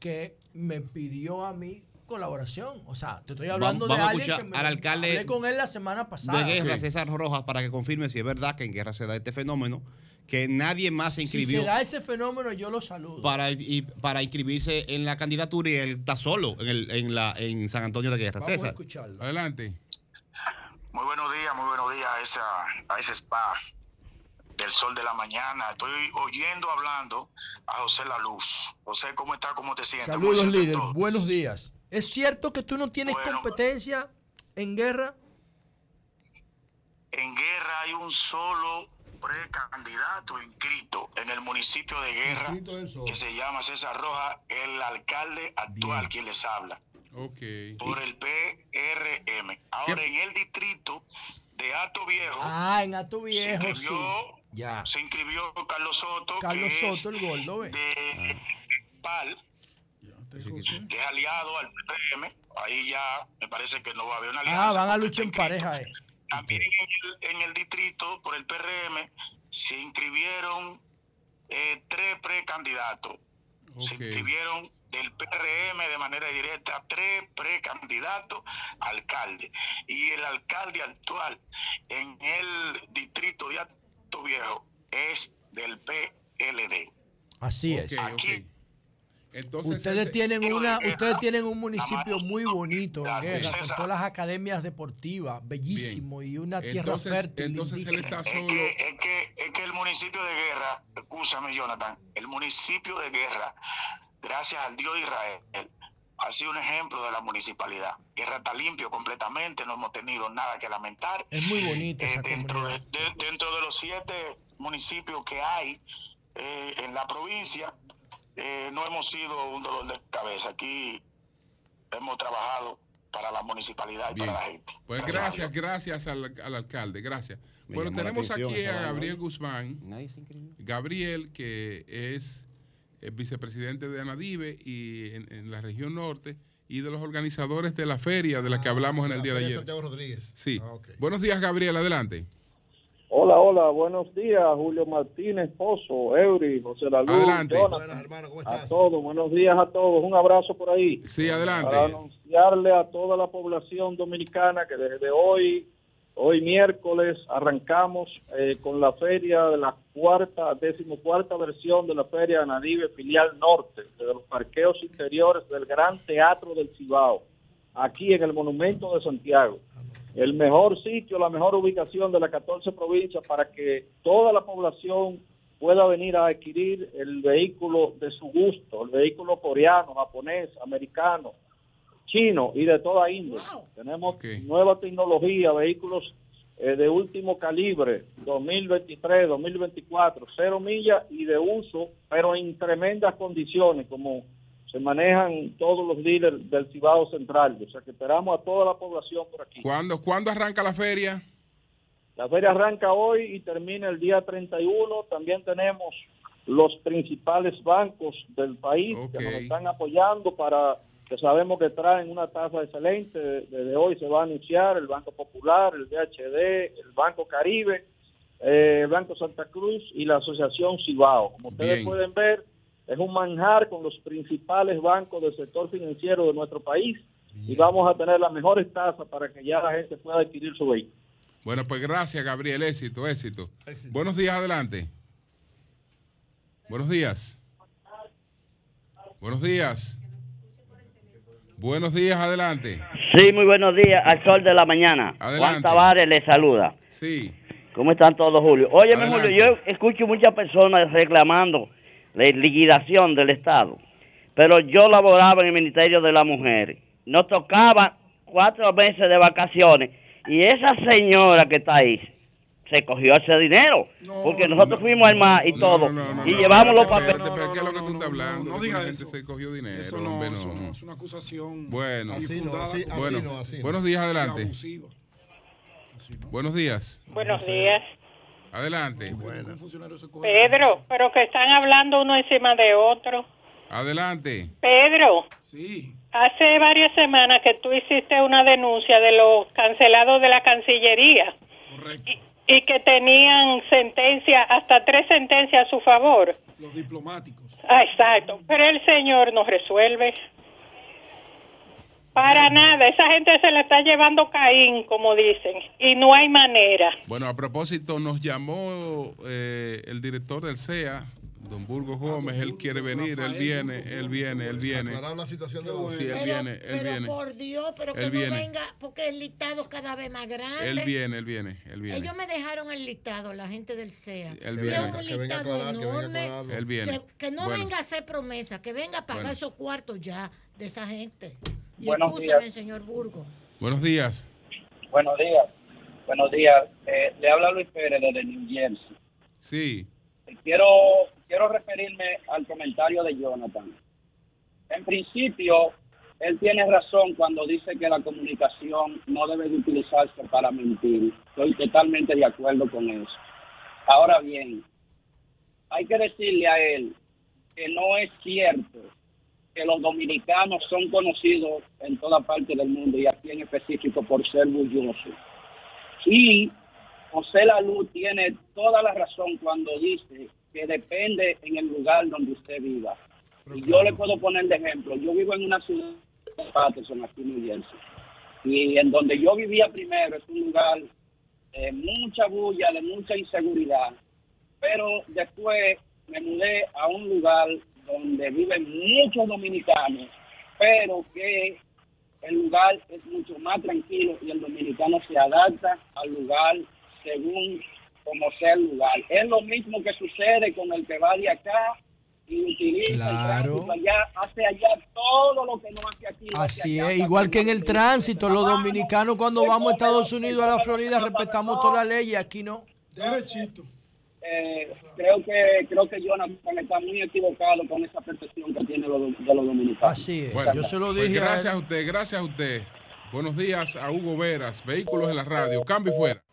que me pidió a mí colaboración. O sea, te estoy hablando Vamos- vamos a de alguien que me al alcalde hablé con él la semana pasada. de Guerra, César Rojas, para que confirme si es verdad que en Guerra se da este fenómeno, que nadie más se Si inscribió se da ese fenómeno, yo lo saludo. para, y- para inscribirse en la candidatura y él está solo en, el, en, la, en San Antonio de Guerra. Vamos a escucharlo. Adelante. Muy buenos días, muy buenos días a, esa, a ese spa del sol de la mañana. Estoy oyendo, hablando a José La Luz. José, ¿cómo está? ¿Cómo te sientes? ¿Cómo Saludos, líder. Buenos días. ¿Es cierto que tú no tienes competencia en guerra? En Guerra hay un solo precandidato inscrito en el municipio de Guerra que se llama César Rojas, el alcalde actual quien les habla. Ok. Por el PRM. Ahora en el distrito de Ato Viejo Ah, en Ato se sí. inscribió, Ya. se inscribió Carlos Soto, Carlos que es Soto, el gordo, de PAL, que es aliado al PRM. Ahí ya me parece que no va a haber una alianza. Ah, van a luchar en pareja, eh. También en el, en el distrito, por el PRM, se inscribieron eh, tres precandidatos. Se inscribieron del PRM de manera directa tres precandidatos a alcalde. Y el alcalde actual en el distrito de Alto Viejo es del PLD. Así es. Aquí Entonces, ustedes ese- tienen una, Guerra, ustedes tienen un municipio muy bonito Guerra, con César. todas las academias deportivas, bellísimo y una tierra Entonces- fértil. entonces él Es que, es, que, es que el municipio de Guerra, escúchame Jonathan, el municipio de Guerra, gracias al Dios de Israel, ha sido un ejemplo de la municipalidad. Guerra está limpio completamente, no hemos tenido nada que lamentar. Es muy bonita Eh, esa dentro, de, comunidad. de- dentro de los siete municipios que hay eh, en la provincia, eh, no hemos sido un dolor de cabeza. Aquí hemos trabajado para la municipalidad y Bien. para la gente. Pues Gracias gracias, gracias al, al alcalde, gracias. Me bueno, tenemos aquí a Gabriel. Guzmán. Nadie se inscribió. Gabriel, que es el vicepresidente de Anadive y en, en la región norte y de los organizadores de la feria de la que hablamos en el día de ayer. Santiago Rodríguez. Sí. Buenos días, Gabriel, adelante. Hola, hola, buenos días, Julio Martínez, Pozo, Eury, José La Luz, Adelante. Jonathan, a todos, buenos días a todos, un abrazo por ahí. Sí, adelante. Para anunciarle a toda la población dominicana que desde hoy Hoy miércoles arrancamos eh, con la feria de la cuarta, decimocuarta versión de la feria de Nadive Filial Norte, de los parqueos interiores del Gran Teatro del Cibao, aquí en el Monumento de Santiago. El mejor sitio, la mejor ubicación de las 14 provincias para que toda la población pueda venir a adquirir el vehículo de su gusto, el vehículo coreano, japonés, americano, chino y de toda índole. Tenemos nueva tecnología, vehículos eh, de último calibre, 2023, 2024, cero millas y de uso, pero en tremendas condiciones, como se manejan todos los dealers del Cibao Central. O sea que esperamos a toda la población por aquí. ¿Cuándo, ¿Cuándo arranca la feria? La feria arranca hoy y termina el día 31. También tenemos los principales bancos del país que nos están apoyando para que sabemos que traen una tasa excelente. Desde hoy se va a anunciar el Banco Popular, el DHD, el Banco Caribe, eh, el Banco Santa Cruz y la Asociación Cibao. Como ustedes Bien. pueden ver, es un manjar con los principales bancos del sector financiero de nuestro país y vamos a tener las mejores tasas para que ya la gente pueda adquirir su vehículo. Bueno, pues gracias, Gabriel. Éxito, éxito. Buenos días, adelante. Buenos días. Buenos días. Buenos días, adelante. Sí, muy buenos días, al sol de la mañana. Adelante. Juan Tavares le saluda. Sí. ¿Cómo están todos, Julio? Óyeme, Adelante. Julio, yo escucho muchas personas reclamando la liquidación del Estado, pero yo laboraba en el Ministerio de la Mujer. Nos tocaba cuatro meses de vacaciones y esa señora que está ahí se cogió ese dinero, porque nosotros fuimos al mar y todo, y llevamos los papeles. ¿qué es lo que tú estás hablando? No digas gente se cogió dinero. hombre, no. Es una acusación. Bueno, Así no, así- así bueno, no, así no. buenos días, adelante. Buenos días. Buenos días. Adelante. Pedro, pero que están hablando uno encima de otro. Adelante. Pedro, Sí. hace varias semanas que tú hiciste una denuncia de los cancelados de la Cancillería. Y, y que tenían sentencia, hasta tres sentencias a su favor. Los diplomáticos. Ah, exacto. Pero el señor no resuelve. Para nada. Esa gente se la está llevando Caín, como dicen. Y no hay manera. Bueno, a propósito, nos llamó eh, el director del CEA, don Burgos Gómez. Él quiere venir, él viene, él viene, él viene. Aclarar la situación de los Sí, él viene, él Pero viene. por Dios, pero que Él no viene. venga, porque el listado es cada vez más grande. Él viene, él viene, él viene. Ellos me dejaron el listado, la gente del CEA. Él viene. es un Que venga a listado aclarar, que venga a enorme. aclararlo. Él viene. Que, que no Bueno. venga a hacer promesas, que venga a pagar Bueno. esos cuartos ya de esa gente. Y Buenos días. señor Burgo. Buenos días. Buenos días. Buenos días. Eh, le habla Luis Pérez desde New Jersey. Sí. Quiero, quiero referirme al comentario de Jonathan. En principio, él tiene razón cuando dice que la comunicación no debe de utilizarse para mentir. Estoy totalmente de acuerdo con eso. Ahora bien, hay que decirle a él que no es cierto que los dominicanos son conocidos en toda parte del mundo y aquí en específico por ser bullosos. Y José Lalú tiene toda la razón cuando dice que depende en el lugar donde usted viva. Y yo le puedo poner de ejemplo. Yo vivo en una ciudad de Patterson, aquí en New Jersey. Y en donde yo vivía primero es un lugar de mucha bulla, de mucha inseguridad. Pero después me mudé a un lugar donde viven muchos dominicanos, pero que el lugar es mucho más tranquilo y el dominicano se adapta al lugar según como sea el lugar. Es lo mismo que sucede con el que va de acá y utiliza Claro. el tránsito allá, hace allá todo lo que no hace aquí. hace Así allá, es, igual que en el tránsito, los dominicanos cuando vamos a Estados Unidos, a la Florida, respetamos todas las leyes, aquí no. Derechito. Eh, creo que creo que Jonathan está muy equivocado con esa percepción que tiene los, de los dominicanos. Así Bueno, yo se lo pues dije gracias a usted, gracias a usted. Buenos días a Hugo Veras, Vehículos en la Radio. Cambio y fuera.